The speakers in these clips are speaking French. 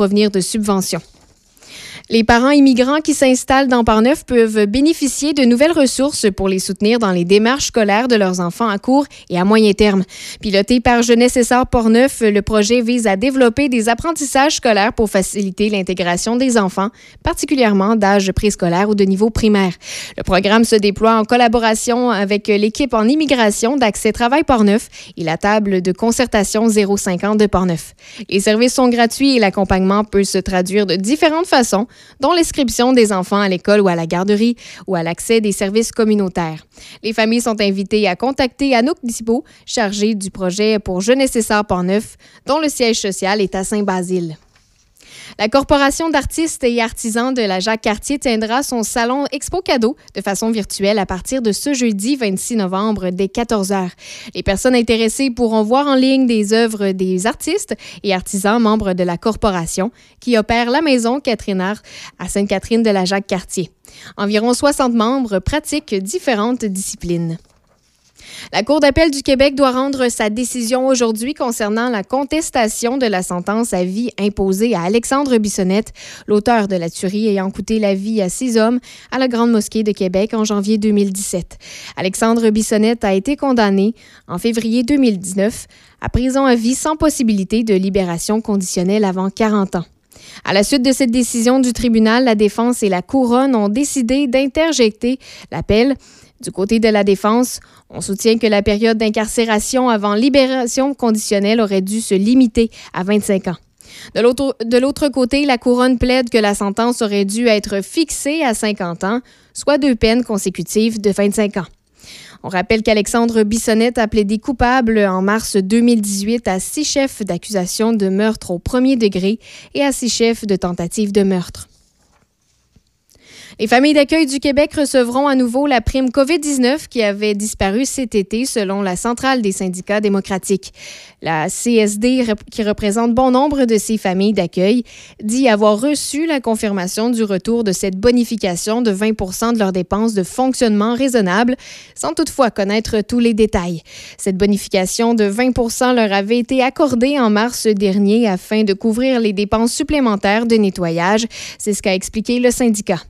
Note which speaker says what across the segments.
Speaker 1: provenir de subventions. Les parents immigrants qui s'installent dans Parneuf peuvent bénéficier de nouvelles ressources pour les soutenir dans les démarches scolaires de leurs enfants à court et à moyen terme. Piloté par Jeunesse Sœurs Portneuf, le projet vise à développer des apprentissages scolaires pour faciliter l'intégration des enfants, particulièrement d'âge préscolaire ou de niveau primaire. Le programme se déploie en collaboration avec l'équipe en immigration d'Accès Travail Portneuf et la table de concertation 050 de Portneuf. Les services sont gratuits et l'accompagnement peut se traduire de différentes façons dont l'inscription des enfants à l'école ou à la garderie ou à l'accès des services communautaires. Les familles sont invitées à contacter Anouk Dispo, chargée du projet pour Jeunesse et Port-Neuf, dont le siège social est à Saint-Basile. La Corporation d'artistes et artisans de la Jacques-Cartier tiendra son salon Expo Cadeau de façon virtuelle à partir de ce jeudi 26 novembre dès 14 h. Les personnes intéressées pourront voir en ligne des œuvres des artistes et artisans membres de la corporation qui opère la maison Catherine Art à Sainte-Catherine de la Jacques-Cartier. Environ 60 membres pratiquent différentes disciplines. La Cour d'appel du Québec doit rendre sa décision aujourd'hui concernant la contestation de la sentence à vie imposée à Alexandre Bissonnette, l'auteur de la tuerie ayant coûté la vie à six hommes à la Grande Mosquée de Québec en janvier 2017. Alexandre Bissonnette a été condamné en février 2019 à prison à vie sans possibilité de libération conditionnelle avant 40 ans. À la suite de cette décision du tribunal, la défense et la couronne ont décidé d'interjecter l'appel du côté de la défense, on soutient que la période d'incarcération avant libération conditionnelle aurait dû se limiter à 25 ans. De l'autre côté, la couronne plaide que la sentence aurait dû être fixée à 50 ans, soit deux peines consécutives de 25 ans. On rappelle qu'Alexandre Bissonnette a plaidé coupable en mars 2018 à six chefs d'accusation de meurtre au premier degré et à six chefs de tentative de meurtre. Les familles d'accueil du Québec recevront à nouveau la prime COVID-19 qui avait disparu cet été selon la centrale des syndicats démocratiques. La CSD, qui représente bon nombre de ces familles d'accueil, dit avoir reçu la confirmation du retour de cette bonification de 20 de leurs dépenses de fonctionnement raisonnable, sans toutefois connaître tous les détails. Cette bonification de 20 leur avait été accordée en mars dernier afin de couvrir les dépenses supplémentaires de nettoyage. C'est ce qu'a expliqué le syndicat.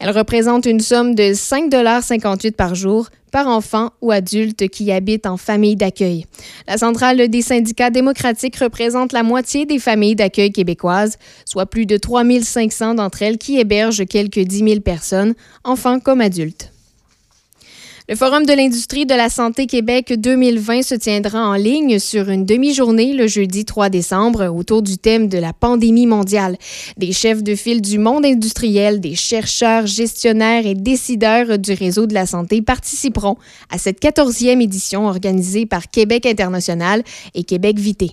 Speaker 1: Elle représente une somme de 5,58 par jour par enfant ou adulte qui habite en famille d'accueil. La centrale des syndicats démocratiques représente la moitié des familles d'accueil québécoises, soit plus de 3 500 d'entre elles qui hébergent quelques 10 000 personnes, enfants comme adultes. Le Forum de l'industrie de la santé Québec 2020 se tiendra en ligne sur une demi-journée le jeudi 3 décembre autour du thème de la pandémie mondiale. Des chefs de file du monde industriel, des chercheurs, gestionnaires et décideurs du réseau de la santé participeront à cette 14e édition organisée par Québec International et Québec Vité.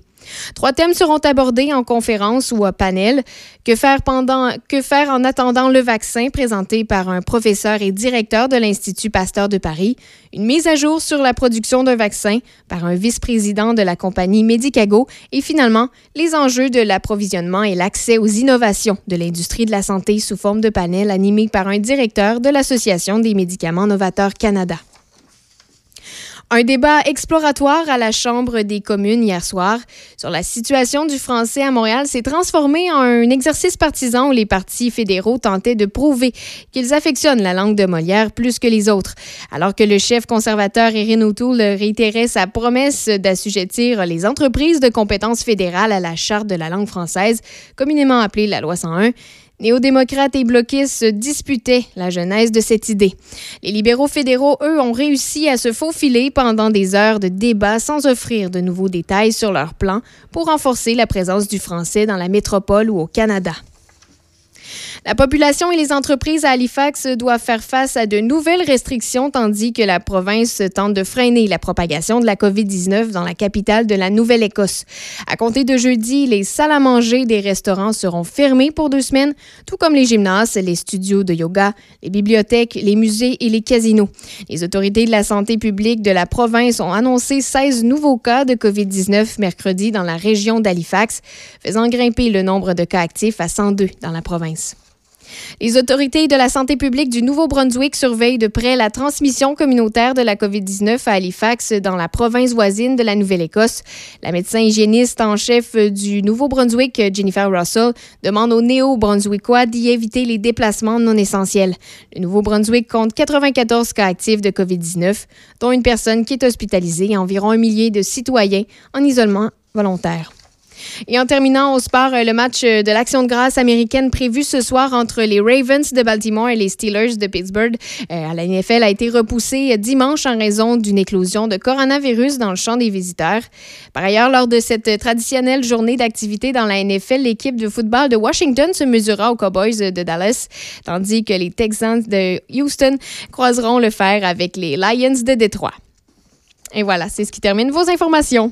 Speaker 1: Trois thèmes seront abordés en conférence ou à panel. Que faire, pendant, que faire en attendant le vaccin présenté par un professeur et directeur de l'Institut Pasteur de Paris? Une mise à jour sur la production d'un vaccin par un vice-président de la compagnie Medicago. Et finalement, les enjeux de l'approvisionnement et l'accès aux innovations de l'industrie de la santé sous forme de panel animé par un directeur de l'Association des médicaments novateurs Canada. Un débat exploratoire à la Chambre des communes hier soir sur la situation du français à Montréal s'est transformé en un exercice partisan où les partis fédéraux tentaient de prouver qu'ils affectionnent la langue de Molière plus que les autres. Alors que le chef conservateur Erin O'Toole réitérait sa promesse d'assujettir les entreprises de compétences fédérales à la Charte de la langue française, communément appelée la loi 101, Néo-démocrates et bloquistes se disputaient la genèse de cette idée. Les libéraux fédéraux, eux, ont réussi à se faufiler pendant des heures de débat sans offrir de nouveaux détails sur leur plan pour renforcer la présence du français dans la métropole ou au Canada. La population et les entreprises à Halifax doivent faire face à de nouvelles restrictions tandis que la province tente de freiner la propagation de la COVID-19 dans la capitale de la Nouvelle-Écosse. À compter de jeudi, les salles à manger des restaurants seront fermées pour deux semaines, tout comme les gymnases, les studios de yoga, les bibliothèques, les musées et les casinos. Les autorités de la santé publique de la province ont annoncé 16 nouveaux cas de COVID-19 mercredi dans la région d'Halifax, faisant grimper le nombre de cas actifs à 102 dans la province. Les autorités de la santé publique du Nouveau-Brunswick surveillent de près la transmission communautaire de la COVID-19 à Halifax, dans la province voisine de la Nouvelle-Écosse. La médecin hygiéniste en chef du Nouveau-Brunswick, Jennifer Russell, demande aux néo-brunswickois d'y éviter les déplacements non essentiels. Le Nouveau-Brunswick compte 94 cas actifs de COVID-19, dont une personne qui est hospitalisée et environ un millier de citoyens en isolement volontaire. Et en terminant au sport, euh, le match euh, de l'action de grâce américaine prévu ce soir entre les Ravens de Baltimore et les Steelers de Pittsburgh euh, à la NFL a été repoussé dimanche en raison d'une éclosion de coronavirus dans le champ des visiteurs. Par ailleurs, lors de cette traditionnelle journée d'activité dans la NFL, l'équipe de football de Washington se mesurera aux Cowboys de Dallas, tandis que les Texans de Houston croiseront le fer avec les Lions de Détroit. Et voilà, c'est ce qui termine vos informations.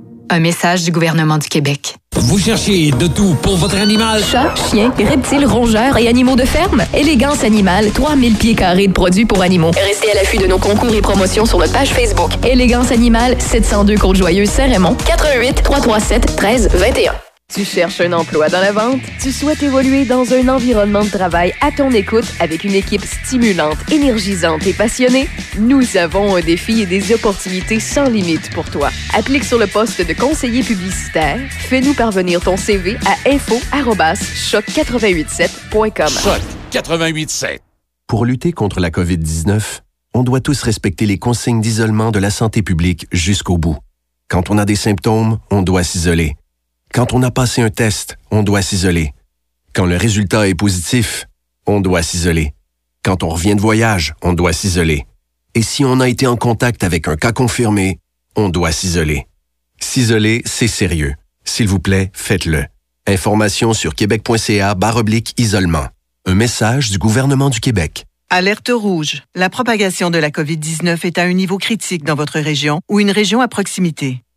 Speaker 2: Un message du gouvernement du Québec.
Speaker 3: Vous cherchez de tout pour votre animal?
Speaker 4: Chat, chien, reptiles, rongeurs et animaux de ferme? Élégance Animale, 3000 pieds carrés de produits pour animaux. Restez à l'affût de nos concours et promotions sur notre page Facebook. Élégance Animale, 702 Côte-Joyeuse, Saint-Raymond, 88 337 13 21.
Speaker 5: Tu cherches un emploi dans la vente? Tu souhaites évoluer dans un environnement de travail à ton écoute avec une équipe stimulante, énergisante et passionnée? Nous avons un défi et des opportunités sans limite pour toi. Applique sur le poste de conseiller publicitaire. Fais-nous parvenir ton CV à info-choc887.com.
Speaker 3: Choc 887.
Speaker 6: Pour lutter contre la COVID-19, on doit tous respecter les consignes d'isolement de la santé publique jusqu'au bout. Quand on a des symptômes, on doit s'isoler. Quand on a passé un test, on doit s'isoler. Quand le résultat est positif, on doit s'isoler. Quand on revient de voyage, on doit s'isoler. Et si on a été en contact avec un cas confirmé, on doit s'isoler. S'isoler, c'est sérieux. S'il vous plaît, faites-le. Information sur québec.ca oblique isolement. Un message du gouvernement du Québec.
Speaker 7: Alerte rouge. La propagation de la COVID-19 est à un niveau critique dans votre région ou une région à proximité.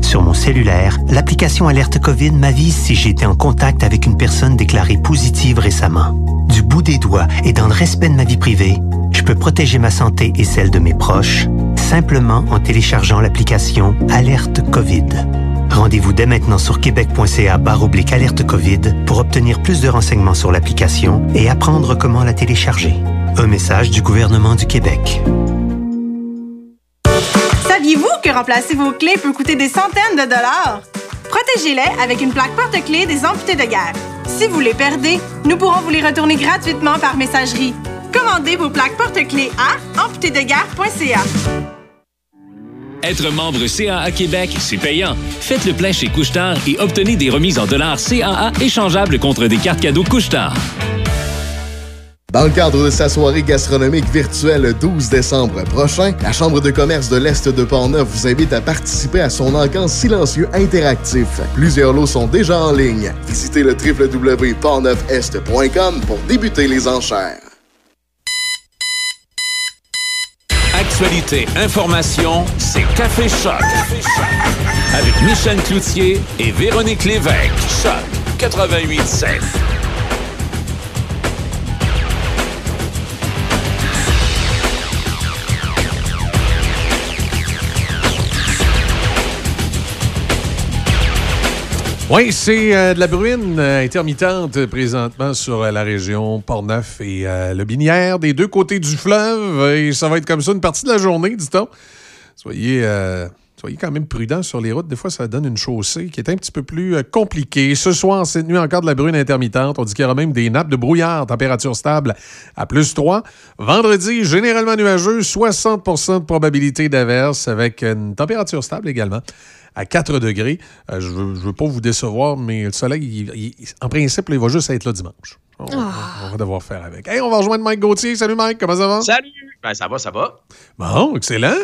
Speaker 8: Sur mon cellulaire, l'application Alerte COVID m'avise si j'ai été en contact avec une personne déclarée positive récemment. Du bout des doigts et dans le respect de ma vie privée, je peux protéger ma santé et celle de mes proches simplement en téléchargeant l'application Alerte COVID. Rendez-vous dès maintenant sur québec.ca oblique alerte COVID pour obtenir plus de renseignements sur l'application et apprendre comment la télécharger. Un message du gouvernement du Québec.
Speaker 9: Saviez-vous que remplacer vos clés peut coûter des centaines de dollars? Protégez-les avec une plaque porte-clés des amputés de guerre. Si vous les perdez, nous pourrons vous les retourner gratuitement par messagerie. Commandez vos plaques porte-clés à amputédeguerre.ca.
Speaker 10: Être membre CAA Québec, c'est payant. Faites le plein chez Couchetard et obtenez des remises en dollars CAA échangeables contre des cartes cadeaux Couchetard.
Speaker 11: Dans le cadre de sa soirée gastronomique virtuelle le 12 décembre prochain, la Chambre de commerce de l'Est de Portneuf vous invite à participer à son encamp silencieux interactif. Plusieurs lots sont déjà en ligne. Visitez le www.portneufest.com pour débuter les enchères.
Speaker 10: Actualité, information, c'est Café Choc. Avec Michel Cloutier et Véronique Lévesque. Choc 88.7.
Speaker 12: Oui, c'est euh, de la bruine euh, intermittente présentement sur euh, la région Port-Neuf et le Binière, des deux côtés du fleuve. Et ça va être comme ça une partie de la journée, dit-on. Soyez soyez quand même prudents sur les routes. Des fois, ça donne une chaussée qui est un petit peu plus compliquée. Ce soir, cette nuit, encore de la brune intermittente. On dit qu'il y aura même des nappes de brouillard, température stable à plus 3. Vendredi, généralement nuageux, 60% de probabilité d'averse avec une température stable également à 4 degrés. Euh, je ne veux, pas vous décevoir, mais le soleil, en principe, il va juste être là dimanche. On, va devoir faire avec. Hey, on va rejoindre Mike Gauthier. Salut Mike, comment ça va?
Speaker 13: Salut! Ben, ça va, ça va.
Speaker 12: Bon, excellent.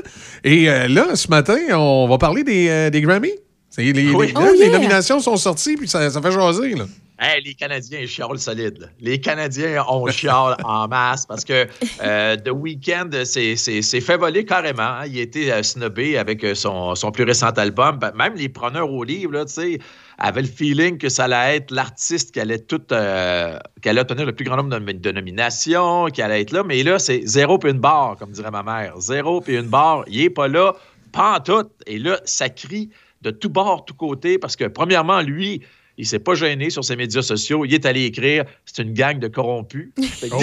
Speaker 12: Et euh, là, ce matin, on va parler des, euh, des Grammys. Les, les, oh, les, nominations sont sorties, puis ça, ça fait jaser. Là.
Speaker 13: Hey, les Canadiens, chiolent solide. Les Canadiens, on chiale en masse parce que euh, The Weeknd s'est fait voler carrément. Hein. Il a été snobé avec son, son, plus récent album. Ben, même les preneurs au livre, tu sais, avait le feeling que ça allait être l'artiste qui allait tout, euh, allait obtenir le plus grand nombre de, nominations, qui allait être là. Mais là, c'est zéro puis une barre, comme dirait ma mère. Zéro puis une barre. Il est pas là, pas en tout. Et là, ça crie de tout bord, tout côté, parce que premièrement, lui, il s'est pas gêné sur ses médias sociaux. Il est allé écrire c'est une gang de corrompus. Oh.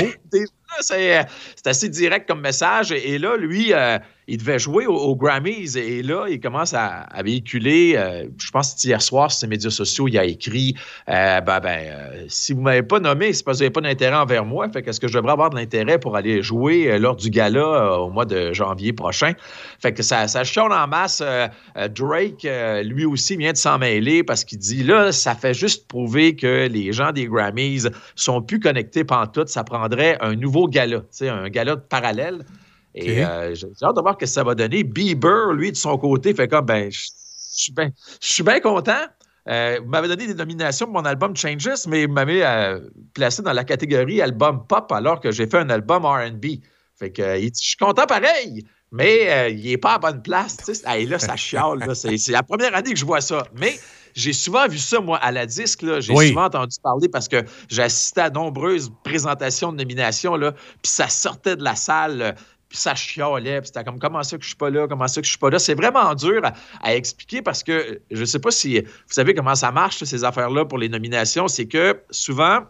Speaker 13: C'est assez direct comme message. Et là, lui, euh, il devait jouer aux, Grammys et là, il commence à, véhiculer, euh, je pense que hier soir sur ses médias sociaux, il a écrit euh, ben, ben euh, si vous ne m'avez pas nommé, c'est parce que vous n'avez pas d'intérêt envers moi. Fait qu'est-ce que je devrais avoir de l'intérêt pour aller jouer lors du gala au mois de janvier prochain? Fait que ça, ça en masse. Drake, lui aussi, vient de s'en mêler parce qu'il dit là, ça fait juste prouver que les gens des Grammys sont plus connectés tout. Ça prendrait un nouveau gala, un gala parallèle. Et euh, j'ai hâte de voir ce que ça va donner. Bieber, lui, de son côté, fait comme, ben, je suis bien content. Euh, vous m'avez donné des nominations pour mon album Changes, mais vous m'avez euh, placé dans la catégorie album pop alors que j'ai fait un album RB. Fait que je suis content pareil, mais il n'est pas à bonne place. Et là, ça chiale. C'est la première année que je vois ça. Mais j'ai souvent vu ça, moi, à la disque. J'ai souvent entendu parler parce que j'assistais à nombreuses présentations de nominations, puis ça sortait de la salle puis ça chialait, puis c'était comme comment ça que je suis pas là, comment ça que je suis pas là? C'est vraiment dur à, expliquer parce que je sais pas si vous savez comment ça marche, ces affaires-là pour les nominations, c'est que souvent,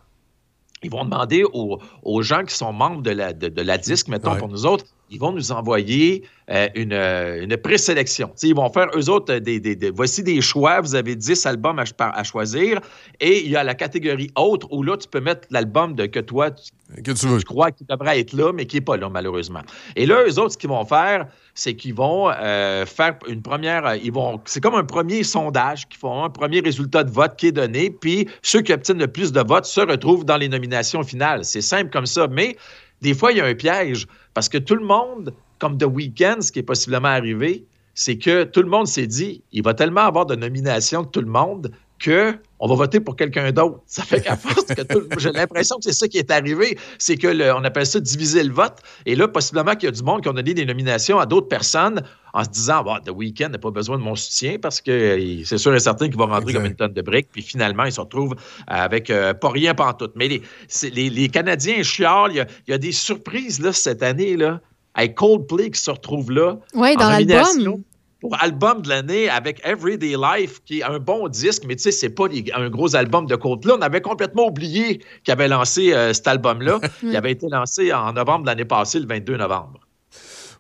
Speaker 13: ils vont demander aux, gens qui sont membres de la, de, la disque, mettons pour nous autres, ils vont nous envoyer euh, une, euh, une, présélection. ils vont faire, eux autres, des, voici des choix. Vous avez 10 albums à, choisir. Et il y a la catégorie autre où là, tu peux mettre l'album que toi,
Speaker 12: que tu, veux.
Speaker 13: tu crois qu'il devrait être là, mais qui n'est pas là, malheureusement. Et là, eux autres, ce qu'ils vont faire, c'est qu'ils vont euh, faire une première. Ils vont. C'est comme un premier sondage qu'ils font, un premier résultat de vote qui est donné. Puis ceux qui obtiennent le plus de votes se retrouvent dans les nominations finales. C'est simple comme ça. Mais des fois, il y a un piège parce que tout le monde, comme The Weeknd, ce qui est possiblement arrivé, c'est que tout le monde s'est dit, il va tellement avoir de nominations que tout le monde que on va voter pour quelqu'un d'autre. Ça fait qu'à force que j'ai l'impression que c'est ça qui est arrivé, c'est que on appelle ça diviser le vote. Et là, possiblement qu'il y a du monde qui a donné des nominations à d'autres personnes en se disant, bah, The Weeknd n'a pas besoin de mon soutien parce que c'est sûr et certain qu'il va rentrer comme une tonne de briques. Puis finalement, ils se retrouvent avec euh, pas rien tout. Mais les, les, Canadiens chialent. Il y, a, des surprises là, cette année. là. Avec Coldplay qui se retrouve là.
Speaker 1: Oui, dans l'album
Speaker 13: pour album de l'année avec Everyday Life, qui est un bon disque, mais tu sais, c'est pas un gros album de Coldplay. On avait complètement oublié qu'il avait lancé euh, cet album-là. Il avait été lancé en novembre de l'année passée, le 22 novembre.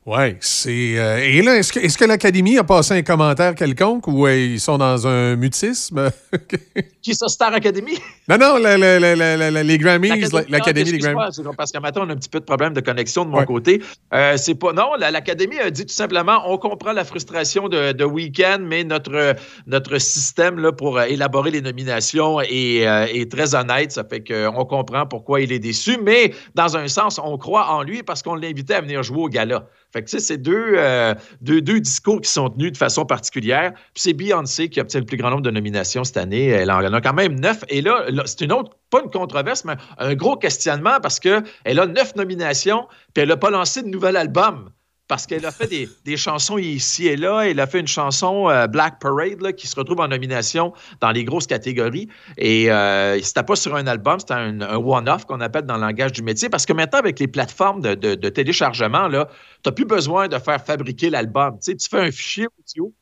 Speaker 12: Oui, c'est. Euh, et là, est-ce que, est que l'Académie a passé un commentaire quelconque ou euh, ils sont dans un mutisme?
Speaker 13: Qui ça, Star Academy?
Speaker 12: Non, non, les Grammys, l'Académie des Grammys.
Speaker 13: Parce qu'à matin, on a un petit peu de problème de connexion de mon côté. Euh, c'est pas. Non, l'Académie a dit tout simplement on comprend la frustration de, de Weekend, mais notre, notre système là, pour élaborer les nominations est, est très honnête. Ça fait qu'on comprend pourquoi il est déçu, mais dans un sens, on croit en lui parce qu'on l'invitait à venir jouer au gala. Fait que, tu sais, c'est euh, deux, deux, discours qui sont tenus de façon particulière. Puis c'est Beyoncé qui obtient le plus grand nombre de nominations cette année. Elle en a quand même neuf. Et là, c'est une autre, pas une controverse, mais un gros questionnement parce qu'elle a neuf nominations, puis elle n'a pas lancé de nouvel album parce qu'elle a fait des, chansons ici et là. Elle a fait une chanson euh, Black Parade qui se retrouve en nomination dans les grosses catégories. Et euh, c'était pas sur un album, c'était un, one-off qu'on appelle dans le langage du métier. Parce que maintenant, avec les plateformes de, téléchargement, tu n'as plus besoin de faire fabriquer l'album. Tu, fais un fichier audio,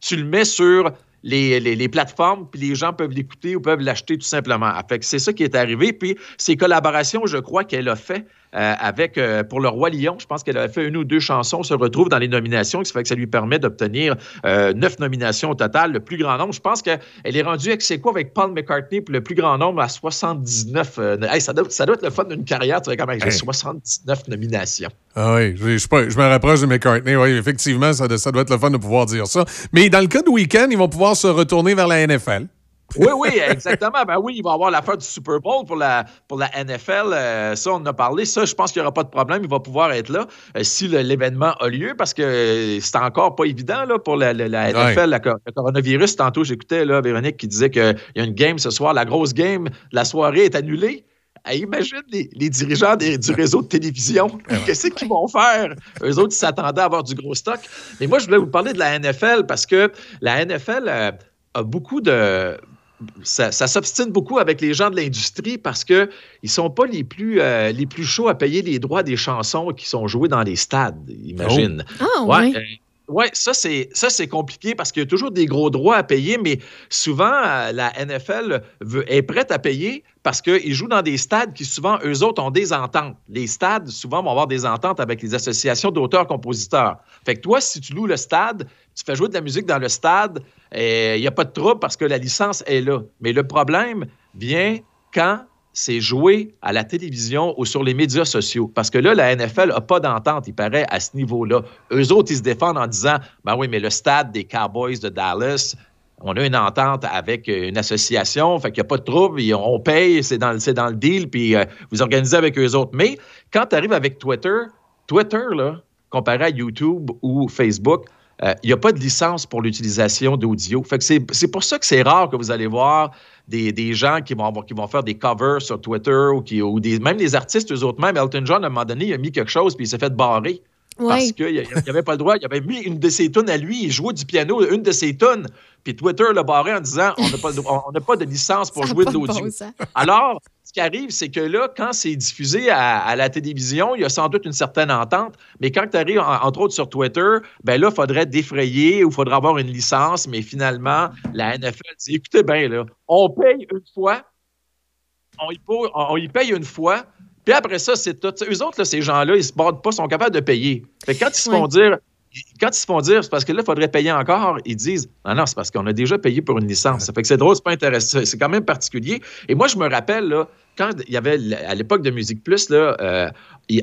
Speaker 13: tu le mets sur les, les, plateformes, puis les gens peuvent l'écouter ou peuvent l'acheter tout simplement. C'est ça qui est arrivé. Puis ces collaborations, je crois qu'elle a fait euh, avec euh, pour le Roi Lion. Je pense qu'elle a fait une ou deux chansons, se retrouve dans les nominations, ce qui fait que ça lui permet d'obtenir euh, neuf nominations au total, le plus grand nombre. Je pense qu'elle est rendue avec c'est quoi avec Paul McCartney pour le plus grand nombre à 79. euh, hey, ça, doit, ça doit être le fun d'une carrière, tu sais, quand même, j'ai
Speaker 12: Hey.
Speaker 13: 79 nominations.
Speaker 12: Ah oui, je, me rapproche de McCartney. Oui, effectivement, ça, doit- ça doit être le fun de pouvoir dire ça. Mais dans le cas de Weekend, ils vont pouvoir se retourner vers la NFL.
Speaker 13: Oui, oui, exactement. Ben oui, il va y avoir l'affaire du Super Bowl pour la, pour la NFL. Euh, ça, on en a parlé. Ça, je pense qu'il n'y aura pas de problème. Il va pouvoir être là euh, si l'événement a lieu parce que euh, c'est encore pas évident là, pour la, la- la NFL, la le coronavirus. Tantôt, j'écoutais Véronique qui disait qu'il y a une game ce soir. La grosse game, la soirée est annulée. Imagine les, les dirigeants des- du réseau de télévision. Qu'est-ce qu'ils vont faire? Eux autres, ils s'attendaient à avoir du gros stock. Mais moi, je voulais vous parler de la NFL parce que la NFL euh, a beaucoup de ça, ça s'obstine beaucoup avec les gens de l'industrie parce qu'ils ne sont pas les plus, euh, les plus chauds à payer les droits des chansons qui sont jouées dans les stades, imagine.
Speaker 1: Ah, ouais.
Speaker 13: euh, ouais, ça c'est compliqué parce qu'il y a toujours des gros droits à payer, mais souvent euh, la NFL veut- est prête à payer parce qu'ils jouent dans des stades qui souvent eux autres ont des ententes. Les stades souvent vont avoir des ententes avec les associations d'auteurs-compositeurs. Fait que toi, si tu loues le stade, tu fais jouer de la musique dans le stade, il n'y a pas de trouble parce que la licence est là. Mais le problème vient quand c'est joué à la télévision ou sur les médias sociaux. Parce que là, la NFL n'a pas d'entente, il paraît, à ce niveau-là. Eux autres, ils se défendent en disant Ben oui, mais le stade des Cowboys de Dallas, on a une entente avec une association, fait qu'il n'y a pas de trouble, on paye, c'est dans, le- deal, puis euh, vous organisez avec eux autres. Mais quand tu arrives avec Twitter, Twitter, là, comparé à YouTube ou Facebook, euh, il n'y a pas de licence pour l'utilisation d'audio. Fait que c'est pour ça que c'est rare que vous allez voir des, des gens qui vont, avoir- qui vont faire des covers sur Twitter ou, qui, ou des, même les artistes, eux autres même. Elton John, à un moment donné, il a mis quelque chose puis il s'est fait barrer. Parce qu'il n'avait pas le droit. Il avait mis une de ses tunes à lui. Il jouait du piano, une de ses tunes. Puis Twitter l'a barré en disant on n'a pas, on pas de licence pour
Speaker 1: Ça
Speaker 13: jouer de l'audio. Alors, ce qui arrive, c'est que là, quand c'est diffusé à, à la télévision, il y a sans doute une certaine entente. Mais quand tu arrives, en- entre autres, sur Twitter, ben là, il faudrait défrayer ou il faudrait avoir une licence. Mais finalement, la NFL dit écoutez bien, là, on paye une fois, on y, po- on y paye une fois, puis après ça, c'est tout. T'sais, eux autres, là, ces gens-là, ils se battent pas, sont capables de payer. Fait que quand ils se font dire. Quand ils se font dire, c'est parce que là, il faudrait payer encore, ils disent, non, non, c'est parce qu'on a déjà payé pour une licence. Ça fait que c'est drôle, c'est pas intéressant. C'est quand même particulier. Et moi, je me rappelle, là, quand il y avait, à l'époque de Musique Plus, là, euh,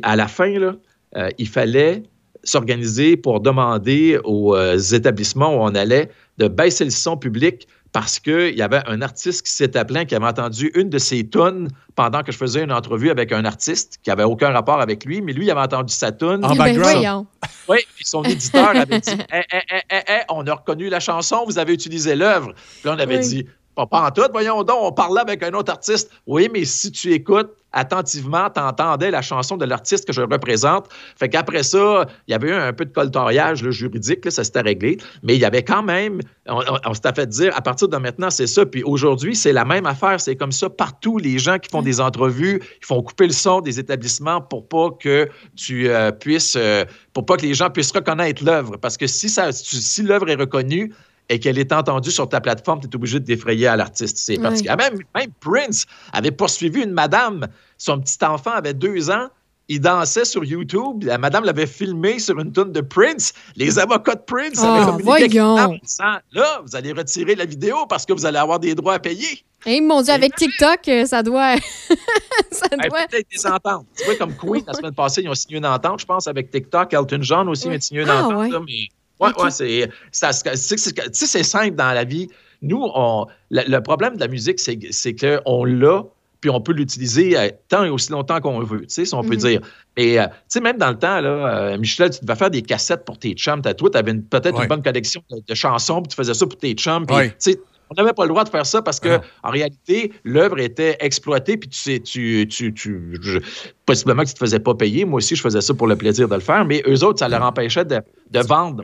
Speaker 13: à la fin, là, euh, il fallait s'organiser pour demander aux euh, établissements où on allait de baisser le son public parce qu'il y avait un artiste qui s'était plaint qui avait entendu une de ses tunes pendant que je faisais une entrevue avec un artiste qui avait aucun rapport avec lui, mais lui, il avait entendu sa tune.
Speaker 12: En
Speaker 1: Ben
Speaker 12: background.
Speaker 13: Oui, puis son éditeur avait dit Hé, hé, hé, hé, hé, on a reconnu la chanson, vous avez utilisé l'œuvre. Puis là, on avait
Speaker 1: Oui.
Speaker 13: dit Pas, pas en tout, voyons donc, on parlait avec un autre artiste. Oui, mais si tu écoutes attentivement, tu entendais la chanson de l'artiste que je représente. Fait qu'après ça, il y avait eu un peu de coltoriage là, juridique, là, ça s'était réglé. Mais il y avait quand même, on, s'était fait dire, à partir de maintenant, c'est ça. Puis aujourd'hui, c'est la même affaire. C'est comme ça partout. Les gens qui font des entrevues, ils font couper le son des établissements pour pas que tu euh, puisses, euh, pour pas que les gens puissent reconnaître l'œuvre. Parce que si, ça, si si l'œuvre est reconnue, et qu'elle est entendue sur ta plateforme, tu es obligé de défrayer à l'artiste. C'est particulier. Même, même Prince avait poursuivi une madame. Son petit enfant avait deux ans. Il dansait sur YouTube. La madame l'avait filmé sur une tune de Prince. Les avocats de Prince avaient communiqué en disant, Là, vous allez retirer la vidéo parce que vous allez avoir des droits à payer.
Speaker 1: Hey, mon Dieu, avec TikTok, euh, ça doit. ça doit.
Speaker 13: Peut-être des ententes. Tu vois, comme Queen, la semaine passée, ils ont signé une entente, je pense, avec TikTok. Elton John aussi
Speaker 1: Ouais.
Speaker 13: a signé une
Speaker 1: Ah,
Speaker 13: entente.
Speaker 1: ouais.
Speaker 13: là, mais ouais, c'est, c'est, simple dans la vie. Nous, on, le, le problème de la musique, c'est, c'est qu'on l'a, puis on peut l'utiliser euh, tant et aussi longtemps qu'on veut, tu sais, si on peut
Speaker 1: Mhm.
Speaker 13: dire. Mais, euh, tu sais, même dans le temps, là, euh, Michel, tu devais faire des cassettes pour tes chums. T'as- Toi, tu avais peut-être
Speaker 12: Ouais.
Speaker 13: une bonne collection de, de chansons, puis tu faisais ça pour tes chums. puis,
Speaker 12: Ouais.
Speaker 13: tu sais, on n'avait pas le droit de faire ça parce que,
Speaker 12: Ah
Speaker 13: en réalité, l'œuvre était exploitée, puis tu sais, tu, tu, tu- je- possiblement que tu ne te faisais pas payer. Moi aussi, je faisais ça pour le plaisir de le faire, mais eux autres, ça leur empêchait de, de vendre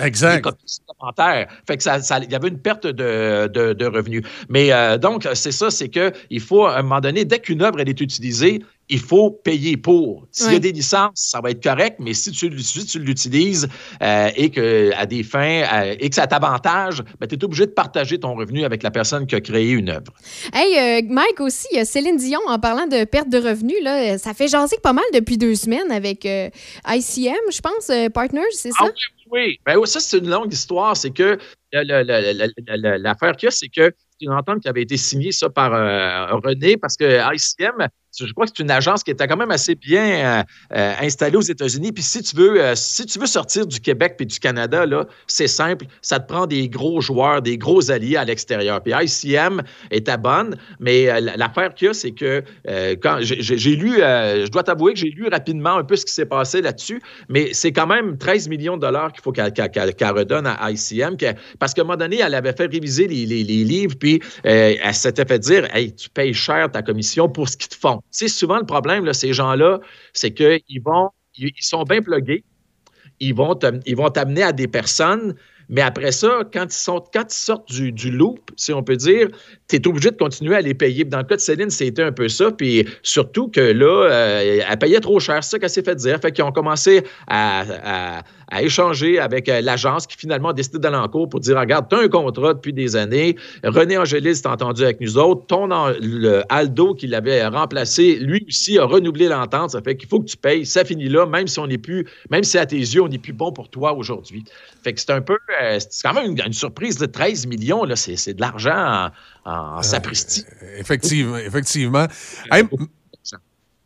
Speaker 12: Exact.
Speaker 13: Fait que ça, ça- il y avait une perte de, de- de revenus. Mais euh, donc, c'est ça, c'est que il faut, à un moment donné, dès qu'une œuvre elle est utilisée, il faut payer pour. S'il y a des licences, ça va être correct, mais si tu, si tu l'utilises euh, et que à des fins euh, et que ça t'avantage, ben, tu es obligé de partager ton revenu avec la personne qui a créé une œuvre.
Speaker 1: Hey, euh, Mike aussi, Céline Dion en parlant de perte de revenus. Là, ça fait jaser pas mal depuis deux semaines avec euh, ICM, je pense, euh, Partners, c'est ça?
Speaker 13: Ah oui, oui. Ben, ça, c'est une longue histoire. C'est que l'affaire qu'il y c'est que c'est une entente qui avait été signée ça, par euh, René parce que ICM, je crois que c'est une agence qui était quand même assez bien euh, euh, installée aux États-Unis. Puis si tu veux, euh, si tu veux sortir du Québec puis du Canada, là, c'est simple. Ça te prend des gros joueurs, des gros alliés à l'extérieur. Puis ICM était bonne, mais l'affaire qu'il y a, c'est que quand j'ai- lu, je dois t'avouer que j'ai lu rapidement un peu ce qui s'est passé là-dessus, mais c'est quand même 13 millions de dollars qu'il faut qu'elle redonne à ICM, parce qu'à un moment donné, elle avait fait réviser les, les- livres, puis elle s'était fait dire Hey, tu payes cher ta commission pour ce qu'ils te font. C'est souvent le problème, ces gens-là, c'est qu'ils vont, ils sont bien plugués, ils vont t'amener à des personnes, mais après ça, quand ils, quand ils sortent du, du loop, si on peut dire, tu es obligé de continuer à les payer. Dans le cas de Céline, c'était un peu ça. Puis surtout que là, euh, elle payait trop cher, ça qu'elle s'est fait dire. Fait qu'ils ont commencé à- à échanger avec euh, l'agence qui finalement a décidé d'aller en cours pour dire Regarde, tu as un contrat depuis des années. René Angélis s'est entendu avec nous autres. Ton le Aldo qui l'avait remplacé, lui aussi a renouvelé l'entente. Ça fait qu'il faut que tu payes. Ça finit là, même si on n'est plus, même si à tes yeux, on n'est plus bon pour toi aujourd'hui. Fait que c'est un peu, euh, c'est quand même une, une surprise de 13 millions. Là, c'est, c'est de l'argent en, en sapristi.
Speaker 12: Effectivement, effectivement. Hey,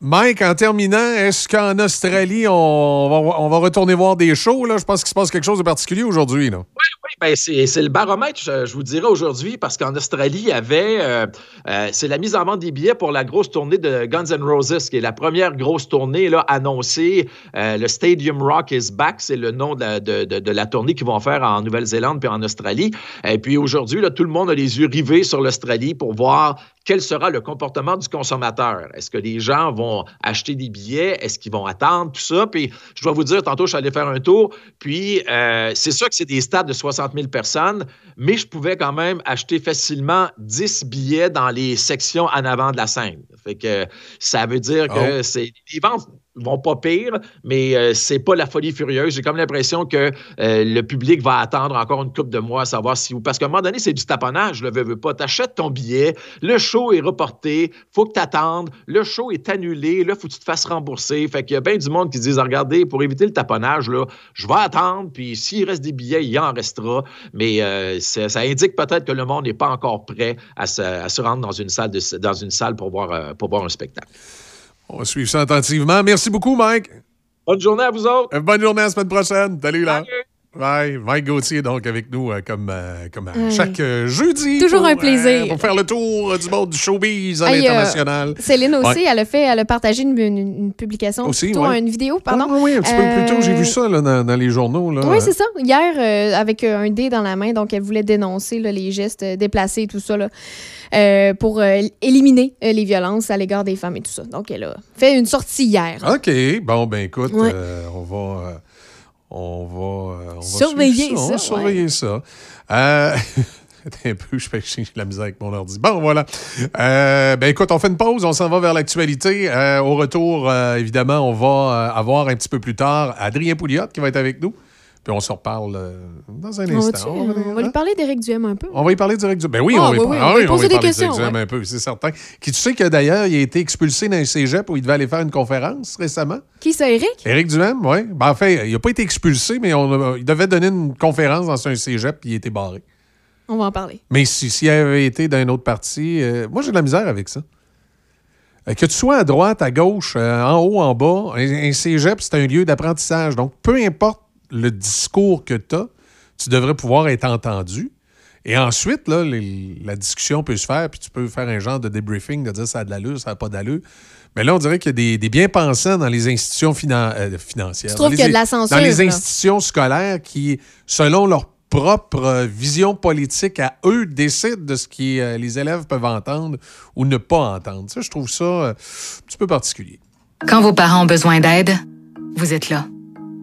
Speaker 12: Mike, en terminant, est-ce qu'en Australie, on va, retourner voir des shows? Là? Je pense qu'il se passe quelque chose de particulier aujourd'hui. là.
Speaker 13: Oui, ben c'est, le baromètre, je, vous dirais aujourd'hui, parce qu'en Australie, il y avait. euh, euh, c'est la mise en vente des billets pour la grosse tournée de Guns N' Roses, qui est la première grosse tournée là, annoncée. Euh, le Stadium Rock is back, c'est le nom de la, de, la tournée qu'ils vont faire en Nouvelle-Zélande puis en Australie. Et puis aujourd'hui, tout le monde a les yeux rivés sur l'Australie pour voir quel sera le comportement du consommateur? Est-ce que les gens vont acheter des billets? Est-ce qu'ils vont attendre? Tout ça. Puis je dois vous dire, tantôt, je suis allé faire un tour. Puis euh, c'est sûr que c'est des stades de 60 000 personnes, mais je pouvais quand même acheter facilement 10 billets dans les sections en avant de la scène. Fait que ça veut dire que
Speaker 12: Oh.
Speaker 13: c'est les ventes vont pas pire, mais euh, c'est pas la folie furieuse. J'ai comme l'impression que euh, le public va attendre encore une couple de mois à savoir si parce qu'à un moment donné c'est du taponnage, le veux, veux pas. T'achètes ton billet, le show est reporté, faut que t'attendes, le show est annulé, là faut que tu te fasses rembourser. Fait qu'il y a bien du monde qui disent regardez pour éviter le taponnage là, je vais attendre puis s'il reste des billets, il en restera. Mais euh, ça indique peut-être que le monde n'est pas encore prêt à se, rendre dans une salle pour voir un spectacle.
Speaker 12: On va suivre ça attentivement. Merci beaucoup, Mike.
Speaker 13: Bonne journée à vous autres.
Speaker 12: Bonne journée à la semaine prochaine. Salut, là. Bye. Mike Gauthier, donc, avec nous, euh, comme, euh, comme à chaque euh, jeudi.
Speaker 1: Toujours
Speaker 12: pour,
Speaker 1: un plaisir.
Speaker 12: pour faire le tour du monde du showbiz à l'international.
Speaker 1: Céline aussi,
Speaker 12: Ouais.
Speaker 1: elle a fait, elle a partagé une, une- une publication,
Speaker 12: Aussi,
Speaker 1: plutôt
Speaker 12: ouais.
Speaker 1: une vidéo, pardon.
Speaker 12: Ah, oui, un petit peu plus tôt, j'ai vu ça là, dans, dans les journaux. Là.
Speaker 1: Oui, c'est ça. Hier, avec un dé dans la main, donc elle voulait dénoncer là, les gestes déplacés et tout ça là, pour éliminer les violences à l'égard des femmes et tout ça. Donc elle a fait une sortie hier.
Speaker 12: OK. Bon, ben écoute,
Speaker 1: Ouais.
Speaker 12: on va. On va, euh, on va
Speaker 1: Surveiller
Speaker 12: suivre
Speaker 1: ça,
Speaker 12: On va
Speaker 1: ouais.
Speaker 12: surveiller ça. Euh, un peu, je fais j'ai la misère avec mon ordi. Bon, voilà. Euh, ben écoute, on fait une pause, on s'en va vers l'actualité. Euh, au retour, évidemment, on va avoir un petit peu plus tard Adrien Pouliot qui va être avec nous. Puis on se reparle euh, dans un
Speaker 1: On va,
Speaker 12: instant. On va-
Speaker 1: on va lui parler d'Éric Duhem un peu?
Speaker 12: on va y parler direct du. Ben oui,
Speaker 1: Ah,
Speaker 12: on
Speaker 1: oui, oui,
Speaker 12: ah
Speaker 1: on va
Speaker 12: oui, on va y
Speaker 1: des
Speaker 12: parler
Speaker 1: questions,
Speaker 12: direct du
Speaker 1: ouais.
Speaker 12: un peu, c'est certain. Qui tu sais que d'ailleurs, il a été expulsé d'un cégep où il devait aller faire une conférence récemment?
Speaker 1: Qui c'est, Éric?
Speaker 12: Éric Duhem, oui. Ben, en fait, il n'a pas été expulsé, mais on a- il devait donner une conférence dans un cégep puis il a été barré.
Speaker 1: On va en parler.
Speaker 12: Mais si- s'il avait été dans une autre partie, euh, moi j'ai de la misère avec ça. Euh, que tu sois à droite, à gauche, euh, en haut, en bas, un, un cégep, c'est un lieu d'apprentissage. Donc, peu importe le discours que tu as, tu devrais pouvoir être entendu. Et ensuite, là, les- la discussion peut se faire, puis tu peux faire un genre de débriefing, de dire ça a de l'allure, ça n'a pas d'allure. Mais là, on dirait qu'il y a des, des bien-pensants dans les institutions finan- euh, financières.
Speaker 1: Tu trouves qu'il y a de la censure,
Speaker 12: Dans les
Speaker 1: là?
Speaker 12: institutions scolaires qui, selon leur propre euh, vision politique à eux, décident de ce que euh, les élèves peuvent entendre ou ne pas entendre. Ça, je trouve ça euh, un petit peu particulier.
Speaker 2: Quand vos parents ont besoin d'aide, vous êtes là.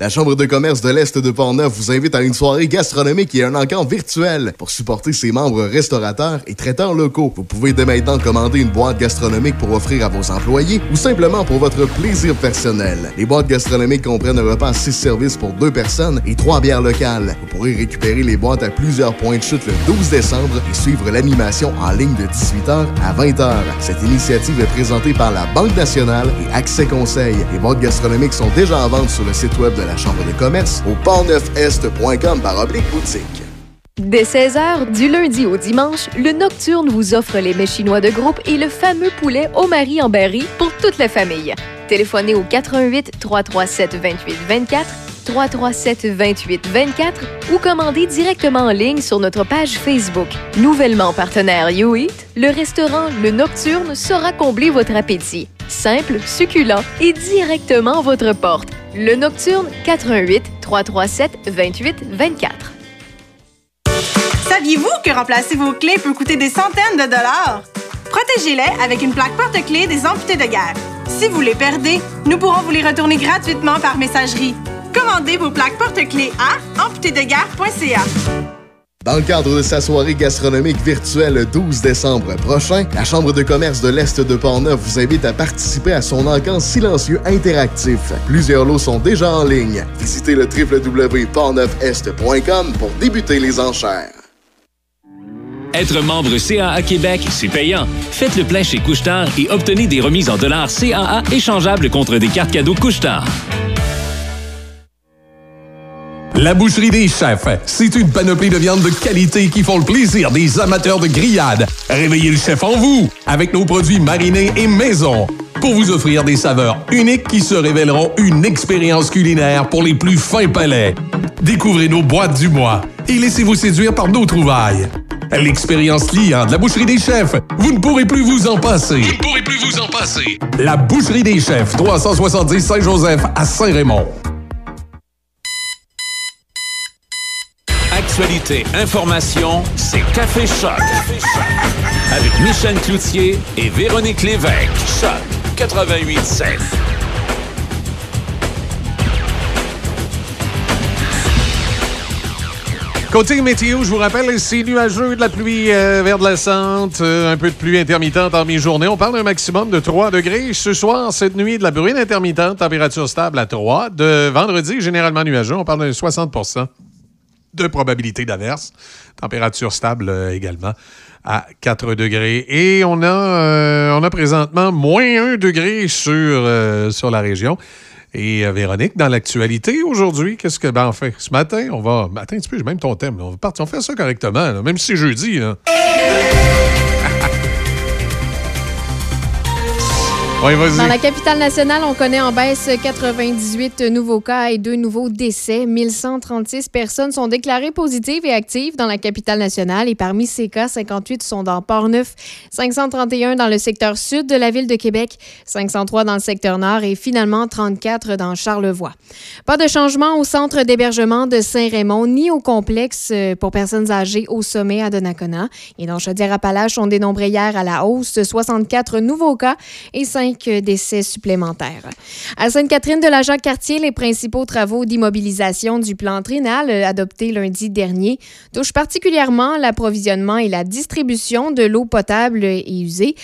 Speaker 11: La Chambre de commerce de l'Est de Portneuf vous invite à une soirée gastronomique et un encamp virtuel pour supporter ses membres restaurateurs et traiteurs locaux. Vous pouvez dès maintenant commander une boîte gastronomique pour offrir à vos employés ou simplement pour votre plaisir personnel. Les boîtes gastronomiques comprennent un repas à 6 services pour deux personnes et trois bières locales. Vous pourrez récupérer les boîtes à plusieurs points de chute le 12 décembre et suivre l'animation en ligne de 18h à 20h. Cette initiative est présentée par la Banque nationale et Accès Conseil. Les boîtes gastronomiques sont déjà en vente sur le site web de la Chambre de commerce au portneufest.com par oblique boutique.
Speaker 5: Dès 16h, du lundi au dimanche, le Nocturne vous offre les mets chinois de groupe et le fameux poulet au mari en berry pour toute la famille. Téléphonez au 88 337 28 24 337 28 24 ou commandez directement en ligne sur notre page Facebook. Nouvellement partenaire YouEat, le restaurant Le Nocturne saura combler votre appétit. Simple, succulent et directement à votre porte. Le Nocturne 88 337 28 24.
Speaker 9: Saviez-vous que remplacer vos clés peut coûter des centaines de dollars? Protégez-les avec une plaque porte-clés des amputés de guerre. Si vous les perdez, nous pourrons vous les retourner gratuitement par messagerie. Commandez vos plaques porte-clés à amputédeguerre.ca.
Speaker 11: Dans le cadre de sa soirée gastronomique virtuelle le 12 décembre prochain, la Chambre de commerce de l'Est de Portneuf vous invite à participer à son encamp silencieux interactif. Plusieurs lots sont déjà en ligne. Visitez le www.portneufest.com pour débuter les enchères.
Speaker 10: Être membre CAA Québec, c'est payant. Faites le plein chez Couchetard et obtenez des remises en dollars CAA échangeables contre des cartes cadeaux Couchetard.
Speaker 3: La boucherie des chefs, c'est une panoplie de viandes de qualité qui font le plaisir des amateurs de grillades. Réveillez le chef en vous avec nos produits marinés et maison pour vous offrir des saveurs uniques qui se révéleront une expérience culinaire pour les plus fins palais. Découvrez nos boîtes du mois et laissez-vous séduire par nos trouvailles. L'expérience client de la boucherie des chefs, vous ne pourrez plus vous en passer. Vous ne pourrez plus vous en passer. La boucherie des chefs, 370 Saint-Joseph à Saint-Raymond.
Speaker 10: Actualité, information, c'est Café Choc. Avec Michel Cloutier et Véronique Lévesque. Choc 88.7.
Speaker 12: Côté météo, je vous rappelle, c'est nuageux, de la pluie euh, vers de la centre, euh, un peu de pluie intermittente en mi-journée. On parle d'un maximum de 3 degrés. Ce soir, cette nuit, de la bruine intermittente, température stable à 3. De vendredi, généralement nuageux, on parle de 60 de probabilité d'averse. Température stable euh, également à 4 degrés. Et on a, euh, on a présentement moins 1 degré sur, euh, sur la région. Et Véronique, dans l'actualité aujourd'hui, qu'est-ce que. Ben, enfin, ce matin, on va. Attends un petit j'ai même ton thème. On va partir, on fait ça correctement, même si c'est jeudi.
Speaker 1: Dans la capitale nationale, on connaît en baisse 98 nouveaux cas et deux nouveaux décès. 1136 personnes sont déclarées positives et actives dans la capitale nationale et parmi ces cas, 58 sont dans Port-Neuf, 531 dans le secteur sud de la ville de Québec, 503 dans le secteur nord et finalement 34 dans Charlevoix. Pas de changement au centre d'hébergement de Saint-Raymond ni au complexe euh, pour personnes âgées au sommet à Donnacona. Et dans Chaudière-Appalaches, on dénombrait hier à la hausse 64 nouveaux cas et 5 décès supplémentaires. À Sainte-Catherine de la Jacques-Cartier, les principaux travaux d'immobilisation du plan triennal euh, adopté lundi dernier touchent particulièrement l'approvisionnement et la distribution de l'eau potable et usée.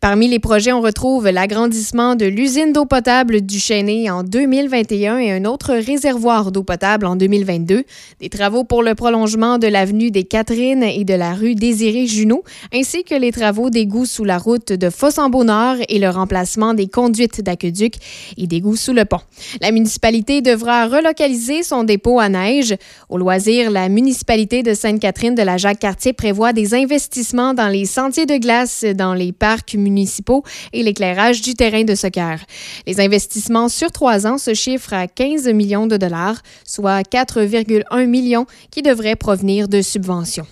Speaker 1: Parmi les projets, on retrouve l'agrandissement de l'usine d'eau potable du Chêné en 2021 et un autre réservoir d'eau potable en 2022. Des travaux pour le prolongement de l'avenue des Catherines et de la rue Désiré-Junot, ainsi que les travaux d'égout sous la route de Fossambeau-Nord et le remplacement des conduites d'aqueduc et d'égouts sous le pont. La municipalité devra relocaliser son dépôt à neige. Au loisir, la municipalité de Sainte-Catherine de la Jacques-Cartier prévoit des investissements dans les sentiers de glace, dans les parcs municipaux et l'éclairage du terrain de soccer. Les investissements sur trois ans se chiffrent à 15 millions de dollars, soit 4,1 millions qui devraient provenir de subventions.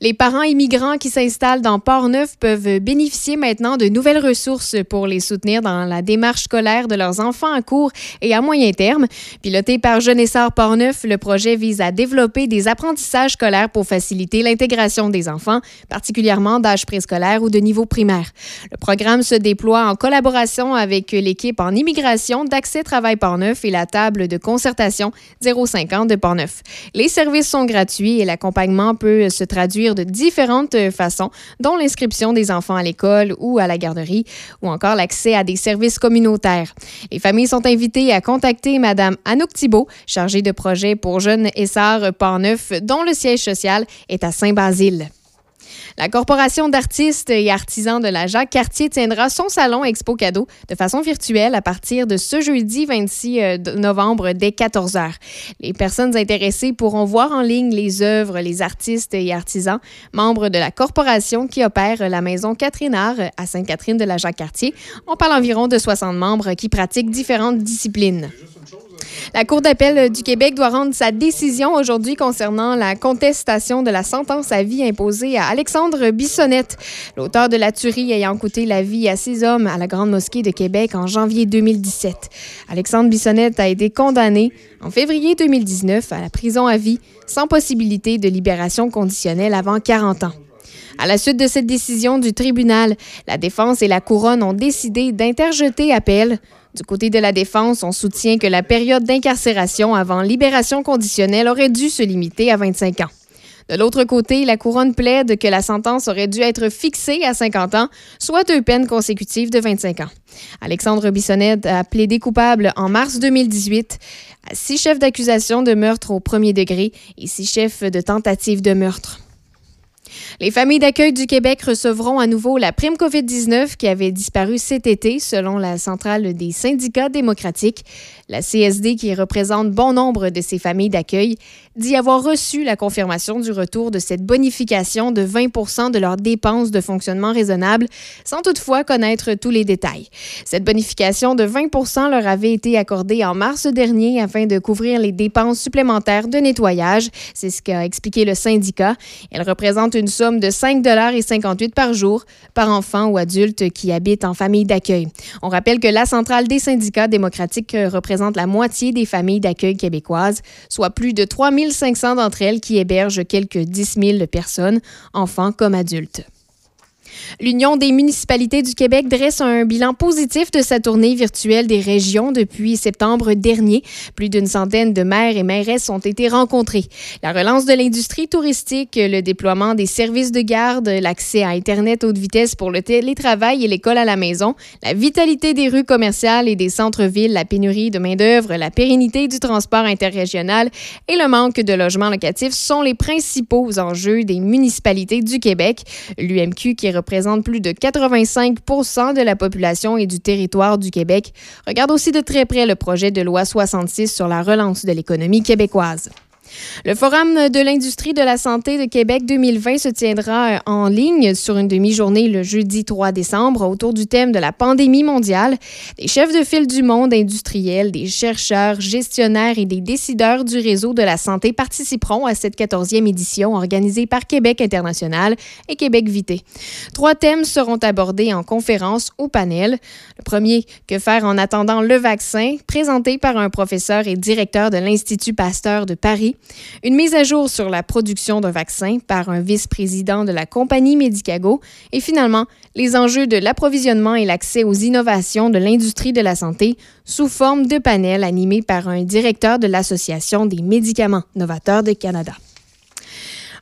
Speaker 1: Les parents immigrants qui s'installent dans Port-Neuf peuvent bénéficier maintenant de nouvelles ressources pour les soutenir dans la démarche scolaire de leurs enfants à court et à moyen terme. Piloté par Jeunessard Port-Neuf, le projet vise à développer des apprentissages scolaires pour faciliter l'intégration des enfants, particulièrement d'âge préscolaire ou de niveau primaire. Le programme se déploie en collaboration avec l'équipe en immigration d'Accès Travail Port-Neuf et la table de concertation 050 de Port-Neuf. Les services sont gratuits et l'accompagnement peut se traduire de différentes façons, dont l'inscription des enfants à l'école ou à la garderie, ou encore l'accès à des services communautaires. Les familles sont invitées à contacter Mme Anouk Thibault, chargée de projet pour Jeunes Essarts Port-Neuf, dont le siège social est à Saint-Basile. La Corporation d'artistes et artisans de la Jacques-Cartier tiendra son salon Expo Cadeau de façon virtuelle à partir de ce jeudi 26 euh, novembre dès 14 h. Les personnes intéressées pourront voir en ligne les œuvres, les artistes et artisans membres de la corporation qui opère la maison Catherine Art à Sainte-Catherine de la Jacques-Cartier. On parle environ de 60 membres qui pratiquent différentes disciplines. La Cour d'appel du Québec doit rendre sa décision aujourd'hui concernant la contestation de la sentence à vie imposée à Alexandre Bissonnette, l'auteur de la tuerie ayant coûté la vie à six hommes à la Grande Mosquée de Québec en janvier 2017. Alexandre Bissonnette a été condamné en février 2019 à la prison à vie sans possibilité de libération conditionnelle avant 40 ans. À la suite de cette décision du tribunal, la défense et la couronne ont décidé d'interjeter appel. Du côté de la défense, on soutient que la période d'incarcération avant libération conditionnelle aurait dû se limiter à 25 ans. De l'autre côté, la couronne plaide que la sentence aurait dû être fixée à 50 ans, soit deux peines consécutives de 25 ans. Alexandre Bissonnette a plaidé coupable en mars 2018 à six chefs d'accusation de meurtre au premier degré et six chefs de tentative de meurtre. Les familles d'accueil du Québec recevront à nouveau la prime COVID-19 qui avait disparu cet été, selon la centrale des syndicats démocratiques. La CSD, qui représente bon nombre de ces familles d'accueil, dit avoir reçu la confirmation du retour de cette bonification de 20 de leurs dépenses de fonctionnement raisonnable, sans toutefois connaître tous les détails. Cette bonification de 20 leur avait été accordée en mars dernier afin de couvrir les dépenses supplémentaires de nettoyage. C'est ce qu'a expliqué le syndicat. Elle représente une somme de 5,58 par jour par enfant ou adulte qui habite en famille d'accueil. On rappelle que la centrale des syndicats démocratiques représente la moitié des familles d'accueil québécoises, soit plus de 3 500 d'entre elles qui hébergent quelques 10 000 personnes, enfants comme adultes. L'Union des municipalités du Québec dresse un bilan positif de sa tournée virtuelle des régions depuis septembre dernier. Plus d'une centaine de maires et mairesses ont été rencontrés. La relance de l'industrie touristique, le déploiement des services de garde, l'accès à Internet haute vitesse pour le télétravail et l'école à la maison, la vitalité des rues commerciales et des centres-villes, la pénurie de main-d'œuvre, la pérennité du transport interrégional et le manque de logements locatifs sont les principaux enjeux des municipalités du Québec. L'UMQ qui représente plus de 85 de la population et du territoire du Québec, regarde aussi de très près le projet de loi 66 sur la relance de l'économie québécoise. Le Forum de l'industrie de la santé de Québec 2020 se tiendra en ligne sur une demi-journée le jeudi 3 décembre autour du thème de la pandémie mondiale. Des chefs de file du monde industriel, des chercheurs, gestionnaires et des décideurs du réseau de la santé participeront à cette 14e édition organisée par Québec International et Québec Vité. Trois thèmes seront abordés en conférence ou panel. Le premier, que faire en attendant le vaccin, présenté par un professeur et directeur de l'Institut Pasteur de Paris. Une mise à jour sur la production d'un vaccin par un vice-président de la compagnie Medicago. Et finalement, les enjeux de l'approvisionnement et l'accès aux innovations de l'industrie de la santé sous forme de panel animé par un directeur de l'Association des médicaments novateurs de Canada.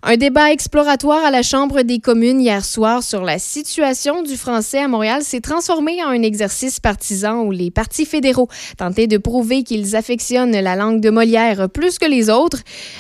Speaker 1: Un débat exploratoire à la Chambre des communes hier soir sur la situation du français à Montréal s'est transformé en un exercice partisan où les partis fédéraux tentaient de prouver qu'ils affectionnent la langue de Molière plus que les autres,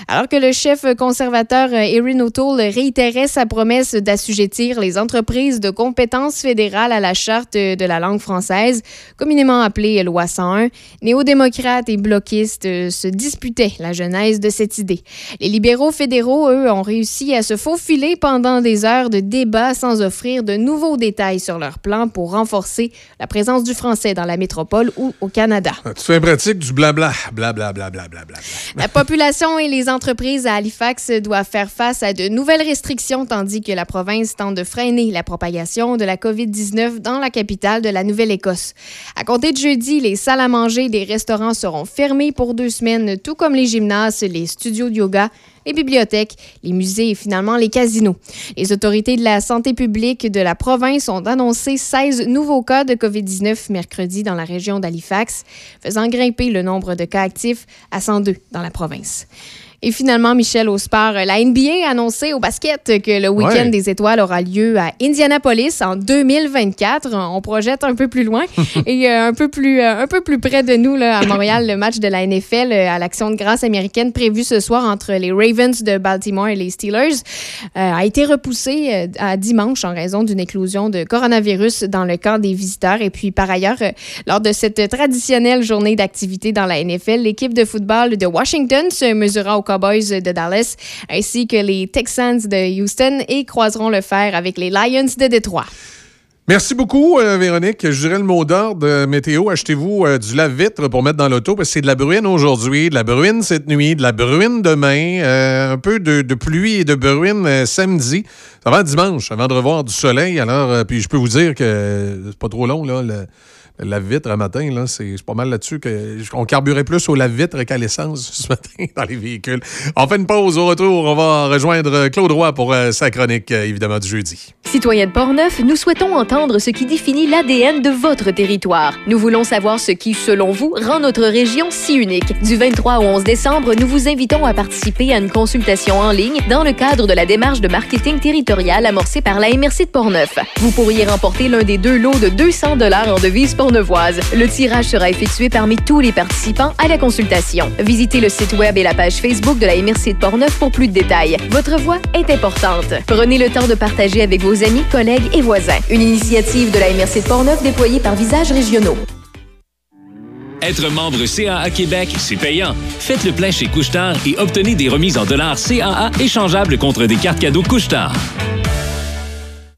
Speaker 1: alors que le chef conservateur Erin O'Toole réitérait sa promesse d'assujettir les entreprises de compétences fédérales à la charte de la langue française, communément appelée loi 101. Néo-démocrates et bloquistes se disputaient la genèse de cette idée. Les libéraux fédéraux, eux, ont réussi à se faufiler pendant des heures de débat sans offrir de nouveaux détails sur leur plan pour renforcer la présence du français dans la métropole ou au Canada.
Speaker 12: Ah, tu fais pratique du blabla, blabla, blabla, blabla.
Speaker 1: La population et les entreprises à Halifax doivent faire face à de nouvelles restrictions tandis que la province tente de freiner la propagation de la COVID-19 dans la capitale de la Nouvelle-Écosse. À compter de jeudi, les salles à manger des restaurants seront fermées pour deux semaines, tout comme les gymnases, les studios de yoga, les bibliothèques, les musées et finalement les casinos. Les autorités de la santé publique de la province ont annoncé 16 nouveaux cas de COVID-19 mercredi dans la région d'Halifax, faisant grimper le nombre de cas actifs à 102 dans la province. Et finalement, Michel, au sport, la NBA a annoncé au basket que le week-end
Speaker 12: Ouais.
Speaker 1: des étoiles aura lieu à Indianapolis en 2024. On projette un peu plus loin et euh, un, peu plus, euh, un peu plus près de nous, là, à Montréal, le match de la NFL euh, à l'action de grâce américaine prévu ce soir entre les Ravens de Baltimore et les Steelers euh, a été repoussé euh, à dimanche en raison d'une éclosion de coronavirus dans le camp des visiteurs. Et puis, par ailleurs, euh, lors de cette traditionnelle journée d'activité dans la NFL, l'équipe de football de Washington se mesurera aux Cowboys de Dallas ainsi que les Texans de Houston et croiseront le fer avec les Lions de Détroit.
Speaker 12: Merci beaucoup, euh, Véronique. Je dirais le mot d'ordre euh, météo. Achetez-vous euh, du lave-vitre pour mettre dans l'auto parce que c'est de la bruine aujourd'hui, de la bruine cette nuit, de la bruine demain, un peu de, pluie et de bruine samedi. Va dimanche, avant de revoir du soleil. Alors, puis je peux vous dire que c'est pas trop long, là, le lave-vitre à matin, là, c'est pas mal là-dessus que on carburait plus au lave-vitre qu'à l'essence ce matin dans les véhicules. On fait une pause au retour. On va rejoindre Claude Roy pour euh, sa chronique, euh, évidemment, du jeudi.
Speaker 5: Citoyens de Portneuf, nous souhaitons entendre ce qui définit l'ADN de votre territoire. Nous voulons savoir ce qui, selon vous, rend notre région si unique. Du 23 au 11 décembre, nous vous invitons à participer à une consultation en ligne dans le cadre de la démarche de marketing territorial amorcée par la MRC de Portneuf. Vous pourriez remporter l'un des deux lots de 200 dollars en devises Le tirage sera effectué parmi tous les participants à la consultation. Visitez le site web et la page Facebook de la MRC de Portneuf pour plus de détails. Votre voix est importante. Prenez le temps de partager avec vos amis, collègues et voisins. Une initiative de la MRC de Portneuf déployée par Visages Régionaux.
Speaker 10: Être membre CAA Québec, c'est payant. Faites le plein chez Couchetard et obtenez des remises en dollars CAA échangeables contre des cartes cadeaux Couchetard.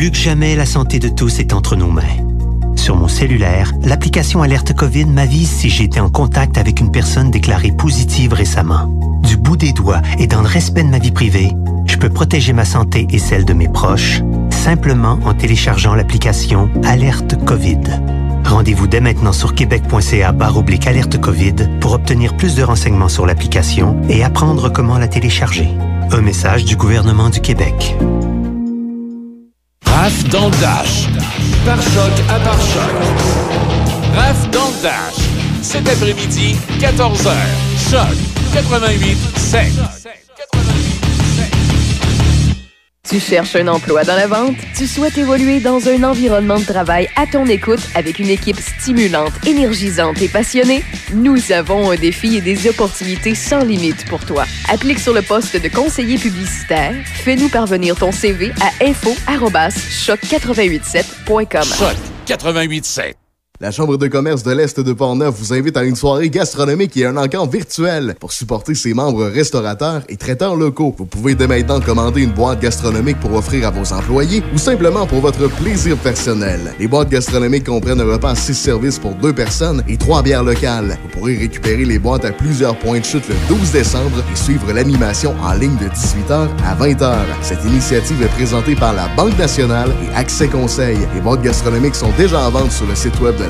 Speaker 8: Plus que jamais, la santé de tous est entre nos mains. Sur mon cellulaire, l'application Alerte COVID m'avise si j'ai été en contact avec une personne déclarée positive récemment. Du bout des doigts et dans le respect de ma vie privée, je peux protéger ma santé et celle de mes proches simplement en téléchargeant l'application Alerte COVID. Rendez-vous dès maintenant sur québec.ca oblique alerte COVID pour obtenir plus de renseignements sur l'application et apprendre comment la télécharger. Un message du gouvernement du Québec.
Speaker 14: Raph dans le Dash. Par choc à par choc. Raph dans le Dash. Cet après-midi, 14h. Choc 88 5.
Speaker 5: Tu cherches un emploi dans la vente? Tu souhaites évoluer dans un environnement de travail à ton écoute avec une équipe stimulante, énergisante et passionnée? Nous avons un défi et des opportunités sans limite pour toi. Applique sur le poste de conseiller publicitaire. Fais-nous parvenir ton CV à info-choc887.com.
Speaker 14: Choc 88 7.
Speaker 11: La Chambre de commerce de l'Est de Portneuf vous invite à une soirée gastronomique et un encamp virtuel pour supporter ses membres restaurateurs et traiteurs locaux. Vous pouvez dès maintenant commander une boîte gastronomique pour offrir à vos employés ou simplement pour votre plaisir personnel. Les boîtes gastronomiques comprennent un repas à 6 services pour deux personnes et trois bières locales. Vous pourrez récupérer les boîtes à plusieurs points de chute le 12 décembre et suivre l'animation en ligne de 18h à 20h. Cette initiative est présentée par la Banque nationale et Accès Conseil. Les boîtes gastronomiques sont déjà en vente sur le site web de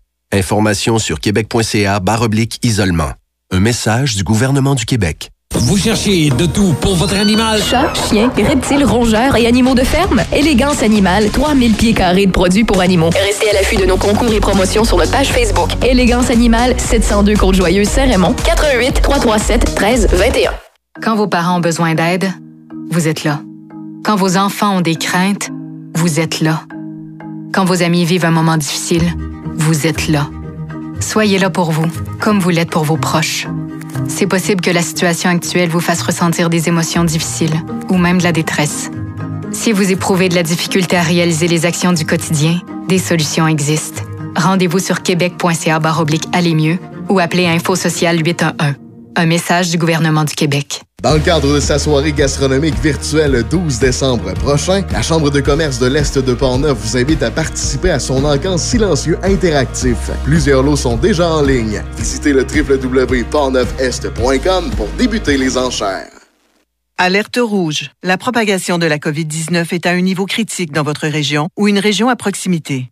Speaker 6: Information sur québec.ca oblique isolement. Un message du gouvernement du Québec.
Speaker 15: Vous cherchez de tout pour votre animal?
Speaker 4: Chat, chien, reptiles, rongeurs et animaux de ferme? Élégance Animale, 3000 pieds carrés de produits pour animaux. Restez à l'affût de nos concours et promotions sur notre page Facebook. Élégance Animale, 702 Côte-Joyeuse, Saint-Raymond, 88 337 13 21.
Speaker 2: Quand vos parents ont besoin d'aide, vous êtes là. Quand vos enfants ont des craintes, vous êtes là. Quand vos amis vivent un moment difficile, vous êtes là. Soyez là pour vous, comme vous l'êtes pour vos proches. C'est possible que la situation actuelle vous fasse ressentir des émotions difficiles ou même de la détresse. Si vous éprouvez de la difficulté à réaliser les actions du quotidien, des solutions existent. Rendez-vous sur québec.ca aller mieux ou appelez Info Social 811. Un message du gouvernement du Québec.
Speaker 11: Dans le cadre de sa soirée gastronomique virtuelle le 12 décembre prochain, la Chambre de commerce de l'Est de Portneuf vous invite à participer à son encamp silencieux interactif. Plusieurs lots sont déjà en ligne. Visitez le www.portneufest.com pour débuter les enchères.
Speaker 7: Alerte rouge. La propagation de la COVID-19 est à un niveau critique dans votre région ou une région à proximité.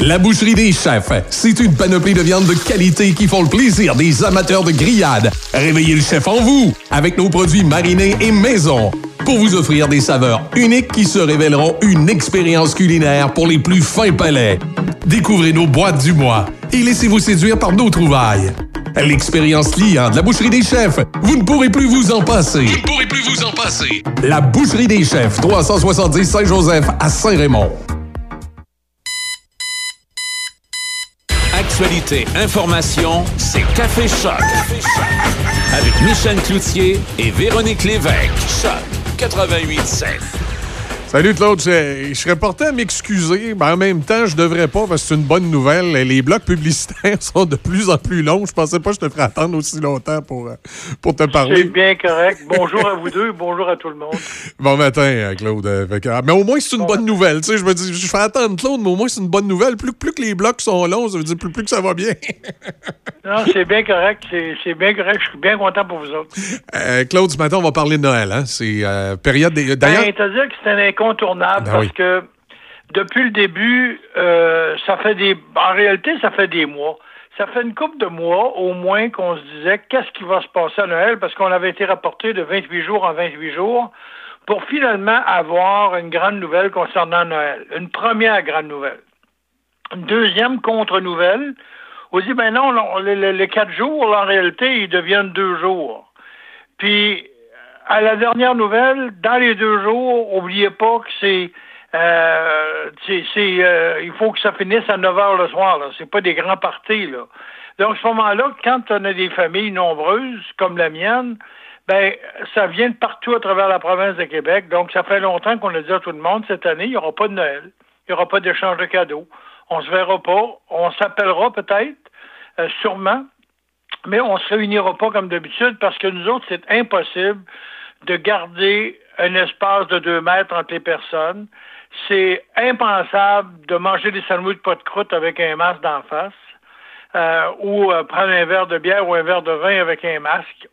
Speaker 3: La boucherie des chefs, c'est une panoplie de viandes de qualité qui font le plaisir des amateurs de grillades. Réveillez le chef en vous avec nos produits marinés et maison pour vous offrir des saveurs uniques qui se révéleront une expérience culinaire pour les plus fins palais. Découvrez nos boîtes du mois et laissez-vous séduire par nos trouvailles. L'expérience client de la boucherie des chefs, vous ne pourrez plus vous en passer. Vous ne pourrez plus vous en passer. La boucherie des chefs, 370 Saint-Joseph à Saint-Raymond.
Speaker 14: Actualité, information, c'est Café Choc. Avec Michel Cloutier et Véronique Lévesque. Choc 88.7.
Speaker 12: Salut Claude, je, je serais porté à m'excuser, mais en même temps, je devrais pas parce que c'est une bonne nouvelle. Les blocs publicitaires sont de plus en plus longs. Je pensais pas que je te ferais attendre aussi longtemps pour, euh, pour te parler.
Speaker 16: C'est bien correct. Bonjour à vous deux, bonjour à tout le monde.
Speaker 12: Bon matin, euh, Claude. Euh, ah, mais au moins, c'est une bonne nouvelle. Tu sais, je me dis, je fais attendre Claude, mais au moins, c'est une bonne nouvelle. Plus, plus que les blocs sont longs, ça veut dire plus, plus que ça va bien.
Speaker 16: Non, c'est bien correct, c'est bien correct. Je suis bien content pour vous autres.
Speaker 12: Euh, Claude, ce matin, on va parler de Noël. Hein? C'est euh, période des. D'ailleurs.
Speaker 16: Ben, que c'est un incontournable
Speaker 12: Ben
Speaker 16: parce
Speaker 12: oui.
Speaker 16: que depuis le début, euh, ça fait des. En réalité, ça fait des mois. Ça fait une couple de mois au moins qu'on se disait qu'est-ce qui va se passer à Noël? Parce qu'on avait été rapporté de 28 jours en 28 jours pour finalement avoir une grande nouvelle concernant Noël. Une première grande nouvelle. Une deuxième contre-nouvelle. On dit, ben non, les- les quatre jours, là, en réalité, ils deviennent deux jours. Puis, à la dernière nouvelle, dans les deux jours, oubliez pas que c'est, euh, c'est, c'est, euh, il faut que ça finisse à 9 heures le soir. Là. C'est pas des grands parties. Là. Donc, à ce moment-là, quand on a des familles nombreuses, comme la mienne, ben, ça vient de partout à travers la province de Québec. Donc, ça fait longtemps qu'on a dit à tout le monde, cette année, il n'y aura pas de Noël. Il n'y aura pas d'échange de cadeaux. On se verra pas. On s'appellera peut-être, euh, sûrement, mais on se réunira pas comme d'habitude parce que nous autres, c'est impossible de garder un espace de deux mètres entre les personnes. C'est impensable de manger des sandwichs pas de croûte avec un masque d'en face euh, ou euh, prendre un verre de bière ou un verre de vin avec un masque.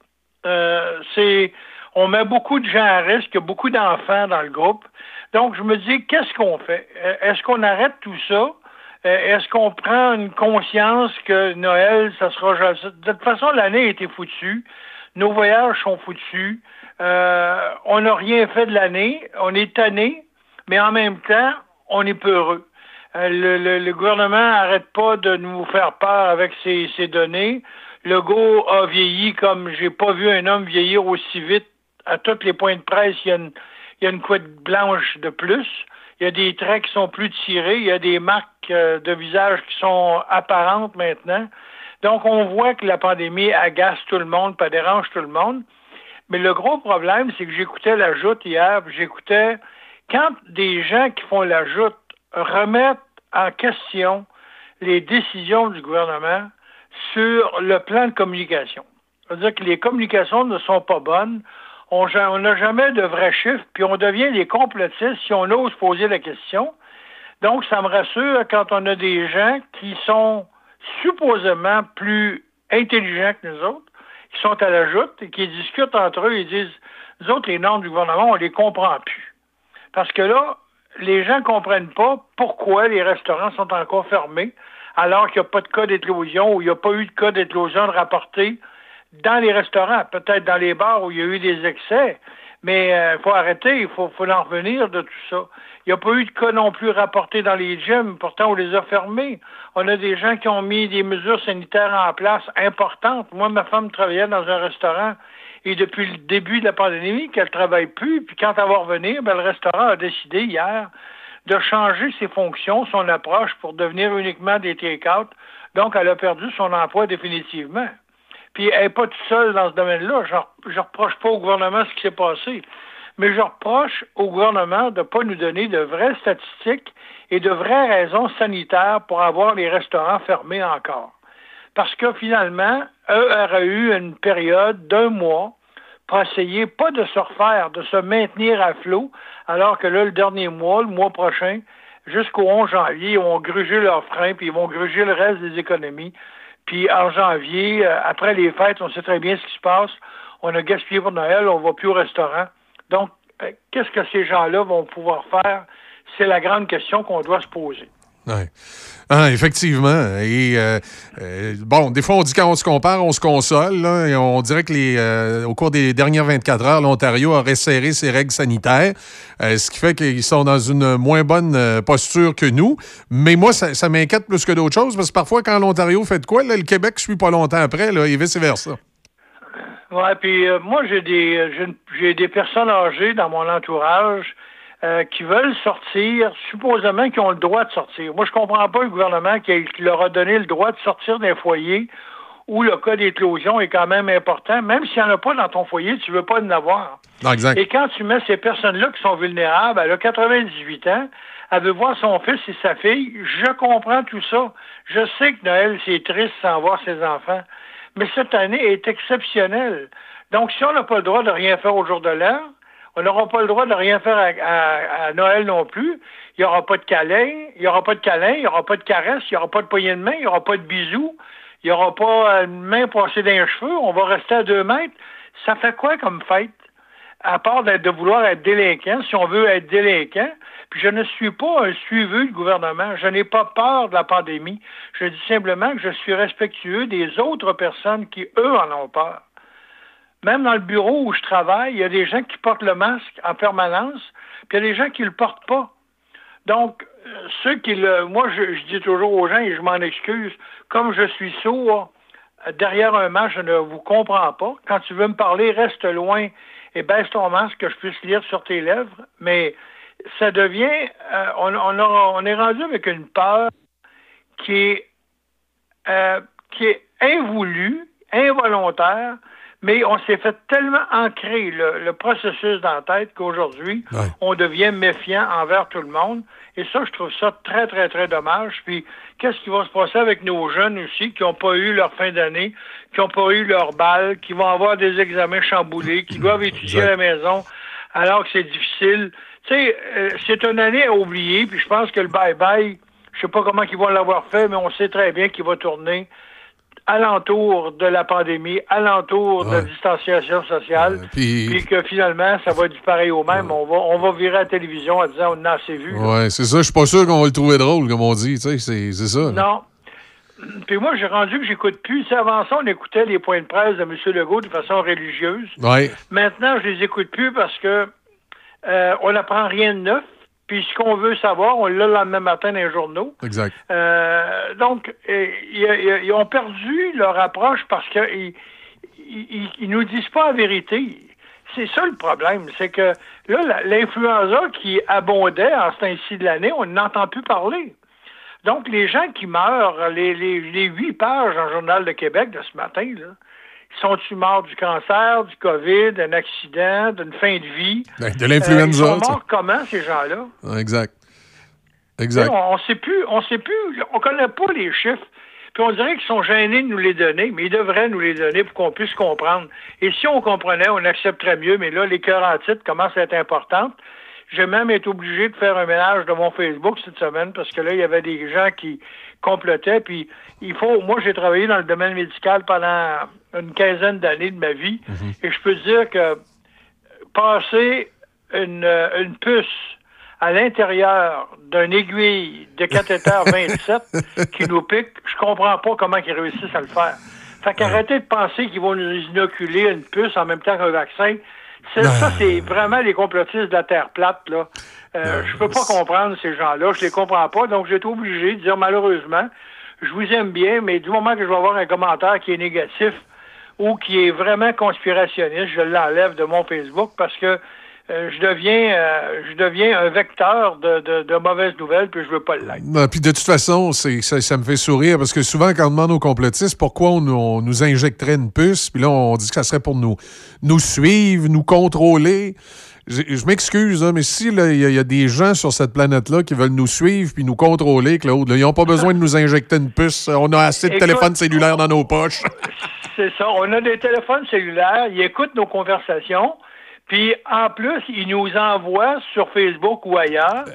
Speaker 16: Euh, c'est on met beaucoup de gens à risque, il y a beaucoup d'enfants dans le groupe. Donc, je me dis, qu'est-ce qu'on fait? Euh, Est-ce qu'on arrête tout ça? Euh, Est-ce qu'on prend une conscience que Noël, ça sera? De toute façon, l'année a été foutue. Nos voyages sont foutus. Euh, on n'a rien fait de l'année. On est tanné, mais en même temps, on est peureux. Euh, le, gouvernement n'arrête pas de nous faire peur avec ses, ses données. Le go a vieilli comme j'ai pas vu un homme vieillir aussi vite. À tous les points de presse, il y a une, il y a une couette blanche de plus. Il y a des traits qui sont plus tirés. Il y a des marques euh, de visage qui sont apparentes maintenant. Donc, on voit que la pandémie agace tout le monde, pas dérange tout le monde. Mais le gros problème, c'est que j'écoutais la joute hier, j'écoutais quand des gens qui font la joute remettent en question les décisions du gouvernement sur le plan de communication. C'est-à-dire que les communications ne sont pas bonnes. On n'a jamais de vrais chiffres, puis on devient des complotistes si on ose poser la question. Donc, ça me rassure quand on a des gens qui sont supposément plus intelligents que nous autres, qui sont à la joute et qui discutent entre eux et disent, nous autres, les normes du gouvernement, on les comprend plus. Parce que là, les gens ne comprennent pas pourquoi les restaurants sont encore fermés alors qu'il n'y a pas de cas d'éclosion ou il n'y a pas eu de cas d'éclosion rapporté dans les restaurants, peut-être dans les bars où il y a eu des excès, mais il euh, faut arrêter, il faut, faut en revenir de tout ça. Il n'y a pas eu de cas non plus rapportés dans les gyms, pourtant on les a fermés. On a des gens qui ont mis des mesures sanitaires en place importantes. Moi, ma femme travaillait dans un restaurant et depuis le début de la pandémie qu'elle travaille plus, puis quand elle va revenir, ben, le restaurant a décidé hier de changer ses fonctions, son approche pour devenir uniquement des take-out. Donc, elle a perdu son emploi définitivement. Puis, elle n'est pas toute seule dans ce domaine-là. Je ne reproche pas au gouvernement ce qui s'est passé. Mais je reproche au gouvernement de ne pas nous donner de vraies statistiques et de vraies raisons sanitaires pour avoir les restaurants fermés encore. Parce que finalement, eux auraient eu une période d'un mois pour essayer pas de se refaire, de se maintenir à flot, alors que là, le dernier mois, le mois prochain, jusqu'au 11 janvier, ils vont gruger leurs freins, puis ils vont gruger le reste des économies. Puis en janvier, euh, après les fêtes, on sait très bien ce qui se passe. On a gaspillé pour Noël, on va plus au restaurant. Donc, euh, qu'est-ce que ces gens-là vont pouvoir faire? C'est la grande question qu'on doit se poser.
Speaker 12: Ouais. Ah, effectivement. Et euh, euh, bon, des fois, on dit quand on se compare, on se console. Et on dirait que les, au cours des dernières 24 heures, l'Ontario a resserré ses règles sanitaires, ce qui fait qu'ils sont dans une moins bonne posture que nous. Mais moi, ça, m'inquiète plus que d'autres choses, parce que parfois, quand l'Ontario fait de quoi, le Québec suit pas longtemps après, et vice-versa.
Speaker 16: Oui, puis moi, j'ai des, j'ai des personnes âgées dans mon entourage euh, qui veulent sortir, supposément qui ont le droit de sortir. Moi, je comprends pas le gouvernement qui, leur a donné le droit de sortir d'un foyer où le cas d'éclosion est quand même important. Même s'il n'y en a pas dans ton foyer, tu veux pas en avoir.
Speaker 12: exact.
Speaker 16: Et quand tu mets ces personnes-là qui sont vulnérables, elle a 98 ans, elle veut voir son fils et sa fille, je comprends tout ça. Je sais que Noël, c'est triste sans voir ses enfants. Mais cette année est exceptionnelle. Donc, si on n'a pas le droit de rien faire au jour de l'heure, on n'aura pas le droit de rien faire à, Noël non plus. Il n'y aura pas de câlin, il n'y aura pas de câlin, il n'y aura pas de caresse, il n'y aura pas de poignée de main, il n'y aura pas de bisous, il n'y aura pas une main passée dans les cheveux, on va rester à deux mètres. Ça fait quoi comme fête? À part de vouloir être délinquant, si on veut être délinquant, puis je ne suis pas un suiveux du gouvernement, je n'ai pas peur de la pandémie. Je dis simplement que je suis respectueux des autres personnes qui, eux, en ont peur. Même dans le bureau où je travaille, il y a des gens qui portent le masque en permanence, puis il y a des gens qui ne le portent pas. Donc, ceux qui le. Moi, je, dis toujours aux gens, et je m'en excuse, comme je suis sourd, derrière un masque, je ne vous comprends pas. Quand tu veux me parler, reste loin et baisse ton masque que je puisse lire sur tes lèvres. Mais ça devient. Euh, on, on, est rendu avec une peur qui est, qui est involontaire, mais on s'est fait tellement ancrer le, processus dans la tête qu'aujourd'hui, on devient méfiant envers tout le monde. Et ça, je trouve ça très, très, très dommage. Puis, qu'est-ce qui va se passer avec nos jeunes aussi qui n'ont pas eu leur fin d'année, qui n'ont pas eu leur balle, qui vont avoir des examens chamboulés, qui doivent étudier à la maison alors que c'est difficile? Tu sais, euh, c'est une année à oublier, puis je pense que le bye-bye, je sais pas comment ils vont l'avoir fait, mais on sait très bien qu'il va tourner alentour de la pandémie, alentour de la distanciation sociale, puis... que finalement, ça va être du pareil au même. On, va, on va virer à la télévision en disant on a assez vu.
Speaker 12: Oui, c'est ça. Je suis pas sûr qu'on va le trouver drôle, comme on dit. C'est ça.
Speaker 16: Non. Puis moi, j'ai rendu que j'écoute plus. avant ça, on écoutait les points de presse de M. Legault de façon religieuse.
Speaker 12: Ouais.
Speaker 16: Maintenant, je les écoute plus parce que euh, on n'apprend rien de neuf. Puis ce qu'on veut savoir, on l'a le lendemain matin dans les journaux.
Speaker 12: Exact.
Speaker 16: Euh, donc, ils, ont perdu leur approche parce qu'ils ils, nous disent pas la vérité. C'est ça le problème. C'est que là, l'influenza qui abondait en ce temps-ci de l'année, on n'entend plus parler. Donc, les gens qui meurent, les, les, huit pages en Journal de Québec de ce matin, là, sont-ils morts du cancer, du COVID, d'un accident, d'une fin de vie?
Speaker 12: Ben, de l'influenza.
Speaker 16: Euh, ils sont morts comment, ces gens-là?
Speaker 12: Exact. Exact.
Speaker 16: On, on sait plus, on sait plus, on connaît pas les chiffres. Puis on dirait qu'ils sont gênés de nous les donner, mais ils devraient nous les donner pour qu'on puisse comprendre. Et si on comprenait, on accepterait mieux, mais là, les cœurs en titre commencent à être importantes. J'ai même été obligé de faire un ménage de mon Facebook cette semaine parce que là, il y avait des gens qui complotaient. Puis il faut. Moi, j'ai travaillé dans le domaine médical pendant une quinzaine d'années de ma vie. Et je peux dire que passer une, euh, une puce à l'intérieur d'une aiguille de cathéter 27 qui nous pique, je comprends pas comment ils réussissent à le faire. Fait qu'arrêtez de penser qu'ils vont nous inoculer une puce en même temps qu'un vaccin. C'est- Ça, c'est vraiment les complotistes de la Terre plate, là. Euh, je peux pas comprendre ces gens-là, je les comprends pas, donc j'ai été obligé de dire malheureusement, je vous aime bien, mais du moment que je vais avoir un commentaire qui est négatif ou qui est vraiment conspirationniste, je l'enlève de mon Facebook parce que euh, je deviens euh, je deviens un vecteur de, de, mauvaises nouvelles, puis je veux pas l'être.
Speaker 12: Non, puis de toute façon, c'est, ça, me fait sourire parce que souvent, quand on demande aux complotistes pourquoi on, nous- on nous injecterait une puce, puis là, on dit que ça serait pour nous, nous suivre, nous contrôler. Je, m'excuse, hein, mais si il y, a- il y a des gens sur cette planète-là qui veulent nous suivre puis nous contrôler, Claude, là, ils n'ont pas besoin de nous injecter une puce. On a assez de
Speaker 16: Écoute,
Speaker 12: téléphones cellulaires dans nos poches.
Speaker 16: C'est ça. On a des téléphones cellulaires, ils écoutent nos conversations, puis en plus, ils nous envoient sur Facebook ou ailleurs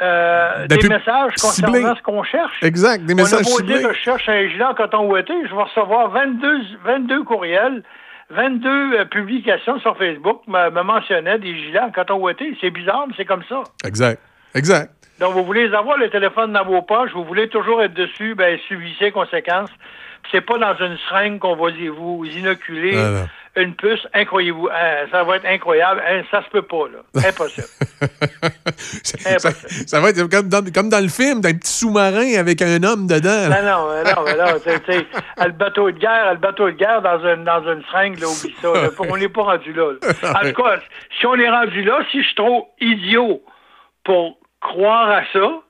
Speaker 16: euh,
Speaker 12: Des
Speaker 16: des
Speaker 12: pub-
Speaker 16: messages concernant ce qu'on cherche.
Speaker 12: Exact, des
Speaker 16: On
Speaker 12: messages
Speaker 16: a beau dire que je cherche un gilet en coton ouaté, je vais recevoir 22, 22 courriels, 22 euh, publications sur Facebook me, me mentionnaient des gilets en coton ouaté. C'est bizarre, mais c'est comme ça.
Speaker 12: Exact. Exact.
Speaker 16: Donc, vous voulez avoir le téléphone dans vos poches, vous voulez toujours être dessus, ben, subissez les conséquences. C'est pas dans une seringue qu'on va vous inoculer. Une puce. Incroyez-vous, hein, ça va être incroyable. Hein, ça se peut pas, là. Impossible.
Speaker 12: ça, ça va être comme dans, comme dans le film, d'un petit sous-marin avec un homme dedans. là.
Speaker 16: non, non, mais non, mais non. c'est- à le bateau de guerre, à le bateau de guerre dans une, dans une seringue, là, oublie ça. là. on n'est pas rendu là, là. En tout cas, si on est rendu là, si je suis trop idiot pour croire à ça,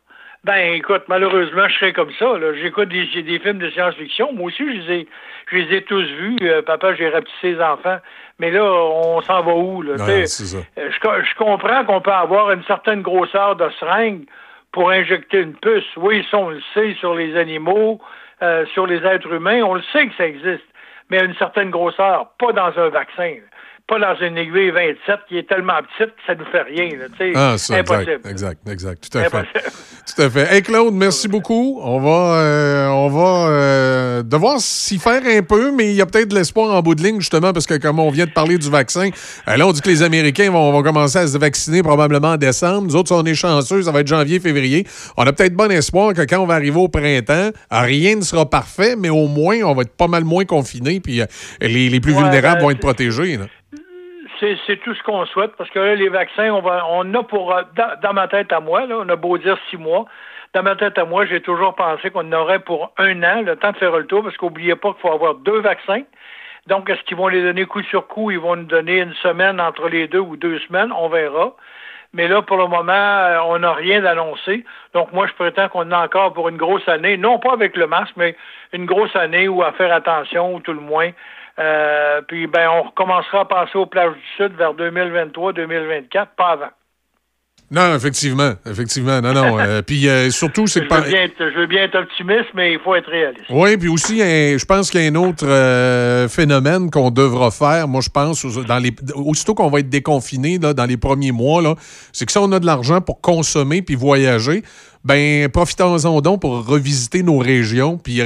Speaker 16: ben écoute, malheureusement, je serais comme ça. J'écoute des, des films de science-fiction. Moi aussi, je les ai, je les ai tous vus. Euh, papa, j'ai rapetissé ses enfants. Mais là, on s'en va où? Là,
Speaker 12: Ouais, ça.
Speaker 16: Euh, Je, co- je comprends qu'on peut avoir une certaine grosseur de seringue pour injecter une puce. Oui, ça, on le sait sur les animaux, euh, sur les êtres humains, on le sait que ça existe, mais à une certaine grosseur, pas dans un vaccin, là. Pas dans une aiguille 27 qui est tellement petite que ça ne nous fait rien. Là.
Speaker 12: Ah, ça,
Speaker 16: Impossible.
Speaker 12: exact, exact, exact, tout à fait. Tout à fait. Hey Claude, merci beaucoup. On va, euh, on va euh, devoir s'y faire un peu, mais il y a peut-être de l'espoir en bout de ligne, justement, parce que comme on vient de parler du vaccin, euh, là, on dit que les Américains vont, vont commencer à se vacciner probablement en décembre. Nous autres, si on est chanceux, ça va être janvier, février. On a peut-être bon espoir que quand on va arriver au printemps, rien ne sera parfait, mais au moins, on va être pas mal moins confinés, puis euh, les, les plus
Speaker 16: Ouais,
Speaker 12: vulnérables
Speaker 16: ben,
Speaker 12: vont être protégés. là.
Speaker 16: C'est, tout ce qu'on souhaite parce que là, les vaccins, on va, on a pour, euh, dans, ma tête à moi, on a beau dire six mois. Dans ma tête à moi, j'ai toujours pensé qu'on aurait pour un an, le temps de faire le tour, parce qu'oubliez pas qu'il faut avoir deux vaccins. Donc, est-ce qu'ils vont les donner coup sur coup? Ils vont nous donner une semaine entre les deux ou deux semaines? On verra. Mais là, pour le moment, euh, on n'a rien d'annoncé. Donc, moi, je prétends qu'on a encore pour une grosse année. Non pas avec le masque, mais une grosse année où à faire attention, ou tout le moins. Euh, puis, ben, on recommencera à passer aux plages du Sud vers 2023-2024, pas avant.
Speaker 12: Non, effectivement, effectivement. Non, non. euh, puis euh, surtout, c'est
Speaker 16: Je
Speaker 12: que... par-
Speaker 16: veux, bien être, je veux bien être optimiste, mais il faut être réaliste.
Speaker 12: Oui, puis aussi, un- je pense qu'il y a un autre euh, phénomène qu'on devra faire, moi je pense, dans les, aussitôt qu'on va être déconfiné là, dans les premiers mois, là, c'est que si on a de l'argent pour consommer puis voyager, ben profitons-en donc pour revisiter nos régions puis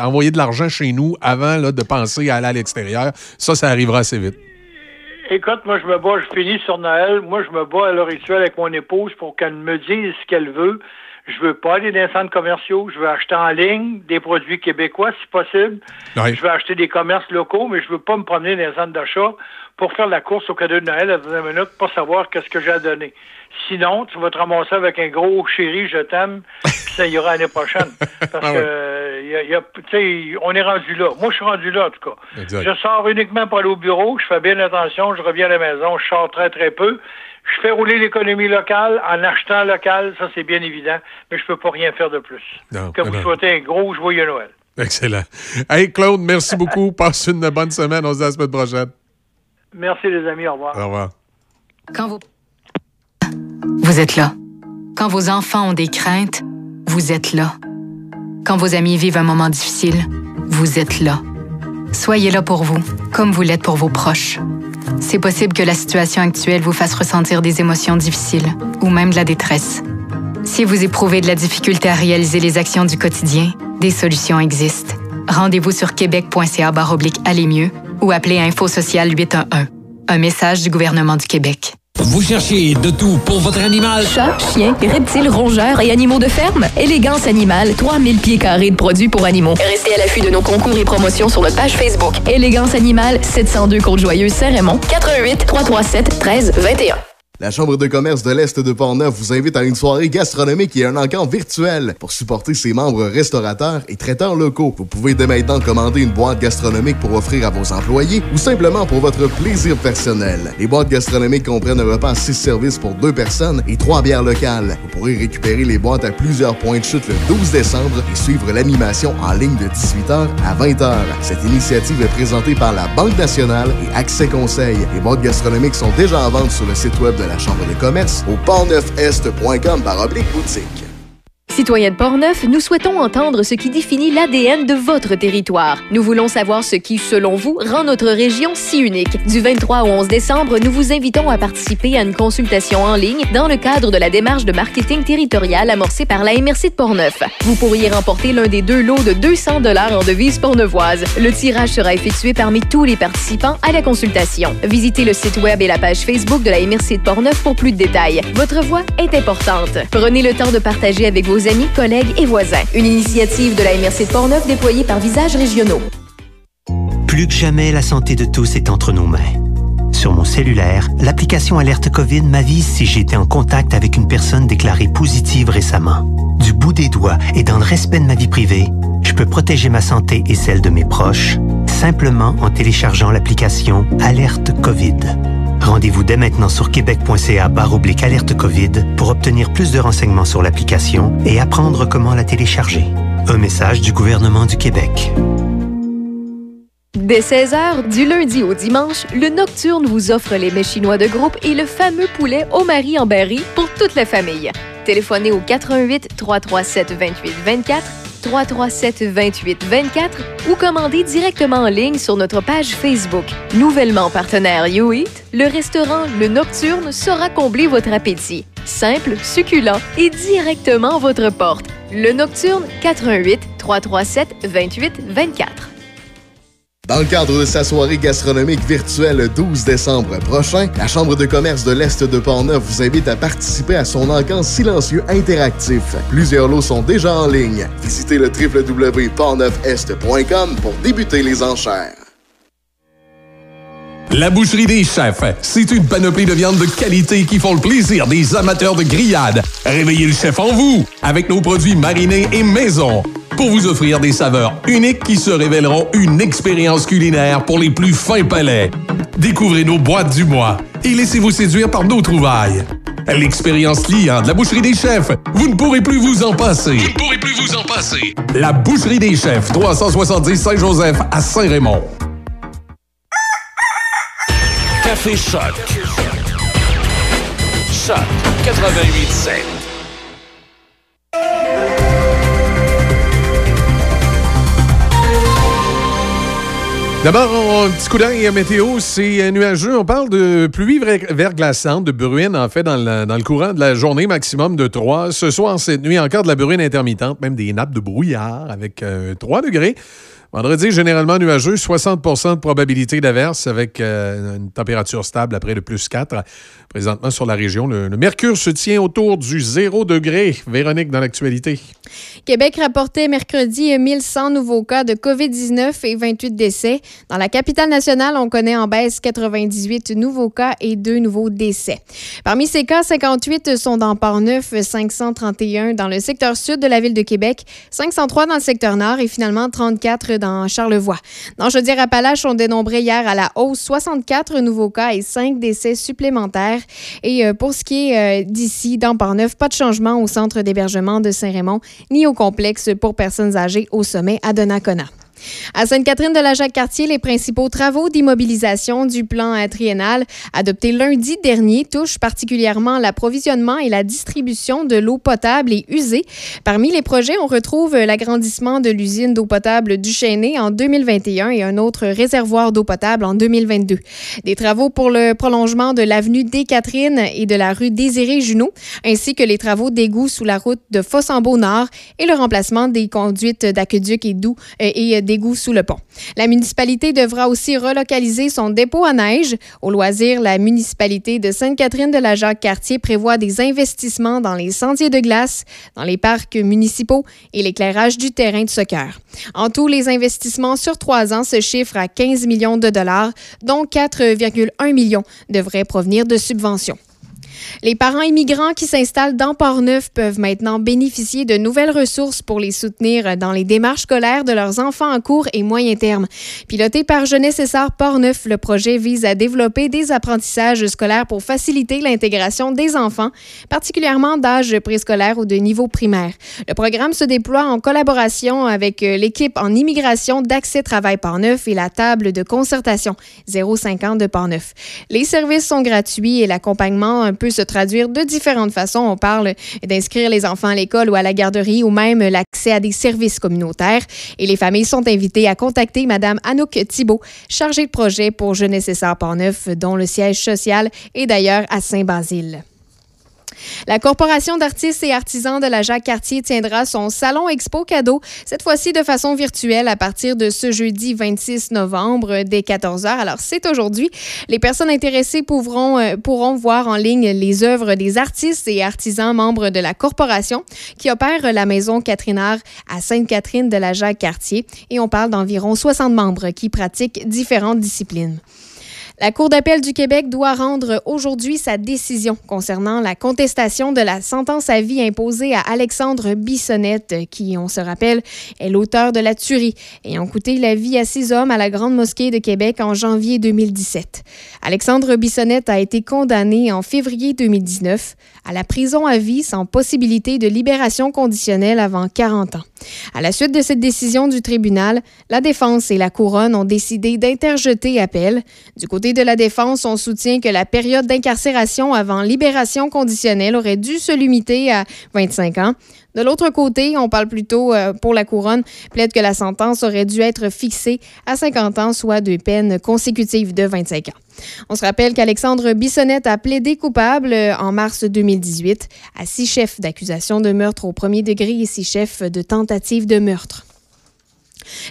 Speaker 12: envoyer de l'argent chez nous avant là, de penser à aller à l'extérieur. Ça, ça arrivera assez vite.
Speaker 16: Écoute, moi, je me bats, je finis sur Noël. Moi, je me bats à l'heure actuelle avec mon épouse pour qu'elle me dise ce qu'elle veut. Je veux pas aller dans les centres commerciaux. Je veux acheter en ligne des produits québécois, si possible. Je veux acheter des commerces locaux, mais je veux pas me promener dans les centres d'achat pour faire la course au cadeau de Noël à la dernière minute pour savoir qu'est-ce que j'ai à donner. Sinon, tu vas te ramasser avec un gros chéri, je t'aime, ça ira l'année prochaine. Parce
Speaker 12: Ah ouais.
Speaker 16: y a- y on est rendu là. Moi, je suis rendu là, en tout cas.
Speaker 12: Exact.
Speaker 16: Je sors uniquement pour aller au bureau, je fais bien attention, je reviens à la maison, je sors très, très peu. Je fais rouler l'économie locale en achetant local, ça c'est bien évident, mais je peux pas rien faire de plus.
Speaker 12: Non,
Speaker 16: que vous souhaitez un gros joyeux Noël.
Speaker 12: Excellent. Hey Claude, merci beaucoup. Passe une bonne semaine. On se dit à la semaine prochaine.
Speaker 16: Merci les amis, au revoir.
Speaker 12: Au revoir.
Speaker 2: Quand vous... Vous êtes là. Quand vos enfants ont des craintes, vous êtes là. Quand vos amis vivent un moment difficile, vous êtes là. Soyez là pour vous, comme vous l'êtes pour vos proches. C'est possible que la situation actuelle vous fasse ressentir des émotions difficiles ou même de la détresse. Si vous éprouvez de la difficulté à réaliser les actions du quotidien, des solutions existent. Rendez-vous sur québec.ca aller mieux ou appelez Info Social 811. Un message du gouvernement du Québec.
Speaker 15: Vous cherchez de tout pour votre animal?
Speaker 4: Chat, chien, reptiles, rongeurs et animaux de ferme? Élégance Animale, 3000 pieds carrés de produits pour animaux. Restez à l'affût de nos concours et promotions sur notre page Facebook. Élégance Animale, 702 Côte-Joyeuse, Saint-Raymond, 88 337 13 21.
Speaker 11: La Chambre de commerce de l'Est de Portneuf vous invite à une soirée gastronomique et un encamp virtuel pour supporter ses membres restaurateurs et traiteurs locaux. Vous pouvez dès maintenant commander une boîte gastronomique pour offrir à vos employés ou simplement pour votre plaisir personnel. Les boîtes gastronomiques comprennent un repas à 6 services pour deux personnes et trois bières locales. Vous pourrez récupérer les boîtes à plusieurs points de chute le 12 décembre et suivre l'animation en ligne de 18h à 20h. Cette initiative est présentée par la Banque nationale et Accès Conseil. Les boîtes gastronomiques sont déjà en vente sur le site web de la Chambre de commerce au portneufest.com par oblique boutique.
Speaker 5: Citoyens de Portneuf, nous souhaitons entendre ce qui définit l'ADN de votre territoire. Nous voulons savoir ce qui, selon vous, rend notre région si unique. Du 23 au 11 décembre, nous vous invitons à participer à une consultation en ligne dans le cadre de la démarche de marketing territorial amorcée par la MRC de Portneuf. Vous pourriez remporter l'un des deux lots de 200 dollars en devises portneuvoises. Le tirage sera effectué parmi tous les participants à la consultation. Visitez le site web et la page Facebook de la MRC de Portneuf pour plus de détails. Votre voix est importante. Prenez le temps de partager avec vos amis, collègues et voisins. Une initiative de la MRC de Portneuf déployée par Visages Régionaux.
Speaker 8: Plus que jamais, la santé de tous est entre nos mains. Sur mon cellulaire, l'application Alerte COVID m'avise si j'ai été en contact avec une personne déclarée positive récemment. Du bout des doigts et dans le respect de ma vie privée, je peux protéger ma santé et celle de mes proches simplement en téléchargeant l'application Alerte COVID. Rendez-vous dès maintenant sur québec.ca oblique alerte COVID pour obtenir plus de renseignements sur l'application et apprendre comment la télécharger. Un message du gouvernement du Québec.
Speaker 5: Dès 16h, du lundi au dimanche, le Nocturne vous offre les mets chinois de groupe et le fameux poulet au mari en berry pour toute la famille. Téléphonez au 88 337 28 24 337 28 24 ou commandez directement en ligne sur notre page Facebook. Nouvellement partenaire YouEat, le restaurant Le Nocturne saura combler votre appétit. Simple, succulent et directement à votre porte. Le Nocturne 88 337 28 24.
Speaker 11: Dans le cadre de sa soirée gastronomique virtuelle le 12 décembre prochain, la Chambre de commerce de l'Est de Portneuf vous invite à participer à son encamp silencieux interactif. Plusieurs lots sont déjà en ligne. Visitez le www.portneufest.com pour débuter les enchères.
Speaker 3: La Boucherie des Chefs, c'est une panoplie de viandes de qualité qui font le plaisir des amateurs de grillades. Réveillez le chef en vous avec nos produits marinés et maison pour vous offrir des saveurs uniques qui se révéleront une expérience culinaire pour les plus fins palais. Découvrez nos boîtes du mois et laissez-vous séduire par nos trouvailles. L'expérience client de la Boucherie des Chefs, vous ne pourrez plus vous en passer. Vous ne pourrez plus vous en passer. La Boucherie des Chefs, 370 Saint-Joseph à Saint-Raymond.
Speaker 14: Café Choc. Choc 88.7.
Speaker 12: D'abord, un petit coup d'œil à météo, c'est nuageux. On parle de pluie verglaçante, de bruine, en fait, dans le, dans le, courant de la journée, maximum de 3. Ce soir, cette nuit, encore de la bruine intermittente, même des nappes de brouillard avec 3 degrés. Vendredi, généralement nuageux, 60% de probabilité d'averse avec euh, une température stable après le plus 4. Présentement sur la région, le, mercure se tient autour du 0 degré. Véronique, dans l'actualité.
Speaker 1: Québec rapportait mercredi 1100 nouveaux cas de COVID-19 et 28 décès. Dans la capitale nationale, on connaît en baisse 98 nouveaux cas et 2 nouveaux décès. Parmi ces cas, 58 sont dans Port-Neuf, 531 dans le secteur sud de la ville de Québec, 503 dans le secteur nord et finalement 34 dans Charlevoix. Dans Chaudière-Appalaches, on dénombrait hier à la hausse 64 nouveaux cas et 5 décès supplémentaires. Et euh, pour ce qui est euh, d'ici, dans Port-Neuf, pas de changement au centre d'hébergement de Saint-Raymond ni au complexe pour personnes âgées au sommet à Donnacona. À Sainte-Catherine de la Jacques-Cartier, les principaux travaux d'immobilisation du plan triennal adopté lundi dernier touchent particulièrement l'approvisionnement et la distribution de l'eau potable et usée. Parmi les projets, on retrouve l'agrandissement de l'usine d'eau potable du Chêné en 2021 et un autre réservoir d'eau potable en 2022. Des travaux pour le prolongement de l'avenue des Catherines et de la rue Désiré-Junot, ainsi que les travaux d'égout sous la route de Fossambeau-Nord et le remplacement des conduites d'aqueduc et doux euh, et d'égouts sous le pont. La municipalité devra aussi relocaliser son dépôt à neige. Au loisir, la municipalité de Sainte-Catherine de la Jacques-Cartier prévoit des investissements dans les sentiers de glace, dans les parcs municipaux et l'éclairage du terrain de soccer. En tout, les investissements sur trois ans se chiffrent à 15 millions de dollars, dont 4,1 millions devraient provenir de subventions. Les parents immigrants qui s'installent dans Port-Neuf peuvent maintenant bénéficier de nouvelles ressources pour les soutenir dans les démarches scolaires de leurs enfants en cours et moyen terme. Piloté par Jeunesse Essar Port-Neuf, le projet vise à développer des apprentissages scolaires pour faciliter l'intégration des enfants, particulièrement d'âge préscolaire ou de niveau primaire. Le programme se déploie en collaboration avec euh, l'équipe en immigration d'Accès Travail Port-Neuf et la table de concertation 050 de Port-Neuf. Les services sont gratuits et l'accompagnement se traduire de différentes façons. On parle d'inscrire les enfants à l'école ou à la garderie ou même l'accès à des services communautaires. Et les familles sont invitées à contacter Mme Anouk Thibault, chargée de projet pour Jeunesse et Port-Neuf, dont le siège social est d'ailleurs à Saint-Basile. La Corporation d'artistes et artisans de la Jacques-Cartier tiendra son salon expo cadeau, cette fois-ci de façon virtuelle à partir de ce jeudi 26 novembre dès 14h. Alors c'est aujourd'hui. Les personnes intéressées pourront, euh, pourront voir en ligne les œuvres des artistes et artisans membres de la corporation qui opère la maison Catherinard à Sainte-Catherine de la Jacques-Cartier et on parle d'environ 60 membres qui pratiquent différentes disciplines. La Cour d'appel du Québec doit rendre aujourd'hui sa décision concernant la contestation de la sentence à vie imposée à Alexandre Bissonnette, qui, on se rappelle, est l'auteur de la tuerie ayant coûté la vie à six hommes à la Grande Mosquée de Québec en janvier 2017. Alexandre Bissonnette a été condamné en février 2019 à la prison à vie sans possibilité de libération conditionnelle avant 40 ans. À la suite de cette décision du tribunal, la défense et la couronne ont décidé d'interjeter appel. Du côté de la défense, on soutient que la période d'incarcération avant libération conditionnelle aurait dû se limiter à 25 ans. De l'autre côté, on parle plutôt euh, pour la couronne, plaide que la sentence aurait dû être fixée à 50 ans, soit deux peines consécutives de 25 ans. On se rappelle qu'Alexandre Bissonnette a plaidé coupable euh, en mars 2018 à six chefs d'accusation de meurtre au premier degré et six chefs de tentative de meurtre.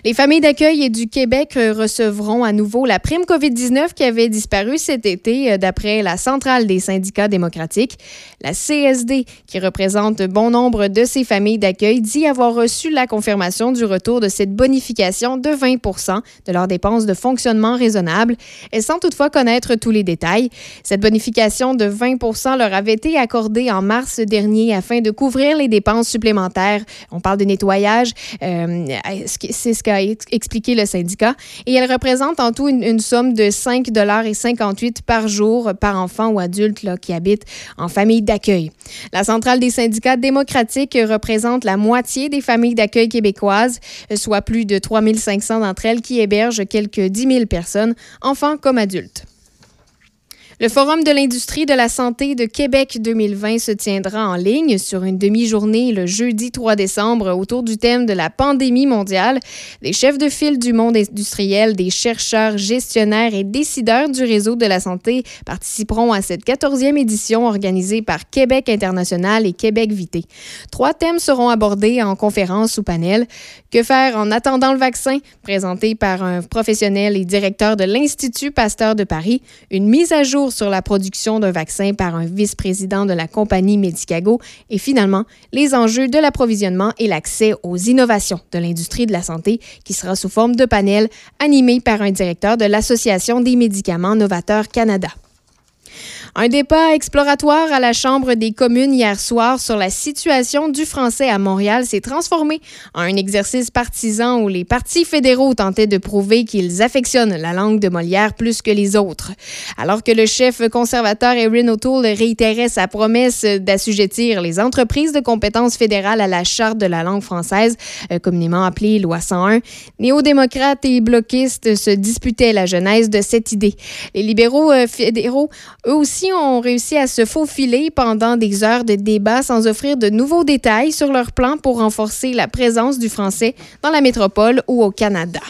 Speaker 1: Les familles d'accueil du Québec euh, recevront à nouveau la prime COVID-19 qui avait disparu cet été, euh, d'après la centrale des syndicats démocratiques. La CSD, qui représente bon nombre de ces familles d'accueil, dit avoir reçu la confirmation du retour de cette bonification de 20% de leurs dépenses de fonctionnement raisonnables, et sans toutefois connaître tous les détails. Cette bonification de 20% leur avait été accordée en mars dernier afin de couvrir les dépenses supplémentaires. On parle de nettoyage, euh, ce qu'a expliqué le syndicat. Et elle représente en tout une, somme de 5,58 par jour par enfant ou adulte là, qui habite en famille d'accueil. La centrale des syndicats démocratiques représente la moitié des familles d'accueil québécoises, soit plus de 3500 d'entre elles qui hébergent quelques 10 000 personnes, enfants comme adultes. Le Forum de l'industrie de la santé de Québec 2020 se tiendra en ligne sur une demi-journée le jeudi 3 décembre autour du thème de la pandémie mondiale. Des chefs de file du monde industriel, des chercheurs, gestionnaires et décideurs du réseau de la santé participeront à cette 14e édition organisée par Québec International et Québec Vité. Trois thèmes seront abordés en conférence ou panel. Que faire en attendant le vaccin, présenté par un professionnel et directeur de l'Institut Pasteur de Paris. Une mise à jour sur la production d'un vaccin par un vice-président de la compagnie Medicago et finalement les enjeux de l'approvisionnement et l'accès aux innovations de l'industrie de la santé qui sera sous forme de panel animé par un directeur de l'Association des médicaments novateurs Canada. Un débat exploratoire à la Chambre des communes hier soir sur la situation du français à Montréal s'est transformé en un exercice partisan où les partis fédéraux tentaient de prouver qu'ils affectionnent la langue de Molière plus que les autres. Alors que le chef conservateur Erin O'Toole réitérait sa promesse d'assujettir les entreprises de compétences fédérales à la Charte de la langue française, euh, communément appelée Loi 101, néo-démocrates et bloquistes se disputaient la genèse de cette idée. Les libéraux euh, fédéraux, eux aussi, ont réussi à se faufiler pendant des heures de débat sans offrir de nouveaux détails sur leur plan pour renforcer la présence du français dans la métropole ou au Canada.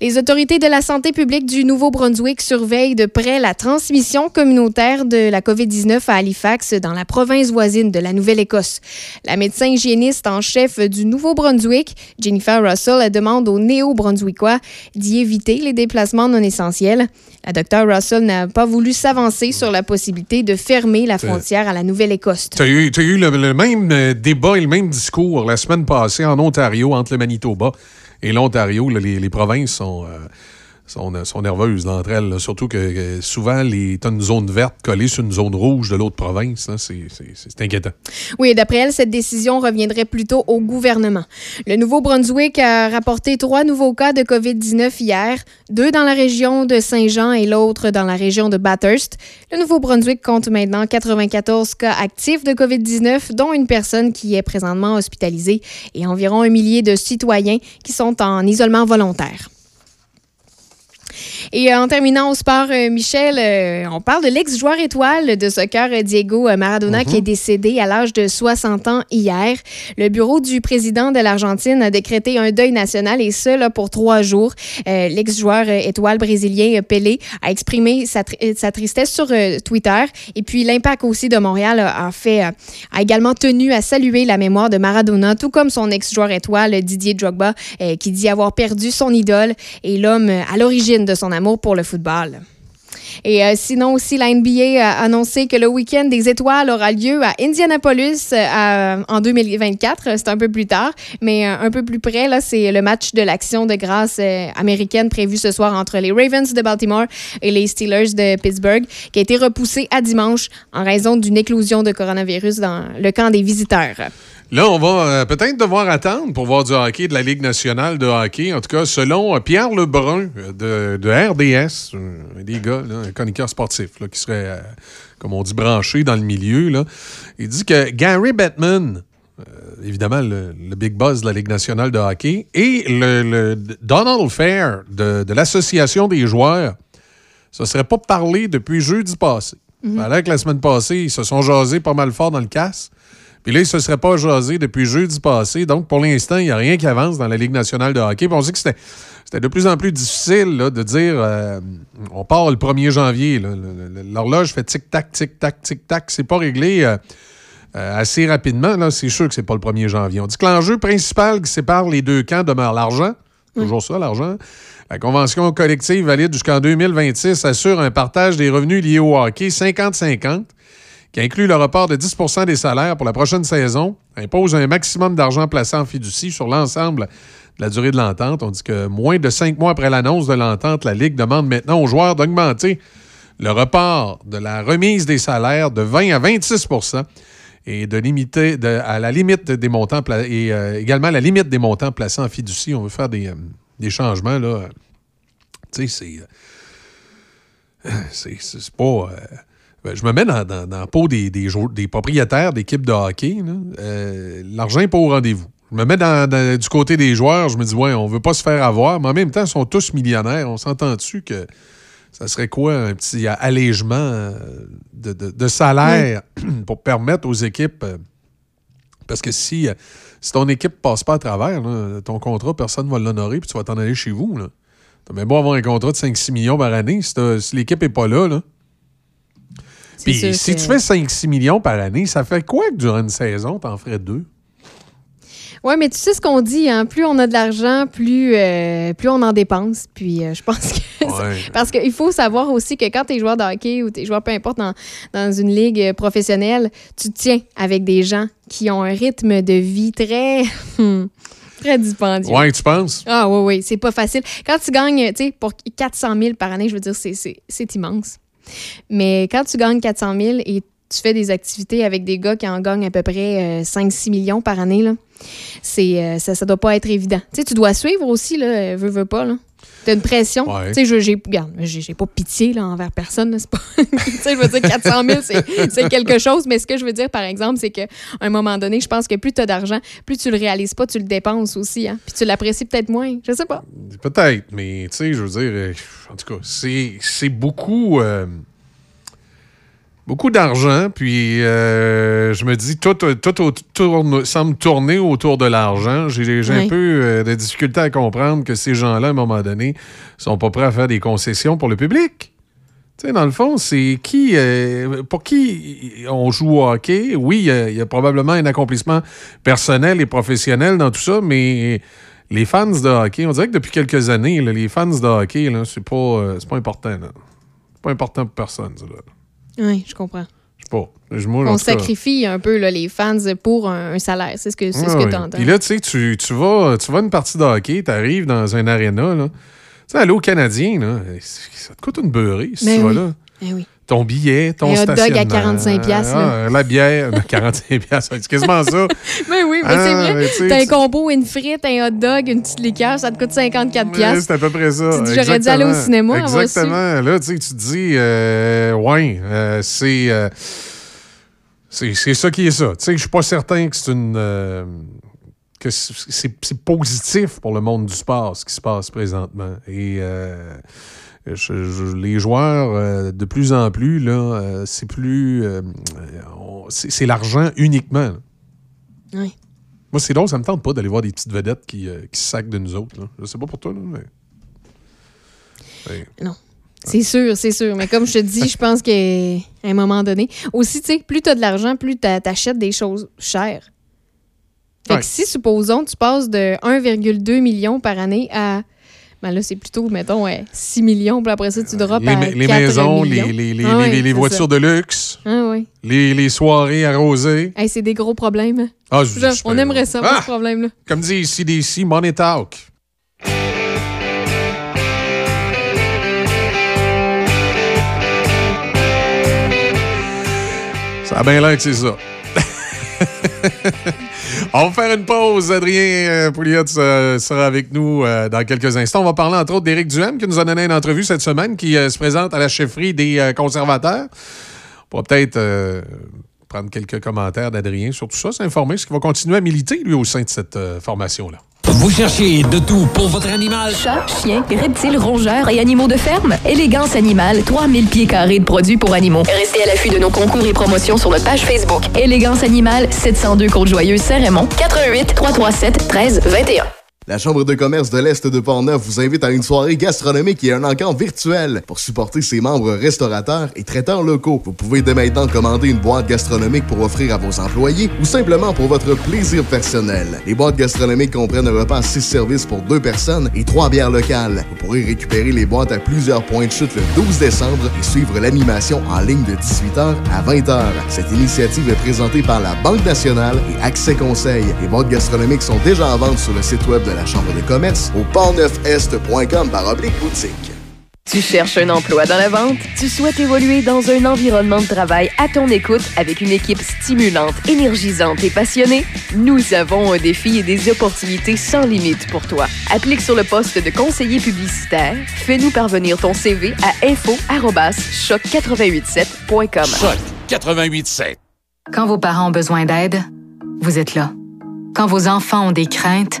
Speaker 1: Les autorités de la santé publique du Nouveau-Brunswick surveillent de près la transmission communautaire de la COVID-19 à Halifax, dans la province voisine de la Nouvelle-Écosse. La médecin hygiéniste en chef du Nouveau-Brunswick, Jennifer Russell, demande aux Néo-Brunswickois d'y éviter les déplacements non essentiels. La docteure Russell n'a pas voulu s'avancer sur la possibilité de fermer la frontière à la Nouvelle-Écosse.
Speaker 12: Tu as eu le, le même euh, débat et le même discours la semaine passée en Ontario entre le Manitoba et l'Ontario. Les, les provinces sont, euh, sont, sont nerveuses d'entre elles. Surtout que, que souvent, les- t'as une zone verte collée sur une zone rouge de l'autre province. c'est inquiétant.
Speaker 1: Oui, d'après elle, cette décision reviendrait plutôt au gouvernement. Le Nouveau-Brunswick a rapporté trois nouveaux cas de COVID-19 hier, deux dans la région de Saint-Jean et l'autre dans la région de Bathurst. Le Nouveau-Brunswick compte maintenant 94 cas actifs de COVID-19, dont une personne qui est présentement hospitalisée et environ un millier de citoyens qui sont en isolement volontaire. Et euh, en terminant au sport, euh, Michel, euh, on parle de l'ex-joueur étoile de soccer Diego Maradona qui est décédé à l'âge de 60 ans hier. Le bureau du président de l'Argentine a décrété un deuil national et ce, là, pour trois jours. L'ex-joueur étoile brésilien Pelé a exprimé sa, tri- sa tristesse sur Twitter. Et puis l'impact aussi de Montréal a, a fait, a également tenu à saluer la mémoire de Maradona, tout comme son ex-joueur étoile Didier Drogba, qui dit avoir perdu son idole et l'homme à l'origine de son amour pour le football. Et euh, sinon aussi, la NBA a annoncé que le week-end des étoiles aura lieu à Indianapolis euh, en 2024. C'est un peu plus tard, mais euh, un peu plus près, là, c'est le match de l'action de grâce américaine prévu ce soir entre les Ravens de Baltimore et les Steelers de Pittsburgh, qui a été repoussé à dimanche en raison d'une éclosion de coronavirus dans le camp des visiteurs.
Speaker 12: Là, on va euh, peut-être devoir attendre pour voir du hockey de la Ligue nationale de hockey. En tout cas, selon euh, Pierre Lebrun euh, de, de RDS, euh, un des gars, là, un chroniqueur sportif, là, qui serait, comme on dit, branché dans le milieu, là, il dit que Gary Bettman, évidemment le, le big boss de la Ligue nationale de hockey, et le, le Donald Fair de, de l'Association des joueurs, ça ne serait pas parlé depuis jeudi passé.
Speaker 17: Mhm.
Speaker 12: Alors que la semaine passée, ils se sont jasés pas mal fort dans le casse. Puis là, ils ne se seraient pas jasés depuis jeudi passé. Donc, pour l'instant, il n'y a rien qui avance dans la Ligue nationale de hockey. Puis on sait que c'était, de plus en plus difficile là, de dire euh, on part le 1er janvier. L'horloge fait tic-tac, tic-tac, tic-tac. C'est pas réglé euh, euh, assez rapidement. Là. C'est sûr que c'est pas le 1er janvier. On dit que l'enjeu principal qui sépare les deux camps demeure l'argent. Toujours ça, l'argent. La convention collective valide jusqu'en 2026 assure un partage des revenus liés au hockey 50-50 qui inclut le report de 10% des salaires pour la prochaine saison, impose un maximum d'argent placé en fiducie sur l'ensemble de la durée de l'entente. On dit que moins de cinq mois après l'annonce de l'entente, la Ligue demande maintenant aux joueurs d'augmenter le report de la remise des salaires de 20 à 26 et de limiter à la limite des montants et euh, également la limite des montants placés en fiducie. On veut faire des, euh, des changements là. Tu sais, c'est euh, c'est c'est pas. Ben, je me mets dans, dans- dans la peau des, des, des propriétaires d'équipes de hockey. Euh, L'argent n'est pas au rendez-vous. Je me mets dans- dans- du côté des joueurs, je me dis, ouais, on veut pas se faire avoir, mais en même temps, ils sont tous millionnaires. On s'entend-tu que ça serait quoi un petit allègement euh, de, de- de salaire pour permettre aux équipes. euh, parce que si, si ton équipe passe pas à travers, là, ton contrat, personne ne va l'honorer, puis tu vas t'en aller chez vous. Là. T'as même beau avoir un contrat de 5-6 millions par année, si, si l'équipe n'est pas là, là. Puis si
Speaker 1: que-
Speaker 12: tu fais 5-6 millions par année, ça fait quoi que durant une saison, t'en ferais deux?
Speaker 1: Oui, mais tu sais ce qu'on dit, hein? plus on a de l'argent, plus, euh, plus on en dépense. Puis euh, je pense que.
Speaker 12: Ouais.
Speaker 1: Parce qu'il faut savoir aussi que quand tu es joueur de hockey ou tu es joueur peu importe dans, dans une ligue euh, professionnelle, tu tiens avec des gens qui ont un rythme de vie très. très dispendieux.
Speaker 12: Ouais, tu penses?
Speaker 1: Ah oui, oui, c'est pas facile. Quand tu gagnes, tu sais, pour 400 000 par année, je veux dire, c'est immense. Mais quand tu gagnes 400 000 et tu fais des activités avec des gars qui en gagnent à peu près 5-6 millions par année, c'est, ça ne doit pas être évident. Tu sais, tu dois suivre aussi, là, veux, veux pas. T'as une pression. Tu sais, j'ai, j'ai pas pitié là, envers personne. C'est pas... tu sais, je veux dire, 400 000, c'est, quelque chose. Mais ce que je veux dire, par exemple, c'est qu'à un moment donné, je pense que plus tu as d'argent, plus tu le réalises pas, tu le dépenses aussi. Hein? Puis tu l'apprécies peut-être moins. Je sais pas.
Speaker 12: Peut-être, mais tu sais, je veux dire, euh, en tout cas, c'est, c'est beaucoup. Euh, beaucoup d'argent, puis euh, je me dis, tout, tout, semble tourner autour de l'argent. J'ai un peu euh, de difficulté à comprendre que ces gens-là, à un moment donné, sont pas prêts à faire des concessions pour le public. Tu sais, dans le fond, c'est qui, euh, pour qui on joue au hockey? Oui, il y, a probablement un accomplissement personnel et professionnel dans tout ça, mais les fans de hockey, on dirait que depuis quelques années, les fans de hockey, c'est pas, pas important. C'est pas important pour personne, ça,
Speaker 1: oui, je comprends.
Speaker 12: Je sais pas.
Speaker 1: on sacrifie un peu là, les fans pour un, salaire. C'est ce que, c'est ce que tu entends.
Speaker 12: Puis là, tu sais, tu, tu, vas, tu vas à une partie de hockey, tu arrives dans un aréna. Tu sais, aller au Canadien, là, ça te coûte une beurrée si ben tu vas là.
Speaker 1: Ben oui
Speaker 12: ton billet, ton un hot
Speaker 1: dog à 45 ah,
Speaker 12: La bière, 45 c'est quasiment ça.
Speaker 1: mais oui, mais c'est ah, vrai. T'as un combo, une frite, un hot dog, une petite liqueur, ça te coûte 54
Speaker 12: C'est à peu près ça.
Speaker 1: J'aurais dû aller au cinéma.
Speaker 12: Exactement. Là, tu te dis, euh, ouais, euh, c'est... Euh, c'est ça qui est ça. Tu sais, je suis pas certain que c'est une... Euh, que c'est positif pour le monde du sport, ce qui se passe présentement. Et les joueurs, euh, de plus en plus, là, euh, c'est plus. Euh, c'est l'argent uniquement.
Speaker 1: Oui.
Speaker 12: Moi, c'est drôle, ça me tente pas d'aller voir des petites vedettes qui, qui se sacent de nous autres. Là. Je sais pas pour toi, là, mais.
Speaker 1: Non. C'est sûr, c'est sûr. Mais comme je te dis, je pense qu'à un moment donné. Aussi, tu sais, plus tu as de l'argent, plus tu achètes des choses chères. Fait que si, supposons, tu passes de 1,2 million par année à ben là, c'est plutôt, mettons, 6 millions, puis après ça, tu drops
Speaker 12: les,
Speaker 1: à
Speaker 12: Les maisons, les, les, les, ah les voitures de luxe,
Speaker 1: ah
Speaker 12: les, soirées arrosées.
Speaker 1: Hey, c'est des gros problèmes.
Speaker 12: Ah, je,
Speaker 1: je, on aimerait ça, ah! ce problème-là.
Speaker 12: Comme dit ici, d'ici, Money Talk. Ça a bien l'air que c'est ça. On va faire une pause. Adrien euh, Pouliot sera avec nous euh, dans quelques instants. On va parler entre autres d'Éric Duhem qui nous a donné une entrevue cette semaine qui euh, se présente à la chefferie des conservateurs. On va peut-être prendre quelques commentaires d'Adrien sur tout ça, s'informer, ce qu'il va continuer à militer, lui, au sein de cette formation-là.
Speaker 15: Vous cherchez de tout pour votre animal?
Speaker 4: Chat, chien, reptiles, rongeurs et animaux de ferme? Élégance Animale, 3000 pieds carrés de produits pour animaux. Restez à l'affût de nos concours et promotions sur notre page Facebook. Élégance Animale, 702 Côte-Joyeuse, Saint-Raymond, 88 337 13 21.
Speaker 11: La Chambre de commerce de l'Est de Portneuf vous invite à une soirée gastronomique et un encamp virtuel pour supporter ses membres restaurateurs et traiteurs locaux. Vous pouvez dès maintenant commander une boîte gastronomique pour offrir à vos employés ou simplement pour votre plaisir personnel. Les boîtes gastronomiques comprennent un repas à 6 services pour deux personnes et trois bières locales. Vous pourrez récupérer les boîtes à plusieurs points de chute le 12 décembre et suivre l'animation en ligne de 18h à 20h. Cette initiative est présentée par la Banque nationale et Accès Conseil. Les boîtes gastronomiques sont déjà en vente sur le site web de la Chambre de commerce au portneufest.com par oblique boutique.
Speaker 5: Tu cherches un emploi dans la vente? Tu souhaites évoluer dans un environnement de travail à ton écoute avec une équipe stimulante, énergisante et passionnée? Nous avons un défi et des opportunités sans limite pour toi. Applique sur le poste de conseiller publicitaire. Fais-nous parvenir ton CV à info-choc887.com.
Speaker 14: Choc 887.
Speaker 2: Quand vos parents ont besoin d'aide, vous êtes là. Quand vos enfants ont des craintes,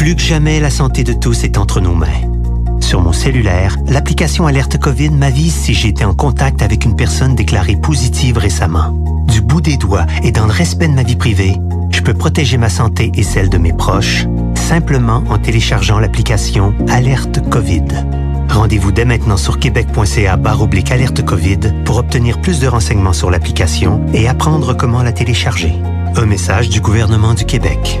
Speaker 8: Plus que jamais, la santé de tous est entre nos mains. Sur mon cellulaire, l'application Alerte COVID m'avise si j'ai été en contact avec une personne déclarée positive récemment. Du bout des doigts et dans le respect de ma vie privée, je peux protéger ma santé et celle de mes proches simplement en téléchargeant l'application Alerte COVID. Rendez-vous dès maintenant sur québec.ca oblique alerte COVID pour obtenir plus de renseignements sur l'application et apprendre comment la télécharger. Un message du gouvernement du Québec.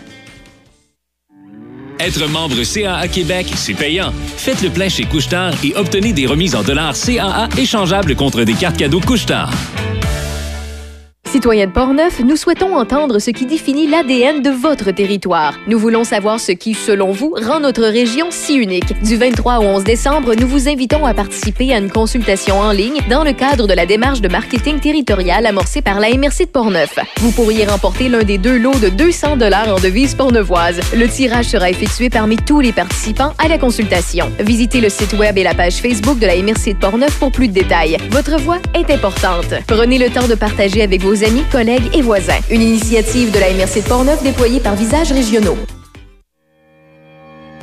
Speaker 10: Être membre CAA Québec, c'est payant. Faites le plein chez Couchetard et obtenez des remises en dollars CAA échangeables contre des cartes cadeaux Couchetard.
Speaker 5: Citoyens de Portneuf, nous souhaitons entendre ce qui définit l'ADN de votre territoire. Nous voulons savoir ce qui, selon vous, rend notre région si unique. Du 23 au 11 décembre, nous vous invitons à participer à une consultation en ligne dans le cadre de la démarche de marketing territorial amorcée par la MRC de Portneuf. Vous pourriez remporter l'un des deux lots de 200 dollars en devises portneuvoises. Le tirage sera effectué parmi tous les participants à la consultation. Visitez le site web et la page Facebook de la MRC de Portneuf pour plus de détails. Votre voix est importante. Prenez le temps de partager avec vos amis, collègues et voisins. Une initiative de la MRC de Portneuf déployée par Visages Régionaux.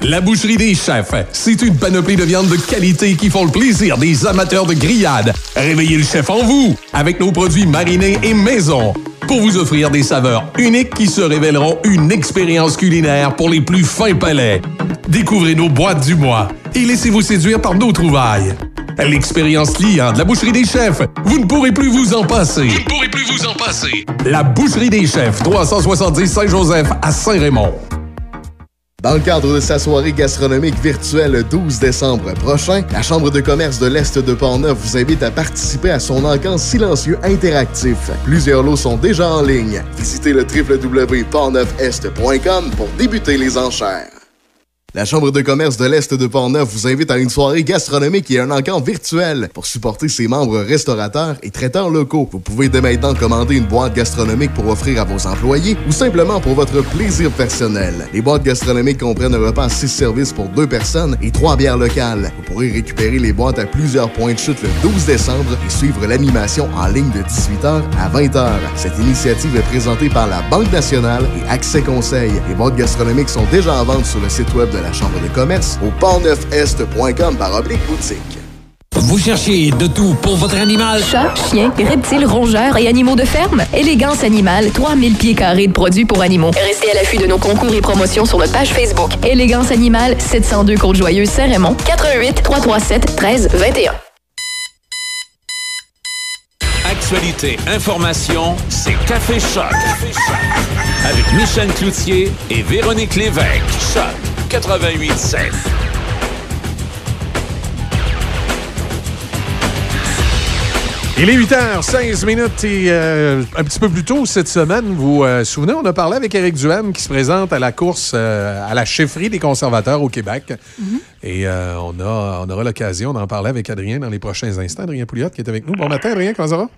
Speaker 3: La boucherie des chefs, c'est une panoplie de viandes de qualité qui font le plaisir des amateurs de grillades. Réveillez le chef en vous avec nos produits marinés et maison pour vous offrir des saveurs uniques qui se révéleront une expérience culinaire pour les plus fins palais. Découvrez nos boîtes du mois et laissez-vous séduire par nos trouvailles. L'expérience client de la boucherie des chefs, vous ne pourrez plus vous en passer. Vous ne pourrez plus vous en passer. La boucherie des chefs, 370 Saint-Joseph à Saint-Raymond.
Speaker 11: Dans le cadre de sa soirée gastronomique virtuelle le 12 décembre prochain, la Chambre de commerce de l'Est de Portneuf vous invite à participer à son encan silencieux interactif. Plusieurs lots sont déjà en ligne. Visitez le www.portneufest.com pour débuter les enchères. La Chambre de commerce de l'Est de Portneuf vous invite à une soirée gastronomique et un encan virtuel pour supporter ses membres restaurateurs et traiteurs locaux. Vous pouvez dès maintenant commander une boîte gastronomique pour offrir à vos employés ou simplement pour votre plaisir personnel. Les boîtes gastronomiques comprennent un repas à 6 services pour deux personnes et trois bières locales. Vous pourrez récupérer les boîtes à plusieurs points de chute le 12 décembre et suivre l'animation en ligne de 18h à 20h. Cette initiative est présentée par la Banque nationale et Accès Conseil. Les boîtes gastronomiques sont déjà en vente sur le site web de la Chambre de commerce au portneufest.com par oblique boutique.
Speaker 15: Vous cherchez de tout pour votre animal?
Speaker 4: Chat, chien, reptiles, rongeurs et animaux de ferme? Élégance Animale, 3000 pieds carrés de produits pour animaux. Restez à l'affût de nos concours et promotions sur notre page Facebook. Élégance Animale, 702 Côte-Joyeuse, Saint-Raymond, 88 337 13 21.
Speaker 14: Actualité, information, c'est Café Choc. Avec Michel Cloutier et Véronique Lévesque. Choc 88.7.
Speaker 12: Il est 8h16 minutes et euh, un petit peu plus tôt cette semaine, vous euh, vous souvenez, on a parlé avec Éric Duham qui se présente à la course euh, à la chefferie des conservateurs au Québec. Et euh, on, a, on aura l'occasion d'en parler avec Adrien dans les prochains instants. Adrien Pouliot qui est avec nous. Bon matin, Adrien, comment ça va?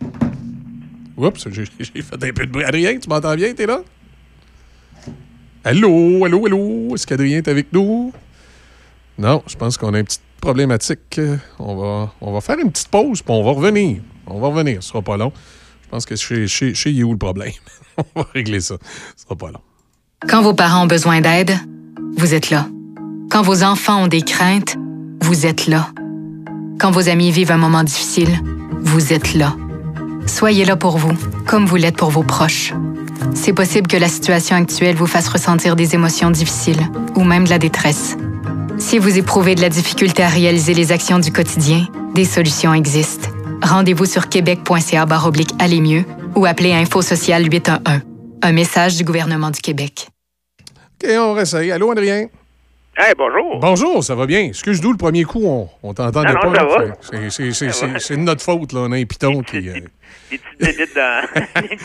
Speaker 12: Oups, j'ai j'ai fait un peu de bruit. Adrien, tu m'entends bien? T'es là? Allô, allô, allô? Est-ce qu'Adrien est avec nous? Non, je pense qu'on a une petite problématique. On va, on va faire une petite pause, puis on va revenir. On va revenir, ce sera pas long. Je pense que chez, chez, chez You le problème. on va régler ça. Ce sera pas long.
Speaker 2: Quand vos parents ont besoin d'aide, vous êtes là. Quand vos enfants ont des craintes, vous êtes là. Quand vos amis vivent un moment difficile, vous êtes là. Soyez là pour vous, comme vous l'êtes pour vos proches. C'est possible que la situation actuelle vous fasse ressentir des émotions difficiles ou même de la détresse. Si vous éprouvez de la difficulté à réaliser les actions du quotidien, des solutions existent. Rendez-vous sur québec.ca aller mieux ou appelez Info Social 811. Un message du gouvernement du Québec.
Speaker 12: OK, on. Allô, Adrien?
Speaker 17: Hey, bonjour.
Speaker 12: Bonjour, ça va bien? Excuse nous le premier coup, on, on t'entendait pas.
Speaker 17: ça va.
Speaker 12: C'est- de notre faute, là. On a un piton qui. euh,
Speaker 17: Des petites bébites dans.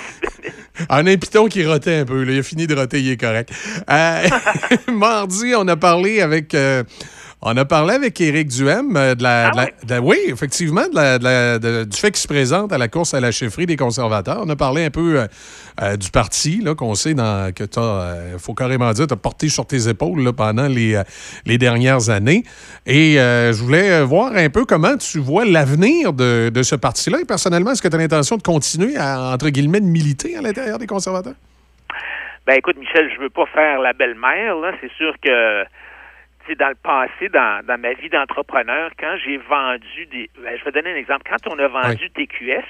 Speaker 12: Ah, On a un piton qui rotait un peu. Là. Il a fini de roter, il est correct. Euh, mardi, on a parlé avec. euh, on a parlé avec Éric Duhem euh, de la, de la- de la- oui, effectivement, de la- du fait qu'il se présente à la course à la chefferie des conservateurs. On a parlé un peu euh, euh, du parti, là, qu'on sait dans, que tu as, faut carrément dire, tu as porté sur tes épaules là, pendant les, euh, les dernières années. Et euh, je voulais euh, voir un peu comment tu vois l'avenir de, de ce parti-là. Et personnellement, est-ce que tu as l'intention de continuer à, entre guillemets, de militer à l'intérieur des conservateurs?
Speaker 17: Ben écoute, Michel, je veux pas faire la belle-mère. C'est sûr que sais, dans le passé, dans, dans ma vie d'entrepreneur, quand j'ai vendu des. ben, je vais donner un exemple. Quand on a vendu TQS,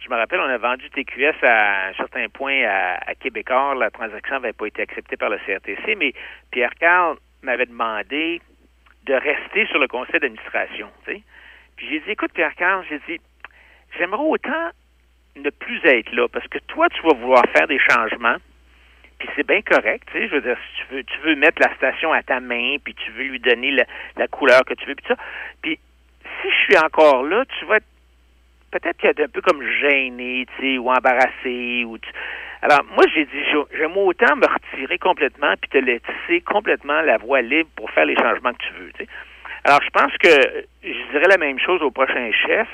Speaker 17: je me rappelle, on a vendu TQS à un certain point à, à Québécois. La transaction n'avait pas été acceptée par le CRTC, mais Pierre Carl m'avait demandé de rester sur le conseil d'administration. tu sais. Puis j'ai dit, écoute, Pierre Carl, j'ai dit, j'aimerais autant ne plus être là parce que toi, tu vas vouloir faire des changements. Puis c'est bien correct, tu sais, je veux dire, si tu veux, tu veux mettre la station à ta main, puis tu veux lui donner la, couleur que tu veux, puis ça. Puis si je suis encore là, tu vas être peut-être qu'il un peu comme gêné, tu sais, ou embarrassé, ou. Alors, moi, j'ai dit, j'aime autant me retirer complètement puis te laisser complètement la voie libre pour faire les changements que tu veux, tu sais. Alors, je pense que je dirais la même chose au prochain chef.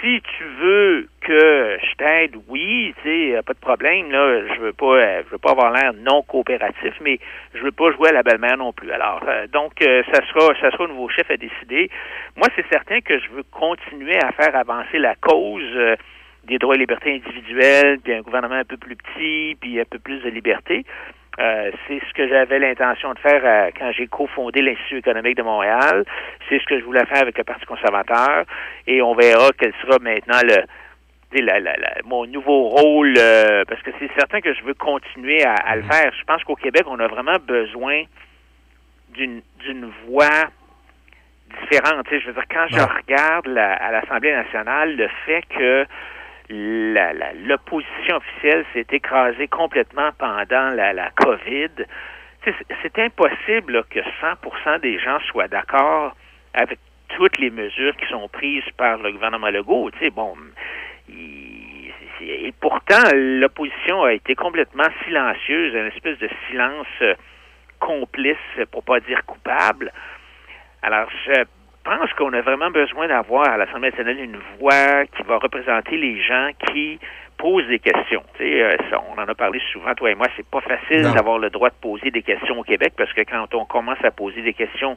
Speaker 17: Si tu veux que je t'aide, oui, tu sais, a pas de problème, là, je veux pas, euh, je veux pas avoir l'air non coopératif, mais je veux pas jouer à la belle-mère non plus. Alors, euh, donc, euh, ça sera, ça sera au nouveau chef à décider. Moi, c'est certain que je veux continuer à faire avancer la cause euh, des droits et libertés individuelles, puis un gouvernement un peu plus petit, puis un peu plus de liberté. Euh, c'est ce que j'avais l'intention de faire euh, quand j'ai cofondé l'Institut économique de Montréal. C'est ce que je voulais faire avec le Parti conservateur. Et on verra quel sera maintenant le, la- la- la- mon nouveau rôle, euh, parce que c'est certain que je veux continuer à, à le faire. Je pense qu'au Québec, on a vraiment besoin d'une d'une voix différente. Tu sais, je veux dire, quand je regarde la- à l'Assemblée nationale le fait que l'opposition officielle s'est écrasée complètement pendant la, COVID, c'est impossible que 100% des gens soient d'accord avec toutes les mesures qui sont prises par le gouvernement Legault. Tu sais, bon, et pourtant, l'opposition a été complètement silencieuse, une espèce de silence euh, complice, pour pas dire coupable. Alors, je pense qu'on a vraiment besoin d'avoir à l'Assemblée nationale une voix qui va représenter les gens qui posent des questions. Tu sais, euh, ça, on en a parlé souvent, toi et moi, c'est pas facile d'avoir le droit de poser des questions au Québec parce que quand on commence à poser des questions,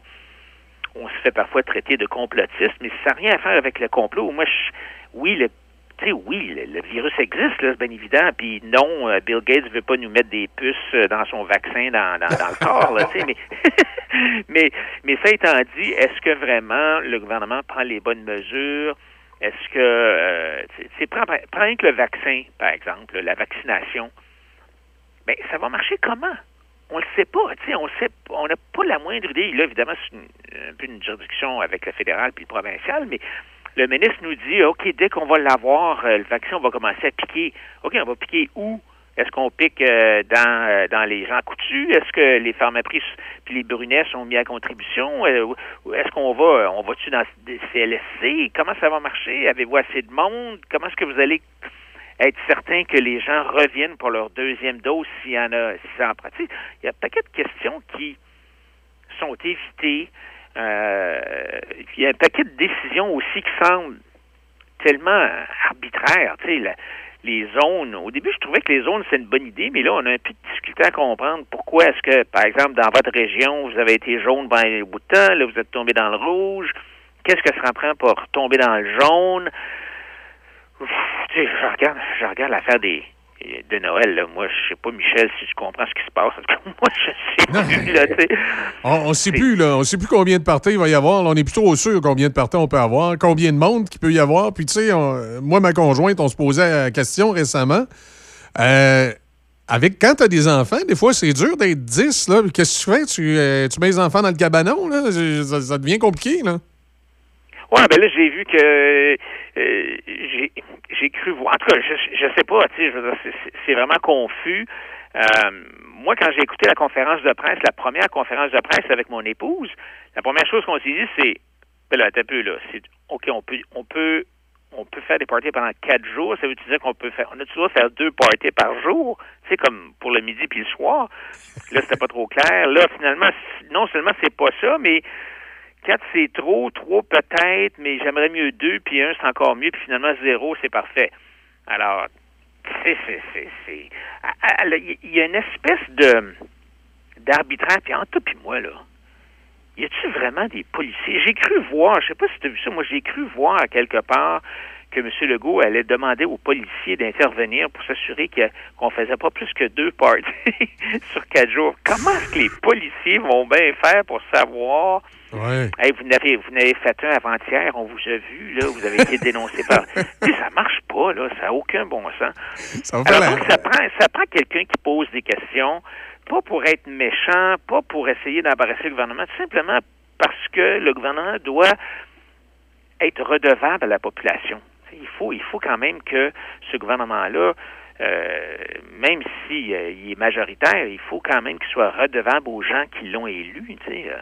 Speaker 17: on se fait parfois traiter de complotiste, mais ça n'a rien à faire avec le complot. Moi, je, oui, le tu sais, oui, le, le virus existe, là, c'est bien évident. Puis non, euh, Bill Gates veut pas nous mettre des puces euh, dans son vaccin dans, dans, dans le corps, là, tu sais, mais, mais, mais ça étant dit, est-ce que vraiment le gouvernement prend les bonnes mesures? Est-ce que, euh, tu prends, que le vaccin, par exemple, la vaccination. Ben, ça va marcher comment? On le sait pas, tu sais, on sait, on n'a pas la moindre idée. Là, évidemment, c'est un peu une juridiction avec le fédéral puis le provincial, mais le ministre nous dit, OK, dès qu'on va l'avoir, euh, le vaccin, on va commencer à piquer. OK, on va piquer où? Est-ce qu'on pique euh, dans, euh, dans les gens coutus? Est-ce que les pharmacies puis les brunets sont mis à contribution? Est-ce qu'on va, on va-tu dans des CLSC? Comment ça va marcher? Avez-vous assez de monde? Comment est-ce que vous allez être certain que les gens reviennent pour leur deuxième dose s'il y en a, si ça en pratique? Il y a un paquet de questions qui sont évitées. Euh, il y a un paquet de décisions aussi qui semblent tellement arbitraires. Tu sais, les zones, au début, je trouvais que les zones, c'est une bonne idée, mais là, on a un peu de difficulté à comprendre pourquoi est-ce que, par exemple, dans votre région, vous avez été jaune pendant un bout de temps, là, vous êtes tombé dans le rouge. Qu'est-ce que ça en prend pour tomber dans le jaune? Tu sais, je regarde, je regarde l'affaire des de Noël, là. Moi, je sais pas, Michel, si tu comprends ce qui se passe. Moi, je sais plus, là, tu sais.
Speaker 12: On ne sait plus, là. On sait plus combien de parties il va y avoir. Là, on est plutôt sûr combien de parties on peut avoir, combien de monde qu'il peut y avoir. Puis, tu sais, on- moi, ma conjointe, on se posait la question récemment. Euh, avec, quand tu as des enfants, des fois, c'est dur d'être 10. Là. Qu'est-ce que tu fais? Tu, euh, tu mets les enfants dans le cabanon? Là? Ça, ça devient compliqué, là.
Speaker 17: Ouais, ben là, j'ai vu que euh, j'ai j'ai cru voir. En tout cas, je, je sais pas, tu sais, c'est- c'est vraiment confus. Euh, moi, quand j'ai écouté la conférence de presse, la première conférence de presse avec mon épouse, la première chose qu'on s'est dit, c'est, ben là, t'as peu, là, c'est, OK, on peut, on peut, on peut faire des parties pendant quatre jours. Ça veut dire qu'on peut faire, on a toujours faire deux parties par jour, tu sais, comme pour le midi puis le soir. Là, c'était pas trop clair. Là, finalement, non seulement c'est pas ça, mais quatre, c'est trop, trois peut-être, mais j'aimerais mieux deux, puis un, c'est encore mieux, puis finalement, zéro, c'est parfait. Alors, c'est, c'est, c'est, c'est, il y a une espèce de, d'arbitraire, puis entre toi puis moi, là, y a-t-il vraiment des policiers? J'ai cru voir, je sais pas si tu as vu ça, moi j'ai cru voir quelque part que M. Legault allait demander aux policiers d'intervenir pour s'assurer qu'on ne faisait pas plus que deux parties sur quatre jours. Comment est-ce que les policiers vont bien faire pour savoir?
Speaker 12: Ouais.
Speaker 17: Hey, vous n'avez vous n'avez fait un avant-hier, on vous a vu, là, vous avez été dénoncé par. tu sais, ça marche pas, là, ça n'a aucun bon sens.
Speaker 12: Ça
Speaker 17: Alors,
Speaker 12: la-
Speaker 17: donc, ça prend, ça prend quelqu'un qui pose des questions, pas pour être méchant, pas pour essayer d'embarrasser le gouvernement, tout simplement parce que le gouvernement doit être redevable à la population. Il faut, il faut quand même que ce gouvernement-là, euh, même s'il il est majoritaire, il faut quand même qu'il soit redevable aux gens qui l'ont élu. Tu sais, euh.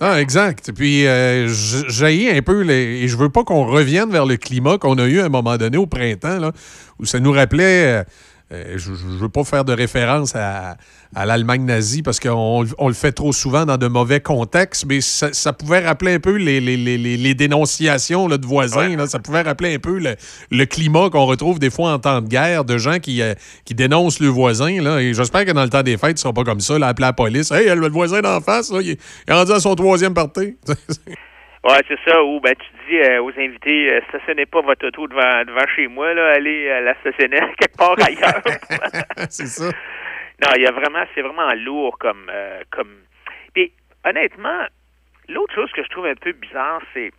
Speaker 12: Ah, exact. Puis, euh, j- jaillit un peu, les, et je veux pas qu'on revienne vers le climat qu'on a eu à un moment donné au printemps, là, où ça nous rappelait. Euh, je ne veux pas faire de référence à, à l'Allemagne nazie parce qu'on on le fait trop souvent dans de mauvais contextes, mais ça, ça pouvait rappeler un peu les, les, les, les- les dénonciations là, de voisins. là. ça pouvait rappeler un peu le, le climat qu'on retrouve des fois en temps de guerre, de gens qui, euh, qui dénoncent le voisin. Là, et j'espère que dans le temps des fêtes, ce ne sera pas comme ça, là, appeler la police. Hey, le voisin d'en face, là, il, est, il est rendu à son troisième parti.
Speaker 17: Ouais, c'est ça. Ou ben tu dis euh, aux invités, euh, stationnez pas votre auto devant, devant chez moi, là, allez euh, la stationner quelque part ailleurs.
Speaker 12: c'est ça.
Speaker 17: Non, il y a vraiment, c'est vraiment lourd comme, euh, comme. Puis honnêtement, l'autre chose que je trouve un peu bizarre, c'est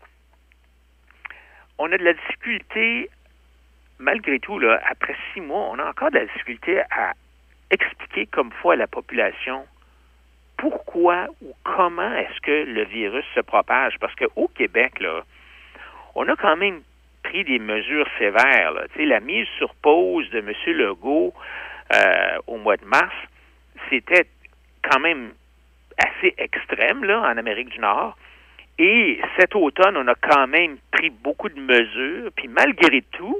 Speaker 17: on a de la difficulté, malgré tout, là, après six mois, on a encore de la difficulté à expliquer comme faut à la population pourquoi ou comment est-ce que le virus se propage? Parce qu'au Québec, là, on a quand même pris des mesures sévères. La mise sur pause de M. Legault euh, au mois de mars, c'était quand même assez extrême là, en Amérique du Nord. Et cet automne, on a quand même pris beaucoup de mesures. Puis malgré tout,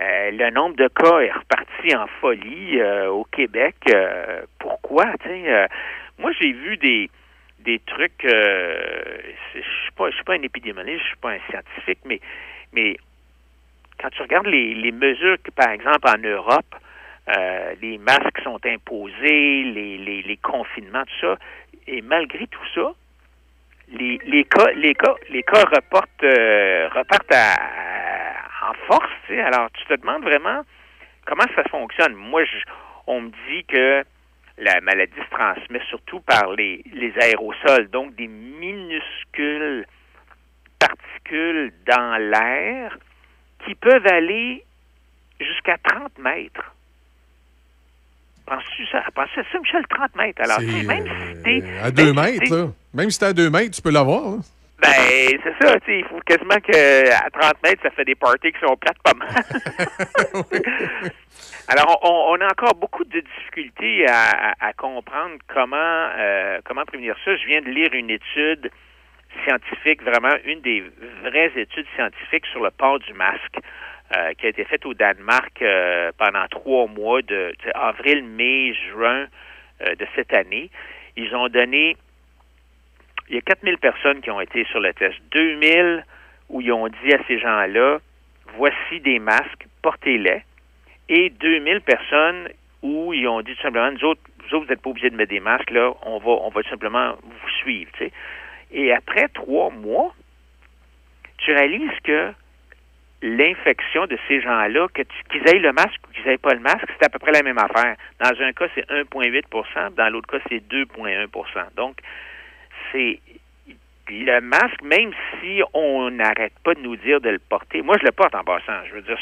Speaker 17: euh, le nombre de cas est reparti en folie euh, au Québec. Pourquoi? Moi, j'ai vu des des trucs. euh, je suis pas, je suis pas un épidémiologiste, je suis pas un scientifique, mais mais quand tu regardes les, mesures que, par exemple, en Europe, euh, les masques sont imposés, les, les, confinements, tout ça, et malgré tout ça, les, les cas, les cas, les cas reportent, euh, repartent à- en force. Alors, tu te demandes vraiment comment ça fonctionne. Moi, on me dit que la maladie se transmet surtout par les, les aérosols, donc des minuscules particules dans l'air qui peuvent aller jusqu'à 30 mètres. Penses-tu ça? Penses-tu à ça, Michel? 30 mètres. Alors, même si t'es...
Speaker 12: À deux
Speaker 17: même si
Speaker 12: mètres,
Speaker 17: t'es-
Speaker 12: là. Même si t'es à deux mètres, tu peux l'avoir. là.
Speaker 17: Ben, c'est ça, tu sais, il faut quasiment que à 30 mètres, ça fait des parties qui sont plates pas mal. Alors, on, on a encore beaucoup de difficultés à, à- à comprendre comment euh, comment prévenir ça. Je viens de lire une étude scientifique, vraiment une des vraies études scientifiques sur le port du masque, euh, qui a été faite au Danemark euh, pendant trois mois, de avril, mai, juin de cette année. Ils ont donné il y a 4000 personnes qui ont été sur le test. 2000 où ils ont dit à ces gens-là, voici des masques, portez-les. Et 2000 personnes où ils ont dit tout simplement, nous autres, vous autres, vous n'êtes pas obligés de mettre des masques, là, on va, on va tout simplement vous suivre. Et après trois mois, tu réalises que l'infection de ces gens-là, qu'ils aient le masque ou qu'ils n'aient pas le masque, c'est à peu près la même affaire. Dans un cas, c'est 1,8% dans l'autre cas, c'est 2,1% Donc, c'est le masque, même si on n'arrête pas de nous dire de le porter. Moi, je le porte en passant. Je veux dire,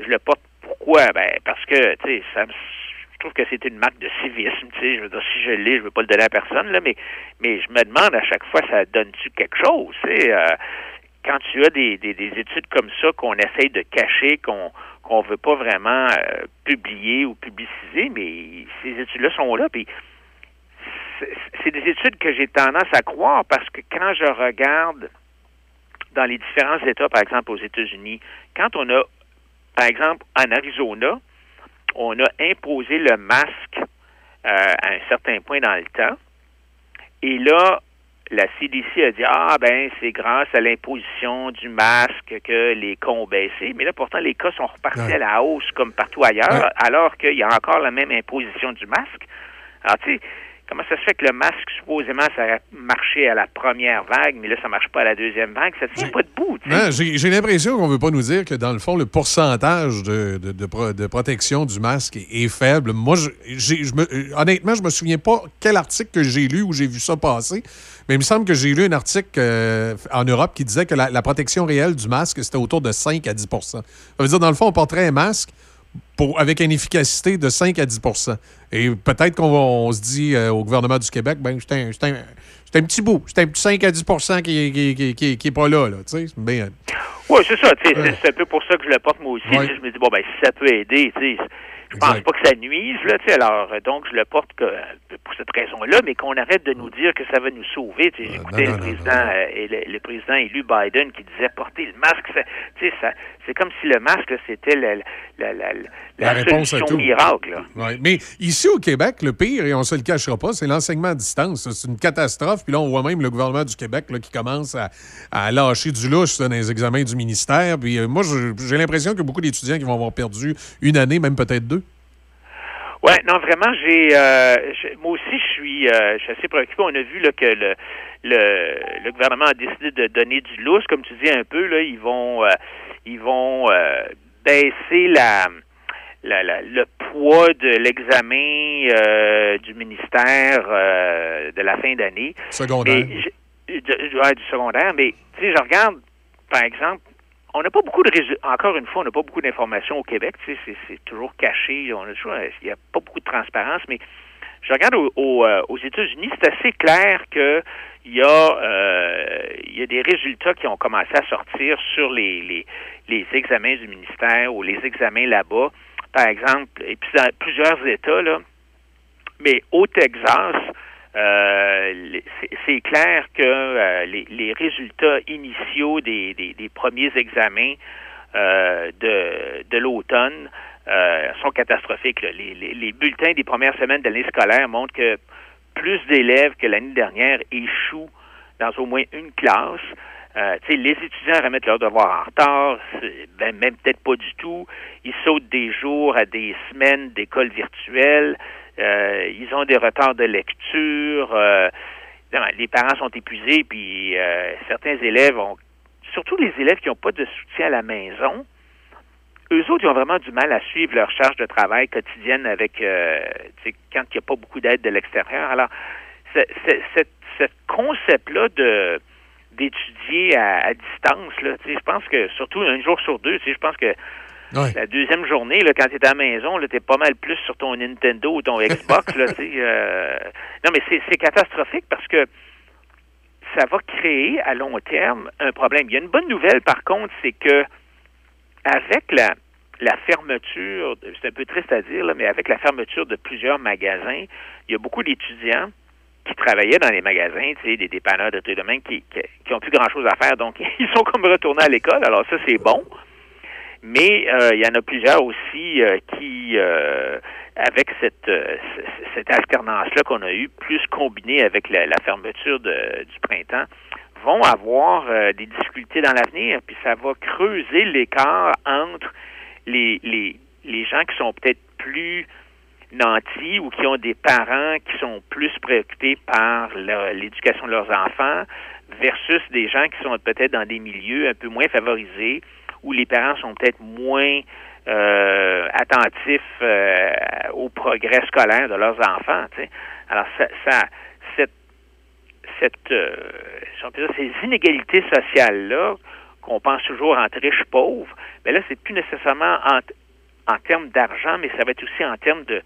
Speaker 17: je le porte pourquoi? Ben, parce que, tu sais, je trouve que c'est une marque de civisme, tu sais. Je veux dire, si je l'ai, je veux pas le donner à personne, là, mais, mais je me demande à chaque fois, ça donne-tu quelque chose, tu sais? euh, quand tu as des, des, des études comme ça qu'on essaye de cacher, qu'on qu'on veut pas vraiment euh, publier ou publiciser, mais ces études-là sont là. Puis c'est- des études que j'ai tendance à croire parce que quand je regarde dans les différents États, par exemple aux États-Unis, quand on a, par exemple, en Arizona, on a imposé le masque euh, à un certain point dans le temps. Et là, la CDC a dit Ah, ben, c'est grâce à l'imposition du masque que les cas ont baissé. Mais là, pourtant, les cas sont repartis
Speaker 12: Ouais.
Speaker 17: à la hausse comme partout ailleurs,
Speaker 12: Ouais.
Speaker 17: alors qu'il y a encore la même imposition du masque. Alors, tu sais, comment ça se fait que le masque, supposément, ça a marché à la première vague, mais là, ça marche pas à la deuxième vague? Ça tient pas debout,
Speaker 12: J'ai l'impression qu'on ne veut pas nous dire que, dans le fond, le pourcentage de, de- de pro- de protection du masque est, est faible. Moi, je, j'ai- je me- euh, honnêtement, je me souviens pas quel article que j'ai lu où j'ai vu ça passer, mais il me semble que j'ai lu un article euh, en Europe qui disait que la, la protection réelle du masque, c'était autour de 5 à 10% Ça veut dire, dans le fond, on porterait un masque pour, avec une efficacité de 5 à 10% Et peut-être qu'on se dit euh, au gouvernement du Québec, ben, c'est un, un- un petit bout, c'est un petit 5 à 10 qui, qui, qui, qui, qui est pas là. là tu sais. Mais, euh,
Speaker 17: Oui, c'est ça.
Speaker 12: Ouais.
Speaker 17: C'est un peu pour ça que je le porte moi aussi.
Speaker 12: Ouais.
Speaker 17: Je me dis, bon, ben, si ça peut aider, tu sais, je pense
Speaker 12: Exact.
Speaker 17: pas que ça nuise, là, tu sais, alors, euh, donc, je le porte que, euh, pour cette raison-là, mais qu'on arrête de nous dire que ça va nous sauver. Tu sais, J'écoutais le
Speaker 12: non,
Speaker 17: président euh, et le, le président élu Biden qui disait porter le masque, ça- tu sais, ça, c'est comme si le masque, c'était la, la, la, la,
Speaker 12: La réponse à tout.
Speaker 17: miracle, là.
Speaker 12: Ouais. Mais ici au Québec, le pire, et on se le cachera pas, c'est l'enseignement à distance. C'est une catastrophe. Puis là, on voit même le gouvernement du Québec là, qui commence à, à lâcher du louche dans les examens du ministère. Puis euh, moi, j'ai l'impression que beaucoup d'étudiants qui vont avoir perdu une année, même peut-être deux.
Speaker 17: Ouais, non, vraiment, j'ai, euh, moi aussi, je suis, euh, je suis assez préoccupé. On a vu là, que le, le, le gouvernement a décidé de donner du lousse, comme tu dis un peu. Là, ils vont, euh, ils vont euh, baisser la, la, la- le poids de l'examen euh, du ministère euh, de la fin d'année.
Speaker 12: Secondaire.
Speaker 17: Mais je- de- ouais, du secondaire, mais tu sais, je regarde, par exemple, on n'a pas beaucoup de résultats. Encore une fois, on n'a pas beaucoup d'informations au Québec. Tu sais, c'est, toujours caché. On a toujours, il n'y a pas beaucoup de transparence. Mais je regarde au, euh, aux États-Unis, c'est assez clair que il y a, euh, il y a des résultats qui ont commencé à sortir sur les, les, les examens du ministère ou les examens là-bas. Par exemple, et puis dans plusieurs États, là, mais au Texas, euh, c'est- clair que euh, les, les résultats initiaux des, des, des premiers examens euh, de, de l'automne euh, sont catastrophiques. Les, les, les bulletins des premières semaines de l'année scolaire montrent que plus d'élèves que l'année dernière échouent dans au moins une classe. Euh, les étudiants remettent leurs devoirs en retard, ben, même peut-être pas du tout. Ils sautent des jours à des semaines d'école virtuelle. Euh, ils ont des retards de lecture. euh, les parents sont épuisés, puis euh, certains élèves ont, surtout les élèves qui n'ont pas de soutien à la maison, eux autres, ils ont vraiment du mal à suivre leur charge de travail quotidienne avec, euh, quand il n'y a pas beaucoup d'aide de l'extérieur. Alors, ce, ce, ce- ce concept-là de d'étudier à, distance, là, je pense que surtout un jour sur deux, je pense que la deuxième journée, là, quand tu es à la maison, tu es pas mal plus sur ton Nintendo ou ton Xbox. là, euh, non, mais c'est catastrophique parce que ça va créer à long terme un problème. Il y a une bonne nouvelle, par contre, c'est que avec la, la fermeture, c'est un peu triste à dire, là, mais avec la fermeture de plusieurs magasins, il y a beaucoup d'étudiants qui travaillaient dans les magasins, tu sais, des dépanneurs de tout domaine qui, qui, qui ont plus grand-chose à faire, donc ils sont comme retournés à l'école. Alors ça, c'est bon. Mais euh, il y en a plusieurs aussi euh, qui, euh, avec cette, cette alternance-là qu'on a eue, plus combinée avec la, fermeture du printemps, vont avoir des difficultés dans l'avenir, puis ça va creuser l'écart entre les, les, les gens qui sont peut-être plus nantis ou qui ont des parents qui sont plus préoccupés par l'éducation de leurs enfants versus des gens qui sont peut-être dans des milieux un peu moins favorisés où les parents sont peut-être moins euh, attentifs euh, au progrès scolaire de leurs enfants. Alors, ça, ça cette, cette, euh, ces inégalités sociales-là, qu'on pense toujours entre riches pauvres, mais là, c'est plus nécessairement en, en termes d'argent, mais ça va être aussi en termes de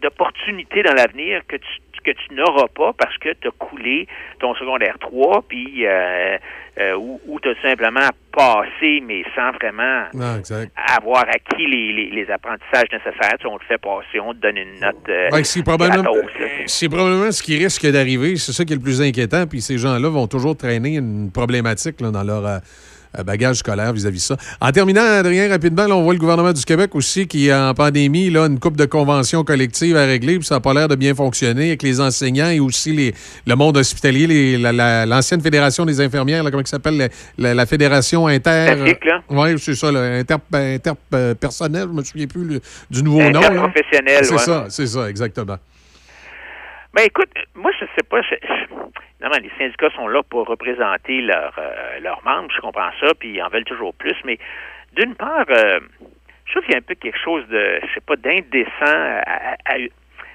Speaker 17: d'opportunités dans l'avenir que tu que tu n'auras pas parce que tu as coulé ton secondaire 3, puis euh, euh, ou, ou tu as simplement passé, mais sans vraiment
Speaker 12: Non, exact.
Speaker 17: avoir acquis les, les, les apprentissages nécessaires. On te fait passer, on te donne une note euh,
Speaker 12: Ouais, c'est probablement, ce qui risque d'arriver. C'est ça qui est le plus inquiétant. Puis ces gens-là vont toujours traîner une problématique là, dans leur bagage scolaire vis-à-vis de ça. En terminant, Adrien, rapidement, là, on voit le gouvernement du Québec aussi qui, en pandémie, là, une coupe de conventions collectives à régler, puis ça n'a pas l'air de bien fonctionner avec les enseignants et aussi les, le monde hospitalier, la- l'ancienne fédération des infirmières, là, comment ça s'appelle, la, fédération inter... Oui, c'est ça, là, inter, interpersonnel, je me souviens plus le- du nouveau nom.
Speaker 17: Interprofessionnel,
Speaker 12: C'est
Speaker 17: ouais.
Speaker 12: ça, c'est ça, exactement.
Speaker 17: Ben écoute, moi je sais pas. je- Évidemment, les syndicats sont là pour représenter leurs euh, leurs membres, je comprends ça, puis ils en veulent toujours plus. Mais d'une part, euh, je trouve qu'il y a un peu quelque chose de, je sais pas, d'indécent à, à-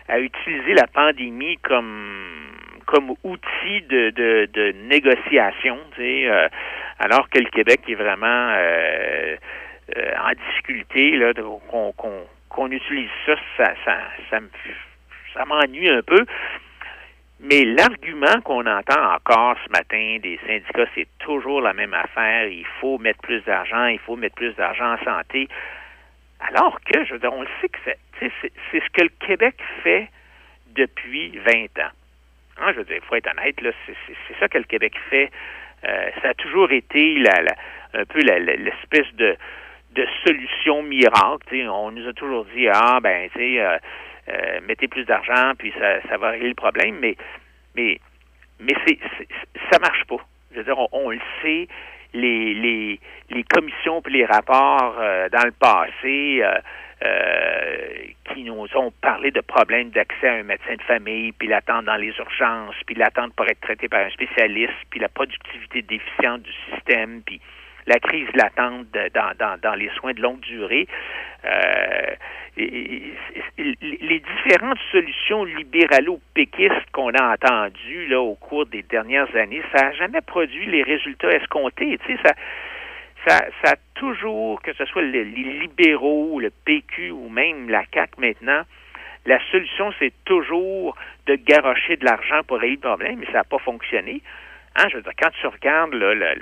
Speaker 17: à- utiliser la pandémie comme comme outil de, de, de négociation, tu sais, euh, alors que le Québec est vraiment euh, euh, en difficulté, là, qu'on qu'on utilise ça, ça, ça, ça m'ennuie un peu. Mais l'argument qu'on entend encore ce matin des syndicats, c'est toujours la même affaire. Il faut mettre plus d'argent, il faut mettre plus d'argent en santé. Alors que, je veux dire, on le sait que c'est, c'est, ce que le Québec fait depuis 20 ans. Hein, je veux dire, il faut être honnête, là, c'est, ça que le Québec fait. Euh, ça a toujours été la, la- un peu l'espèce de, de solution miracle. tu sais. On nous a toujours dit, ah, ben, tu sais, euh, euh, mettez plus d'argent, puis ça, ça va régler le problème, mais, mais, mais c'est, ça marche pas. Je veux dire, on, on le sait, les, les, les commissions puis les rapports euh, dans le passé euh, euh, qui nous ont parlé de problèmes d'accès à un médecin de famille, puis l'attente dans les urgences, puis l'attente pour être traité par un spécialiste, puis la productivité déficiente du système, puis la crise latente dans, dans, les soins de longue durée. Euh, les différentes solutions libéralo-péquistes qu'on a entendues au cours des dernières années, ça n'a jamais produit les résultats escomptés. Tu sais, ça, a toujours, que ce soit le- les libéraux, le PQ ou même la CAQ maintenant, la solution, c'est toujours de garrocher de l'argent pour régler le problème, mais ça n'a pas fonctionné. Hein, je veux dire, quand tu regardes là, le-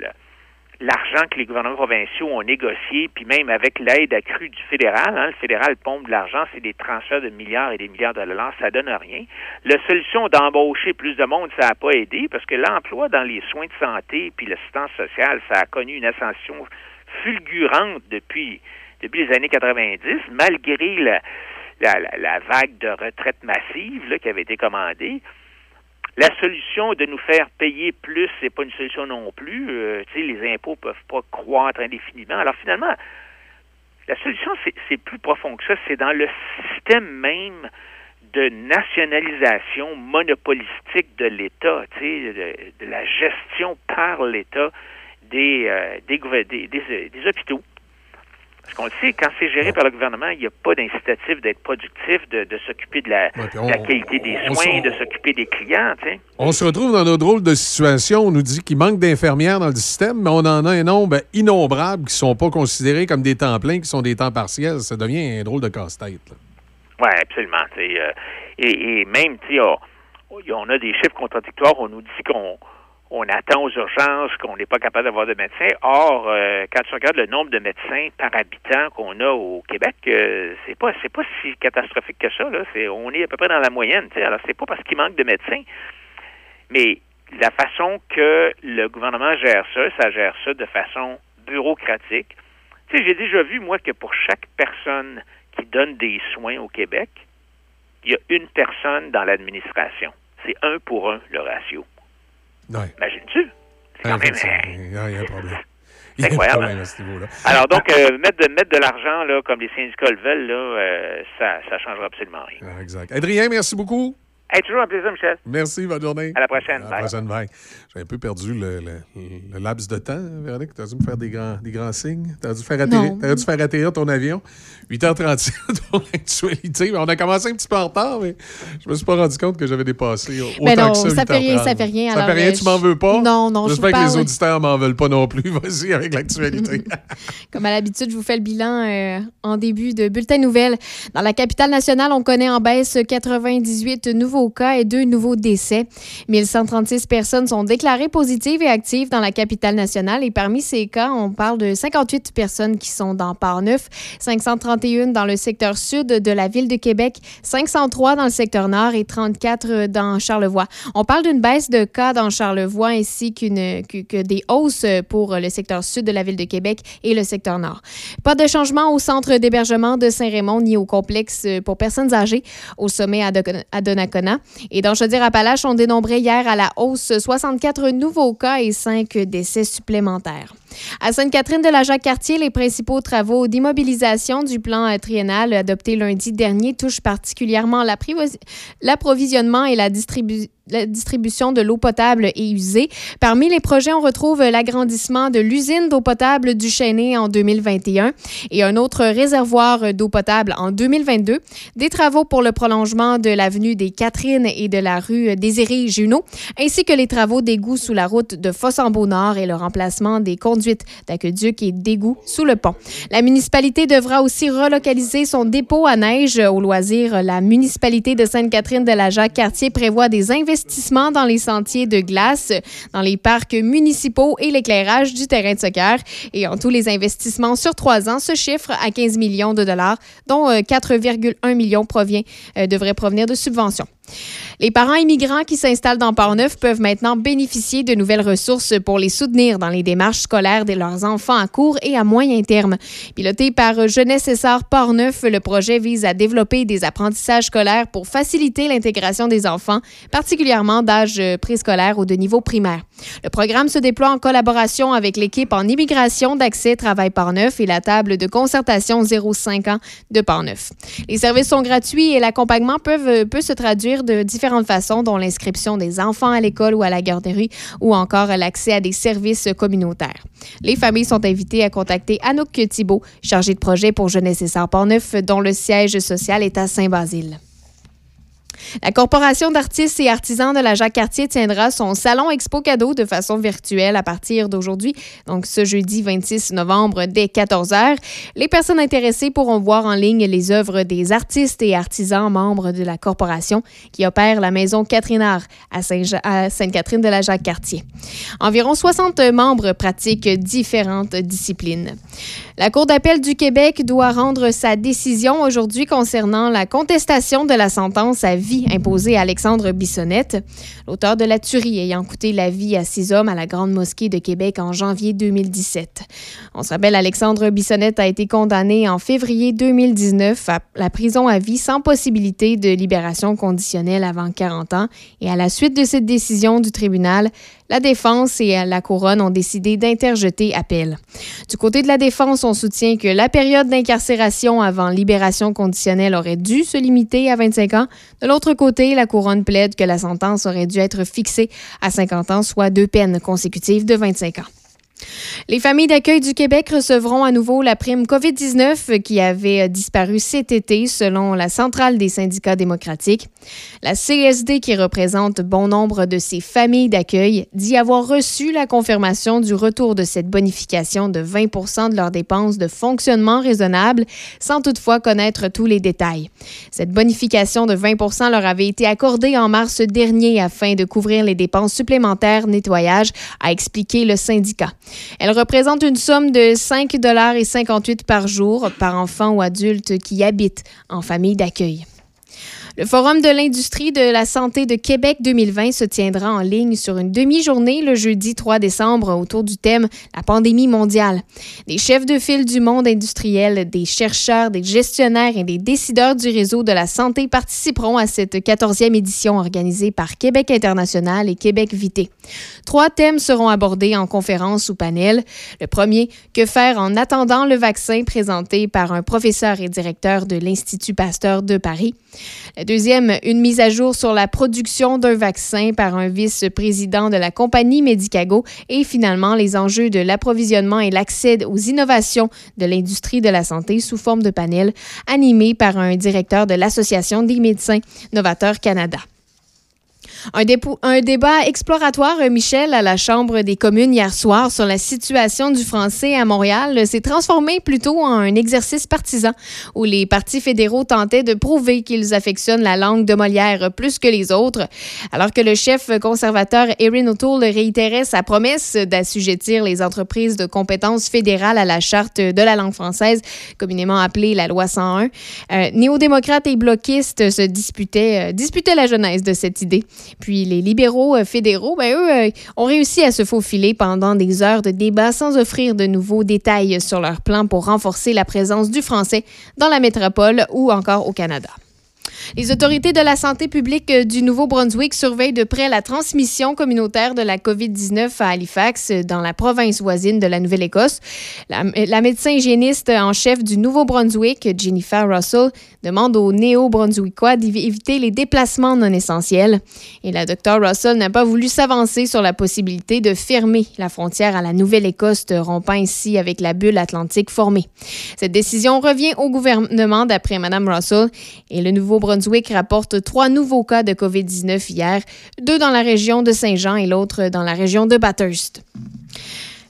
Speaker 17: l'argent que les gouvernements provinciaux ont négocié, puis même avec l'aide accrue du fédéral, hein, le fédéral pompe de l'argent, c'est des transferts de milliards et des milliards de dollars, ça donne rien. La solution d'embaucher plus de monde, ça n'a pas aidé, parce que l'emploi dans les soins de santé puis l'assistance sociale, ça a connu une ascension fulgurante depuis, depuis les années 90, malgré la, la, la- vague de retraite massive là, qui avait été commandée. La solution de nous faire payer plus, c'est pas une solution non plus. Euh, les impôts peuvent pas croître indéfiniment. Alors finalement, la solution, c'est- plus profond que ça. C'est dans le système même de nationalisation monopolistique de l'État, de, la gestion par l'État des, euh, des, des, des- des hôpitaux. Parce qu'on le sait, quand c'est géré par le gouvernement, il n'y a pas d'incitatif d'être productif, de, de s'occuper de la, de qualité des
Speaker 12: on-
Speaker 17: soins, de s'occuper des clients.
Speaker 12: On se retrouve dans notre drôle de situation. On nous dit qu'il manque d'infirmières dans le système, mais on en a un nombre innombrable qui ne sont pas considérés comme des temps pleins, qui sont des temps partiels. Ça devient un drôle de casse-tête.
Speaker 17: Oui, absolument. euh, et, et même, on, on a des chiffres contradictoires. On nous dit qu'on on attend aux urgences, qu'on n'est pas capable d'avoir de médecins. Or, euh, quand tu regardes le nombre de médecins par habitant qu'on a au Québec, euh, c'est pas si catastrophique que ça. C'est, on est à peu près dans la moyenne. tu sais. Alors, c'est pas parce qu'il manque de médecins, mais la façon que le gouvernement gère ça, ça gère ça de façon bureaucratique. J'ai déjà vu, moi, que pour chaque personne qui donne des soins au Québec, il y a une personne dans l'administration. C'est un pour un, le ratio.
Speaker 12: Ouais.
Speaker 17: Imagines-tu? C'est quand même...
Speaker 12: Il y a il y a un problème.
Speaker 17: C'est incroyable.
Speaker 12: problème à ce.
Speaker 17: Alors donc, euh, mettre de, mettre de l'argent, là, comme les syndicats le veulent, là, euh, ça ne changera absolument rien.
Speaker 12: Ah, Exact. Adrien, merci beaucoup.
Speaker 17: Hey, toujours un plaisir, Michel.
Speaker 12: Merci, bonne journée.
Speaker 17: À la prochaine.
Speaker 12: À la
Speaker 17: Bye.
Speaker 12: prochaine, bye. J'ai un peu perdu le, le- le laps de temps, Véronique. Tu as dû me faire des grands, des grands signes. Tu as dû faire atterrir,
Speaker 1: Non.
Speaker 12: dû faire atterrir ton avion. 8h37 pour l'actualité. On a commencé un petit peu en retard, mais je me suis pas rendu compte que j'avais dépassé autant
Speaker 1: Mais non,
Speaker 12: que ça.
Speaker 1: ça fait rien,
Speaker 12: 8h30.
Speaker 1: ça fait rien.
Speaker 12: Ça fait rien,
Speaker 1: euh,
Speaker 12: tu m'en veux pas?
Speaker 1: Non, non, je
Speaker 12: J'espère que les auditeurs m'en veulent pas non plus. Vas-y avec l'actualité.
Speaker 1: Comme à l'habitude, je vous fais le bilan euh, en début de bulletin de nouvelles. Dans la capitale nationale, on connaît en baisse 98 nouveaux cas et deux nouveaux décès. 1136 personnes sont déclarées positives et actives dans la capitale nationale et parmi ces cas, on parle de 58 personnes qui sont dans Port-Neuf, 531 dans le secteur sud de la ville de Québec, 503 dans le secteur nord et 34 dans Charlevoix. On parle d'une baisse de cas dans Charlevoix ainsi qu'une que, des hausses pour le secteur sud de la ville de Québec et le secteur nord. Pas de changement au centre d'hébergement de Saint-Raymond ni au complexe pour personnes âgées au sommet à, Donnacona. Et dans Chaudière-Appalaches, on dénombrait hier à la hausse 64 nouveaux cas et 5 décès supplémentaires. À Sainte-Catherine-de-la-Jacques-Cartier, les principaux travaux d'immobilisation du plan euh, triennal adopté lundi dernier touchent particulièrement l'approvisionnement et la, distribu- la distribution de l'eau potable et usée. Parmi les projets, on retrouve l'agrandissement de l'usine d'eau potable du Chêné en 2021 et un autre réservoir d'eau potable en 2022, des travaux pour le prolongement de l'avenue des Catherines et de la rue Désiré-Junot, ainsi que les travaux d'égout sous la route de Fossambeau-Nord et le remplacement des conduites d'aqueduc et d'égouts sous le pont. La municipalité devra aussi relocaliser son dépôt à neige au loisir. La municipalité de Sainte-Catherine-de-la-Jacques-Cartier prévoit des investissements dans les sentiers de glace, dans les parcs municipaux et l'éclairage du terrain de soccer. Et en tous les investissements sur trois ans se chiffrent à 15 millions de dollars, dont euh, 4,1 millions provient, euh, devraient provenir de subventions. Les parents immigrants qui s'installent dans Port-Neuf peuvent maintenant bénéficier de nouvelles ressources pour les soutenir dans les démarches scolaires de leurs enfants à court et à moyen terme. Piloté par Jeunesse Essar Port-Neuf, le projet vise à développer des apprentissages scolaires pour faciliter l'intégration des enfants, particulièrement d'âge préscolaire ou de niveau primaire. Le programme se déploie en collaboration avec l'équipe en immigration d'accès Travail Port-Neuf et la table de concertation 0,5 ans de Port-Neuf. Les services sont gratuits et l'accompagnement peuvent, peut se traduire de différentes façons, dont l'inscription des enfants à l'école ou à la garderie ou encore l'accès à des services communautaires. Les familles sont invitées à contacter Anouk Thibault, chargée de projet pour Jeunesse et Sœurs Port-Neuf, dont le siège social est à Saint-Basile. La Corporation d'artistes et artisans de la Jacques-Cartier tiendra son salon Expo Cadeau de façon virtuelle à partir d'aujourd'hui, donc ce jeudi 26 novembre dès 14h. Les personnes intéressées pourront voir en ligne les œuvres des artistes et artisans membres de la corporation qui opère la maison Catrinard à Saint- à Sainte-Catherine de la Jacques-Cartier. Environ 60 membres pratiquent différentes disciplines. La Cour d'appel du Québec doit rendre sa décision aujourd'hui concernant la contestation de la sentence à vie imposée à Alexandre Bissonnette, l'auteur de la tuerie ayant coûté la vie à six hommes à la Grande Mosquée de Québec en janvier 2017. On se rappelle, Alexandre Bissonnette a été condamné en février 2019 à la prison à vie sans possibilité de libération conditionnelle avant 40 ans. Et à la suite de cette décision du tribunal, la défense et la couronne ont décidé d'interjeter appel. Du côté de la défense, on soutient que la période d'incarcération avant libération conditionnelle aurait dû se limiter à 25 ans. De l'autre côté, la couronne plaide que la sentence aurait dû être fixée à 50 ans, soit deux peines consécutives de 25 ans. Les familles d'accueil du Québec recevront à nouveau la prime COVID-19 qui avait disparu cet été selon la centrale des syndicats démocratiques. La CSD, qui représente bon nombre de ces familles d'accueil, dit avoir reçu la confirmation du retour de cette bonification de 20% de leurs dépenses de fonctionnement raisonnable, sans toutefois connaître tous les détails. Cette bonification de 20 leur avait été accordée en mars dernier afin de couvrir les dépenses supplémentaires nettoyage, a expliqué le syndicat. Elle représente une somme de 5,58 par jour par enfant ou adulte qui habite en famille d'accueil. Le Forum de l'industrie de la santé de Québec 2020 se tiendra en ligne sur une demi-journée le jeudi 3 décembre autour du thème La pandémie mondiale. Des chefs de file du monde industriel, des chercheurs, des gestionnaires et des décideurs du réseau de la santé participeront à cette 14e édition organisée par Québec International et Québec Vité. Trois thèmes seront abordés en conférence ou panel. Le premier, que faire en attendant le vaccin présenté par un professeur et directeur de l'Institut Pasteur de Paris. Deuxième, une mise à jour sur la production d'un vaccin par un vice-président de la compagnie Medicago. Et finalement, les enjeux de l'approvisionnement et l'accès aux innovations de l'industrie de la santé sous forme de panel animé par un directeur de l'Association des médecins Novateurs Canada. Un, débat exploratoire, euh, Michel, à la Chambre des communes hier soir sur la situation du français à Montréal s'est transformé plutôt en un exercice partisan où les partis fédéraux tentaient de prouver qu'ils affectionnent la langue de Molière plus que les autres, alors que le chef conservateur Erin O'Toole réitérait sa promesse d'assujettir les entreprises de compétences fédérales à la charte de la langue française, communément appelée la loi 101. Euh, néo-démocrates et bloquistes se disputaient, euh, disputaient la genèse de cette idée. Puis les libéraux euh, fédéraux, ben, eux, euh, ont réussi à se faufiler pendant des heures de débat sans offrir de nouveaux détails sur leur plan pour renforcer la présence du français dans la métropole ou encore au Canada. Les autorités de la santé publique euh, du Nouveau-Brunswick surveillent de près la transmission communautaire de la COVID-19 à Halifax, euh, dans la province voisine de la Nouvelle-Écosse. La, la, médecin hygiéniste en chef du Nouveau-Brunswick, Jennifer Russell, demande aux néo-brunswickois d'éviter les déplacements non essentiels. Et la docteur Russell n'a pas voulu s'avancer sur la possibilité de fermer la frontière à la Nouvelle-Écosse, rompant ainsi avec la bulle atlantique formée. Cette décision revient au gouvernement, d'après Mme Russell, et le Brunswick rapporte trois nouveaux cas de COVID-19 hier, deux dans la région de Saint-Jean et l'autre dans la région de Bathurst.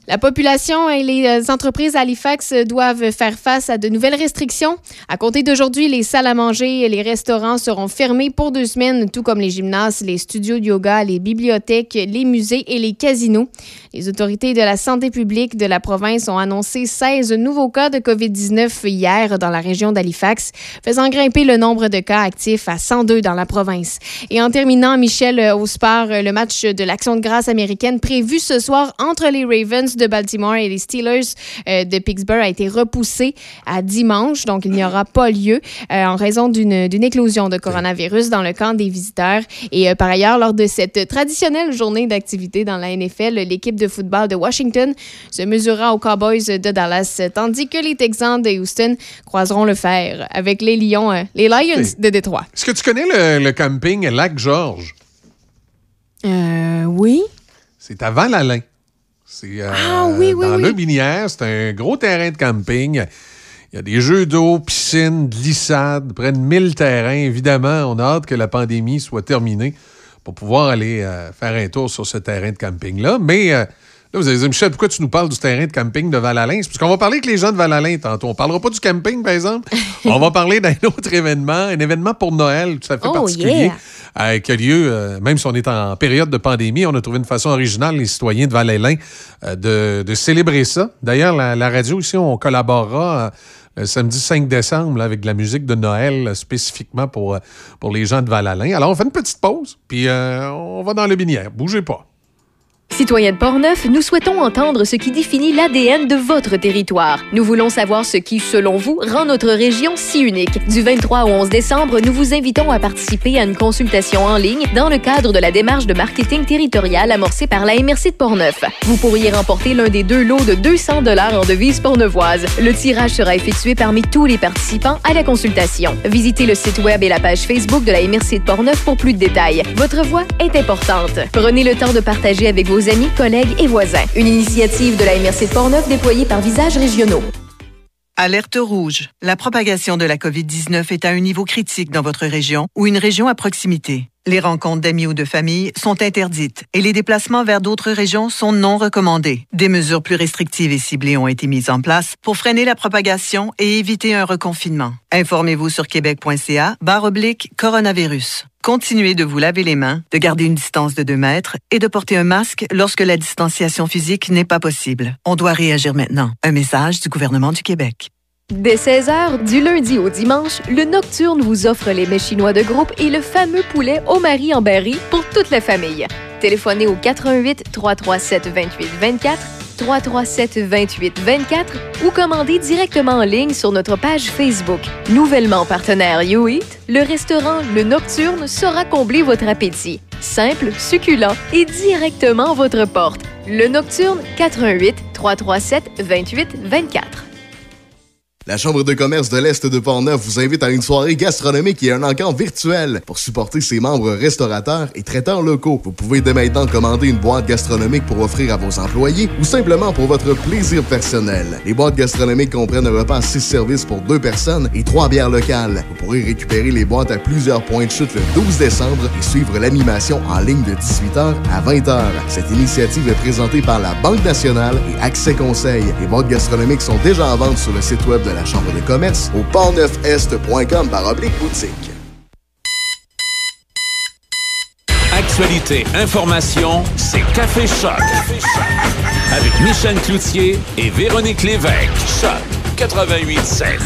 Speaker 1: La population et les euh, entreprises Halifax doivent faire face à de nouvelles restrictions. À compter d'aujourd'hui, les salles à manger et les restaurants seront fermés pour deux semaines, tout comme les gymnases, les studios de yoga, les bibliothèques, les musées et les casinos. Les autorités de la santé publique de la province ont annoncé 16 nouveaux cas de COVID-19 hier dans la région d'Halifax, faisant grimper le nombre de cas actifs à 102 dans la province. Et en terminant, Michel, au sport, le match de l'Action de grâce américaine prévu ce soir entre les Ravens de Baltimore et les Steelers euh, de Pittsburgh a été repoussé à dimanche, donc il n'y aura pas lieu euh, en raison d'une éclosion de coronavirus dans le camp des visiteurs. Et euh, par ailleurs, lors de cette traditionnelle journée d'activité dans la NFL, l'équipe de football de Washington se mesurera aux Cowboys de Dallas, tandis que les Texans de Houston croiseront le fer avec les Lions, les Lions de Détroit.
Speaker 12: Est-ce que tu connais le, le camping Lac Georges?
Speaker 1: Euh, oui.
Speaker 12: C'est à Val-Alain. C'est euh,
Speaker 1: ah, oui, oui,
Speaker 12: dans
Speaker 1: oui.
Speaker 12: le Binière. C'est un gros terrain de camping. Il y a des jeux d'eau, piscine, glissade, près de 1000 terrains. Évidemment, on a hâte que la pandémie soit terminée pour pouvoir aller euh, faire un tour sur ce terrain de camping-là. Mais euh, là, vous allez dire, Michel, pourquoi tu nous parles du terrain de camping de Val-Alain? Parce qu'on va parler avec les gens de Val-Alain tantôt. On parlera pas du camping, par exemple. on va parler d'un autre événement, un événement pour Noël tout à fait
Speaker 1: Oh,
Speaker 12: particulier
Speaker 1: yeah.
Speaker 12: euh, qui a lieu, euh, même si on est en période de pandémie, on a trouvé une façon originale, les citoyens de Val-Alain, euh, de, de célébrer ça. D'ailleurs, la, la radio ici, on collaborera euh, samedi 5 décembre là, avec de la musique de Noël spécifiquement pour, pour les gens de Val-Alain. Alors, on fait une petite pause, puis on va dans le binière. Bougez pas.
Speaker 5: Citoyens de Portneuf, nous souhaitons entendre ce qui définit l'ADN de votre territoire. Nous voulons savoir ce qui, selon vous, rend notre région si unique. Du 23 au 11 décembre, nous vous invitons à participer à une consultation en ligne dans le cadre de la démarche de marketing territorial amorcée par la MRC de Portneuf. Vous pourriez remporter l'un des deux lots de 200 dollars en devises portneuvoises. Le tirage sera effectué parmi tous les participants à la consultation. Visitez le site web et la page Facebook de la MRC de Portneuf pour plus de détails. Votre voix est importante. Prenez le temps de partager avec vos amis, collègues et voisins. Une initiative de la MRC de Portneuf déployée par Visages Régionaux.
Speaker 7: Alerte rouge. La propagation de la COVID-19 est à un niveau critique dans votre région ou une région à proximité. Les rencontres d'amis ou de famille sont interdites et les déplacements vers d'autres régions sont non recommandés. Des mesures plus restrictives et ciblées ont été mises en place pour freiner la propagation et éviter un reconfinement. Informez-vous sur québec.ca barre oblique coronavirus. Continuez de vous laver les mains, de garder une distance de 2 mètres et de porter un masque lorsque la distanciation physique n'est pas possible. On doit réagir maintenant. Un message du gouvernement du Québec.
Speaker 5: Dès 16h, du lundi au dimanche, le Nocturne vous offre les mets chinois de groupe et le fameux poulet au mari en berry pour toute la famille. Téléphonez au 88 337 28 24 337 28 24 ou commandez directement en ligne sur notre page Facebook. Nouvellement partenaire YouEat, le restaurant Le Nocturne saura combler votre appétit. Simple, succulent et directement à votre porte. Le Nocturne 88 337 28 24.
Speaker 11: La Chambre de commerce de l'Est de Portneuf vous invite à une soirée gastronomique et un encamp virtuel pour supporter ses membres restaurateurs et traiteurs locaux. Vous pouvez dès maintenant commander une boîte gastronomique pour offrir à vos employés ou simplement pour votre plaisir personnel. Les boîtes gastronomiques comprennent un repas à 6 services pour deux personnes et trois bières locales. Vous pourrez récupérer les boîtes à plusieurs points de chute le 12 décembre et suivre l'animation en ligne de 18h à 20h. Cette initiative est présentée par la Banque nationale et Accès Conseil. Les boîtes gastronomiques sont déjà en vente sur le site web de la Chambre de commerce au portneufest.com par oblique boutique.
Speaker 14: Actualité, information, c'est Café Choc. Avec Michel Cloutier et Véronique Lévesque. Choc 88.7.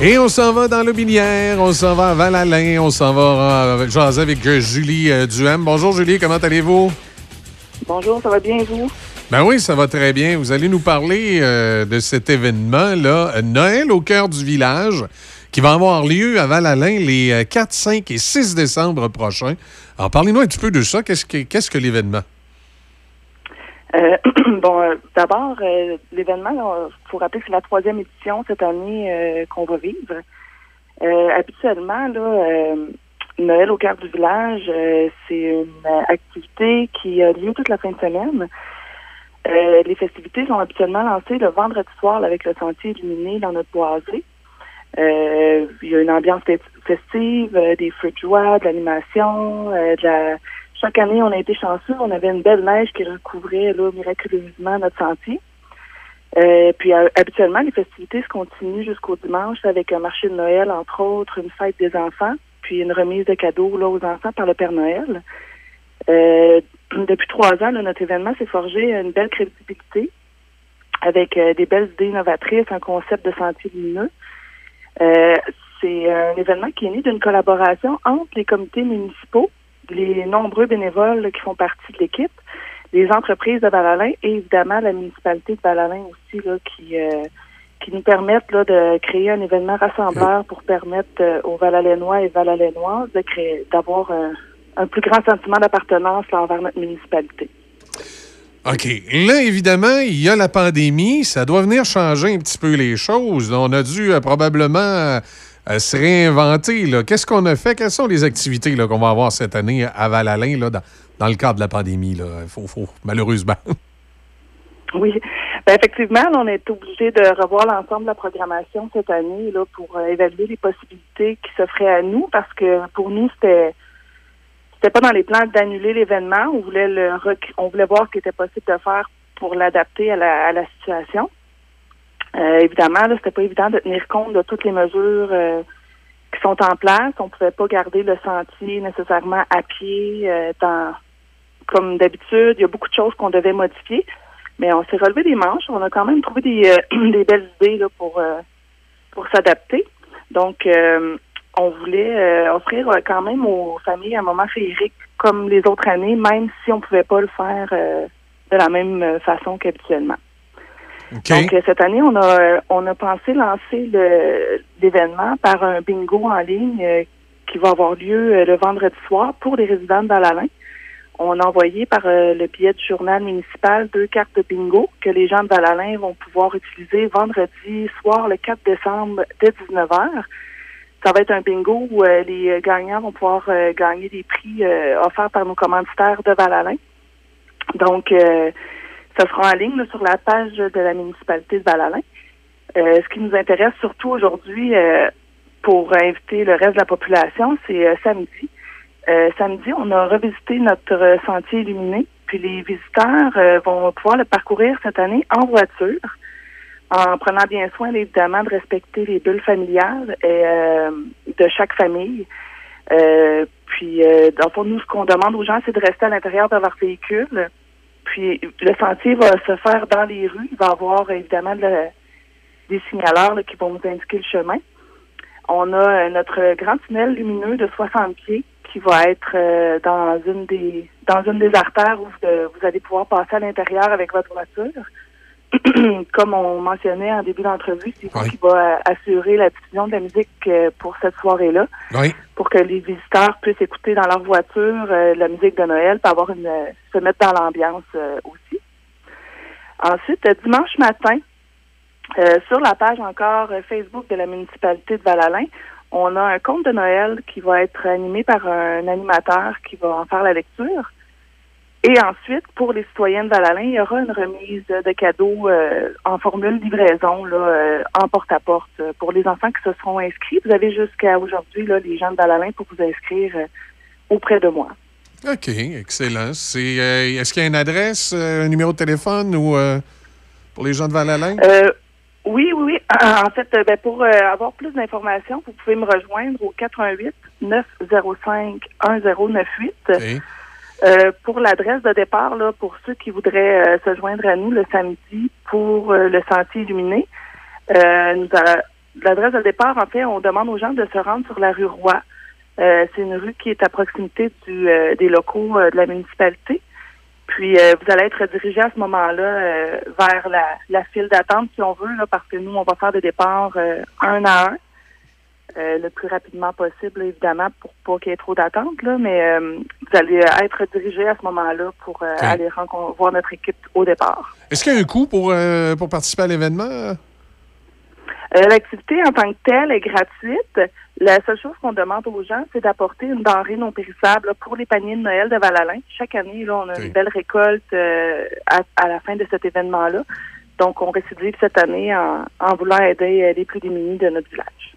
Speaker 12: Et on s'en va dans l'Aubinière, on s'en va à Val-Alain, on s'en va euh, jaser avec euh, Julie euh, Duhem. Bonjour Julie, comment allez-vous?
Speaker 18: Bonjour, ça va bien vous?
Speaker 12: Ben oui, ça va très bien. Vous allez nous parler euh, de cet événement-là, euh, Noël au cœur du village, qui va avoir lieu à Val-Alain les euh, 4, 5 et 6 décembre prochains. Alors, parlez-nous un petit peu de ça. Qu'est-ce que, l'événement?
Speaker 18: Euh, bon, euh, d'abord, euh, l'événement, il faut rappeler que c'est la troisième édition cette année euh, qu'on va vivre. Euh, habituellement, euh, Noël au cœur du village, euh, c'est une euh, activité qui a lieu toute la fin de semaine. Euh, les festivités sont habituellement lancées le vendredi soir là, avec le sentier illuminé dans notre boisé. Euh, il y a une ambiance fes- festive, euh, des feux de joie, de l'animation, euh, de la... Chaque année, on a été chanceux. On avait une belle neige qui recouvrait là, miraculeusement notre sentier. Euh, puis euh, habituellement, les festivités se continuent jusqu'au dimanche avec un marché de Noël, entre autres, une fête des enfants, puis une remise de cadeaux là, aux enfants par le Père Noël. Euh, depuis trois ans, là, notre événement s'est forgé une belle crédibilité avec euh, des belles idées innovatrices, un concept de sentier lumineux. Euh, c'est un événement qui est né d'une collaboration entre les comités municipaux, les nombreux bénévoles qui font partie de l'équipe, les entreprises de Val-Alain et évidemment la municipalité de Val-Alain aussi là, qui, euh, qui nous permettent là, de créer un événement rassembleur pour permettre aux Val-Alainois et Val-Alainoises d'avoir un, un plus grand sentiment d'appartenance envers notre municipalité.
Speaker 12: OK. Là, évidemment, il y a la pandémie. Ça doit venir changer un petit peu les choses. On a dû euh, probablement euh, se réinventer. Qu'est-ce qu'on a fait? Quelles sont les activités qu'on va avoir cette année à Val-Alain dans, dans le cadre de la pandémie? Là? Faut, faut, malheureusement.
Speaker 18: Oui, ben, effectivement, là, on est obligé de revoir l'ensemble de la programmation cette année là, pour euh, évaluer les possibilités qui s'offraient à nous parce que pour nous, c'était c'était pas dans les plans d'annuler l'événement. On voulait le on voulait voir ce qui était possible de faire pour l'adapter à la, à la situation. Euh, évidemment, là, c'était pas évident de tenir compte de toutes les mesures euh, qui sont en place. On pouvait pas garder le sentier nécessairement à pied euh, dans comme d'habitude. Il y a beaucoup de choses qu'on devait modifier. Mais on s'est relevé des manches. On a quand même trouvé des, euh, des belles idées là, pour, euh, pour s'adapter. Donc, euh, on voulait euh, offrir euh, quand même aux familles un moment féerique comme les autres années, même si on pouvait pas le faire euh, de la même façon qu'habituellement. Donc, cette année, on a, on a pensé lancer le- l'événement par un bingo en ligne euh, qui va avoir lieu le vendredi soir pour les résidents de Val-Alain. On a envoyé par le billet du journal municipal deux cartes de bingo que les gens de Val-Alain vont pouvoir utiliser vendredi soir, le 4 décembre, dès 19h. Ça va être un bingo où euh, les euh, gagnants vont pouvoir euh, gagner des prix euh, offerts par nos commanditaires de Val-Alain. Donc, euh, ça sera en ligne là, sur la page de la municipalité de Val-Alain. Euh, ce qui nous intéresse surtout aujourd'hui pour inviter le reste de la population, c'est samedi. Samedi, on a revisité notre sentier illuminé, puis les visiteurs vont pouvoir le parcourir cette année en voiture, en prenant bien soin évidemment de respecter les bulles familiales et, euh, de chaque famille. Euh, puis, euh, dans le fond, nous, ce qu'on demande aux gens, c'est de rester à l'intérieur de leur véhicule. Puis, le sentier va se faire dans les rues. Il va y avoir évidemment des signaleurs qui vont nous indiquer le chemin. On a notre grand tunnel lumineux de 60 pieds qui va être dans une des dans une des artères où vous allez pouvoir passer à l'intérieur avec votre voiture. Comme on mentionnait en début d'entrevue, c'est vous qui va euh, assurer la diffusion de la musique euh, pour cette soirée-là
Speaker 12: Oui.
Speaker 18: pour que les visiteurs puissent écouter dans leur voiture euh, la musique de Noël, pour avoir une se mettre dans l'ambiance aussi. Ensuite, dimanche matin, Euh, sur la page encore Facebook de la municipalité de Val-Alain, on a un conte de Noël qui va être animé par un animateur qui va en faire la lecture. Et ensuite, pour les citoyens de Val-Alain, il y aura une remise de cadeaux euh, en formule livraison là, euh, en porte-à-porte euh, pour les enfants qui se seront inscrits. Vous avez jusqu'à aujourd'hui là, les gens de Val-Alain pour vous inscrire euh, auprès de moi.
Speaker 12: OK, excellent. C'est, euh, est-ce qu'il y a une adresse, euh, un numéro de téléphone ou euh, pour les gens de Val-Alain?
Speaker 18: Euh, oui, oui, oui. En fait, ben, pour euh, avoir plus d'informations, vous pouvez me rejoindre au 88 905 1098. Euh, pour l'adresse de départ, là, pour ceux qui voudraient euh, se joindre à nous le samedi pour euh, le sentier illuminé, euh, l'adresse de départ, en fait, on demande aux gens de se rendre sur la rue Roy. Euh, c'est une rue qui est à proximité du, des locaux de la municipalité. Puis vous allez être dirigé à ce moment-là vers la, la file d'attente, si on veut, là, parce que nous, on va faire des départs un à un, euh, le plus rapidement possible, évidemment, pour pas qu'il y ait trop d'attente. Là, mais euh, vous allez euh, être dirigé à ce moment-là pour euh, aller voir notre équipe au départ.
Speaker 12: Est-ce qu'il y a un coût pour, pour participer à l'événement?
Speaker 18: L'activité en tant que telle est gratuite. La seule chose qu'on demande aux gens, c'est d'apporter une denrée non périssable là, pour les paniers de Noël de Val-Alain. Chaque année, là, on a une belle récolte à, à la fin de cet événement-là. Donc, on récidive cette année en, en voulant aider les plus démunis de notre village.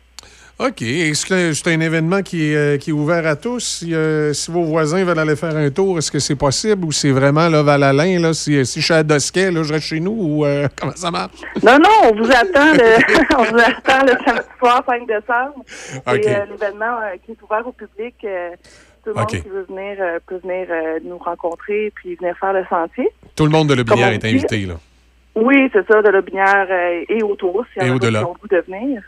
Speaker 12: OK. Est-ce que c'est un événement qui est, euh, qui est ouvert à tous? Si, euh, si vos voisins veulent aller faire un tour, est-ce que c'est possible ou c'est vraiment là, Val-Alain? Là, si, si je suis à Dosquet, là, je reste chez nous ou euh, comment ça marche?
Speaker 18: Non, non, on vous attend le, on vous attend le samedi soir 5 décembre. C'est
Speaker 12: OK.
Speaker 18: euh, l'événement qui est ouvert au public. tout le monde qui veut venir peut venir nous rencontrer puis venir faire le sentier.
Speaker 12: Tout le monde de Lobinière est invité. Là.
Speaker 18: Oui, c'est ça, de Lobinière et autour,
Speaker 12: Et au-delà.
Speaker 18: de venir.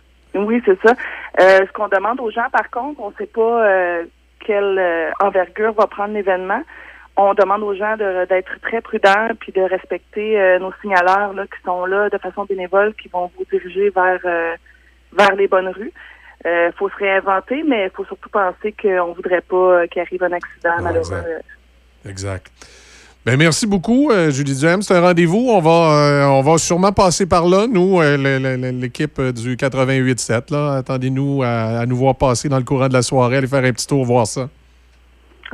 Speaker 18: Oui, c'est ça. Euh, ce qu'on demande aux gens, par contre, on ne sait pas euh, quelle euh, envergure va prendre l'événement. On demande aux gens d'être très prudents puis de respecter nos signaleurs là, qui sont là de façon bénévole, qui vont vous diriger vers vers les bonnes rues. Il faut se réinventer, mais il faut surtout penser qu'on ne voudrait pas qu'il arrive un accident malheureux.
Speaker 12: exact. Exact. Ben, merci beaucoup, euh, Julie Duhem. C'est un rendez-vous. On va, euh, on va sûrement passer par là, nous, euh, l'équipe du 88-7. là. Attendez-nous à, à nous voir passer dans le courant de la soirée, aller faire un petit tour, voir ça.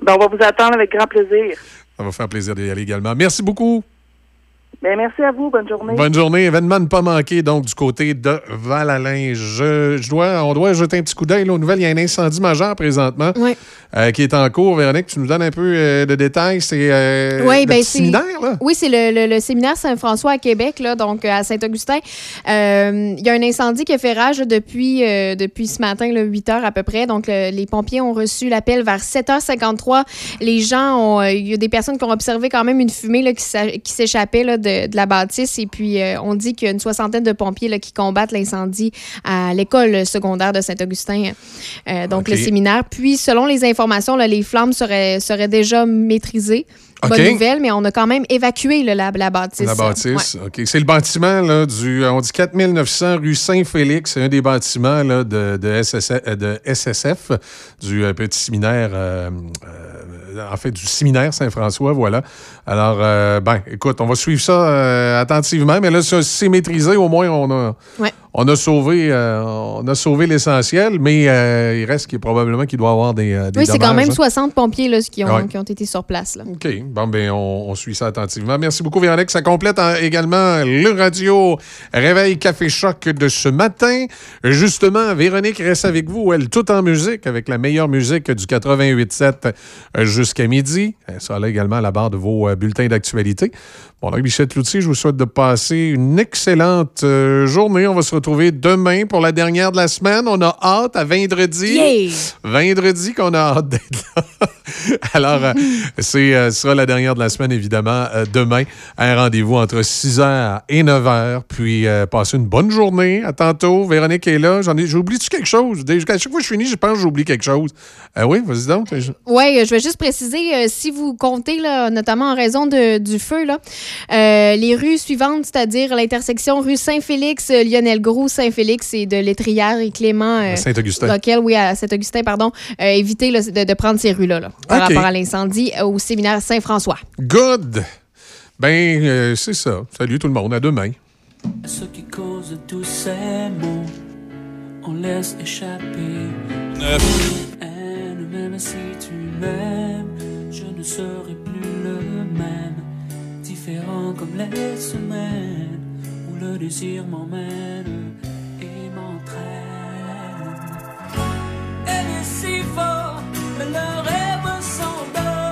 Speaker 18: Ben, on va vous attendre avec grand plaisir.
Speaker 12: Ça va faire plaisir d'y aller également. Merci beaucoup.
Speaker 18: Ben, merci à vous. Bonne journée.
Speaker 12: Bonne journée. Événement ne pas manquer, donc, du côté de Val-Alain. Je, je dois, on doit jeter un petit coup d'œil aux nouvelles. Il y a un incendie majeur présentement euh, qui est en cours. Véronique, tu nous donnes un peu euh, de détails. C'est euh,
Speaker 1: Oui,
Speaker 12: le
Speaker 1: ben
Speaker 12: séminaire, là?
Speaker 1: Oui, c'est le, le- le séminaire Saint-François à Québec, là, donc à Saint-Augustin. Euh, Il y a un incendie qui a fait rage depuis, euh, depuis ce matin, là, 8 heures à peu près. Donc, le- les pompiers ont reçu l'appel vers 7h53. Les gens ont. euh, Il y a des personnes qui ont observé quand même une fumée là, qui s'échappait là, de, de la bâtisse. Et puis, euh, on dit qu'il y a une soixantaine de pompiers là, qui combattent l'incendie à l'école secondaire de Saint-Augustin. Euh, donc, le séminaire. Puis, selon les informations, là, les flammes seraient, seraient déjà maîtrisées. Bonne nouvelle, mais on a quand même évacué là, la, la bâtisse.
Speaker 12: La bâtisse,
Speaker 1: Ouais.
Speaker 12: OK. C'est le bâtiment là, du, on dit 4900 rue Saint-Félix. C'est un des bâtiments là, de, de, SSF, euh, de SSF, du euh, petit séminaire, euh, euh, en fait, du séminaire Saint-François, voilà. Alors, euh, ben, écoute, on va suivre ça euh, attentivement, mais là, c'est maîtrisé, au moins, on a. on a sauvé, euh, on a sauvé l'essentiel, mais euh, il reste qu'il probablement qu'il doit y avoir des, euh, des
Speaker 1: Oui, c'est quand même
Speaker 12: hein.
Speaker 1: 60 pompiers là, qui, ont,
Speaker 12: Ouais.
Speaker 1: qui ont été sur place. Là.
Speaker 12: OK. Bon, ben, on, on suit ça attentivement. Merci beaucoup, Véronique. Ça complète en- également le radio Réveil Café Choc de ce matin. Justement, Véronique reste avec vous, elle, tout en musique, avec la meilleure musique du 88.7 euh, jusqu'à midi. Elle sera là également à la barre de vos bulletins d'actualité. Bon, donc, Michel Cloutier, je vous souhaite de passer une excellente euh, journée. On va se retrouver demain pour la dernière de la semaine. On a hâte à vendredi.
Speaker 1: Yeah!
Speaker 12: Vendredi qu'on a hâte d'être là. Alors, euh, c'est, euh, ce sera la dernière de la semaine, évidemment, euh, demain. Un rendez-vous entre 6h et 9h. Puis, euh, passez une bonne journée. À tantôt. Véronique est là. J'en ai, j'oublie-tu quelque chose? À chaque fois que je finis, je pense que j'oublie quelque chose. Euh, oui, vas-y donc.
Speaker 1: Oui, je vais juste préciser, euh, si vous comptez, là, notamment en raison de- du feu, là, les rues suivantes, c'est-à-dire l'intersection rue Saint-Félix, Lionel Gros, Saint-Félix et de L'étrière et Clément.
Speaker 12: Saint-Augustin.
Speaker 1: Oui, à Saint-Augustin, pardon. évitez là, de, de prendre ces rues-là là, par
Speaker 12: OK.
Speaker 1: rapport à l'incendie euh, au séminaire Saint-François.
Speaker 12: Good. Ben, euh, c'est ça. Salut tout le monde. À demain.
Speaker 19: à ce qui cause tous ces mots. On laisse échapper. Haine, même si tu m'aimes, je ne serai plus le même. Différent comme les semaines où le désir m'emmène et m'entraîne. Elle est si fort, mais le rêve s'endort.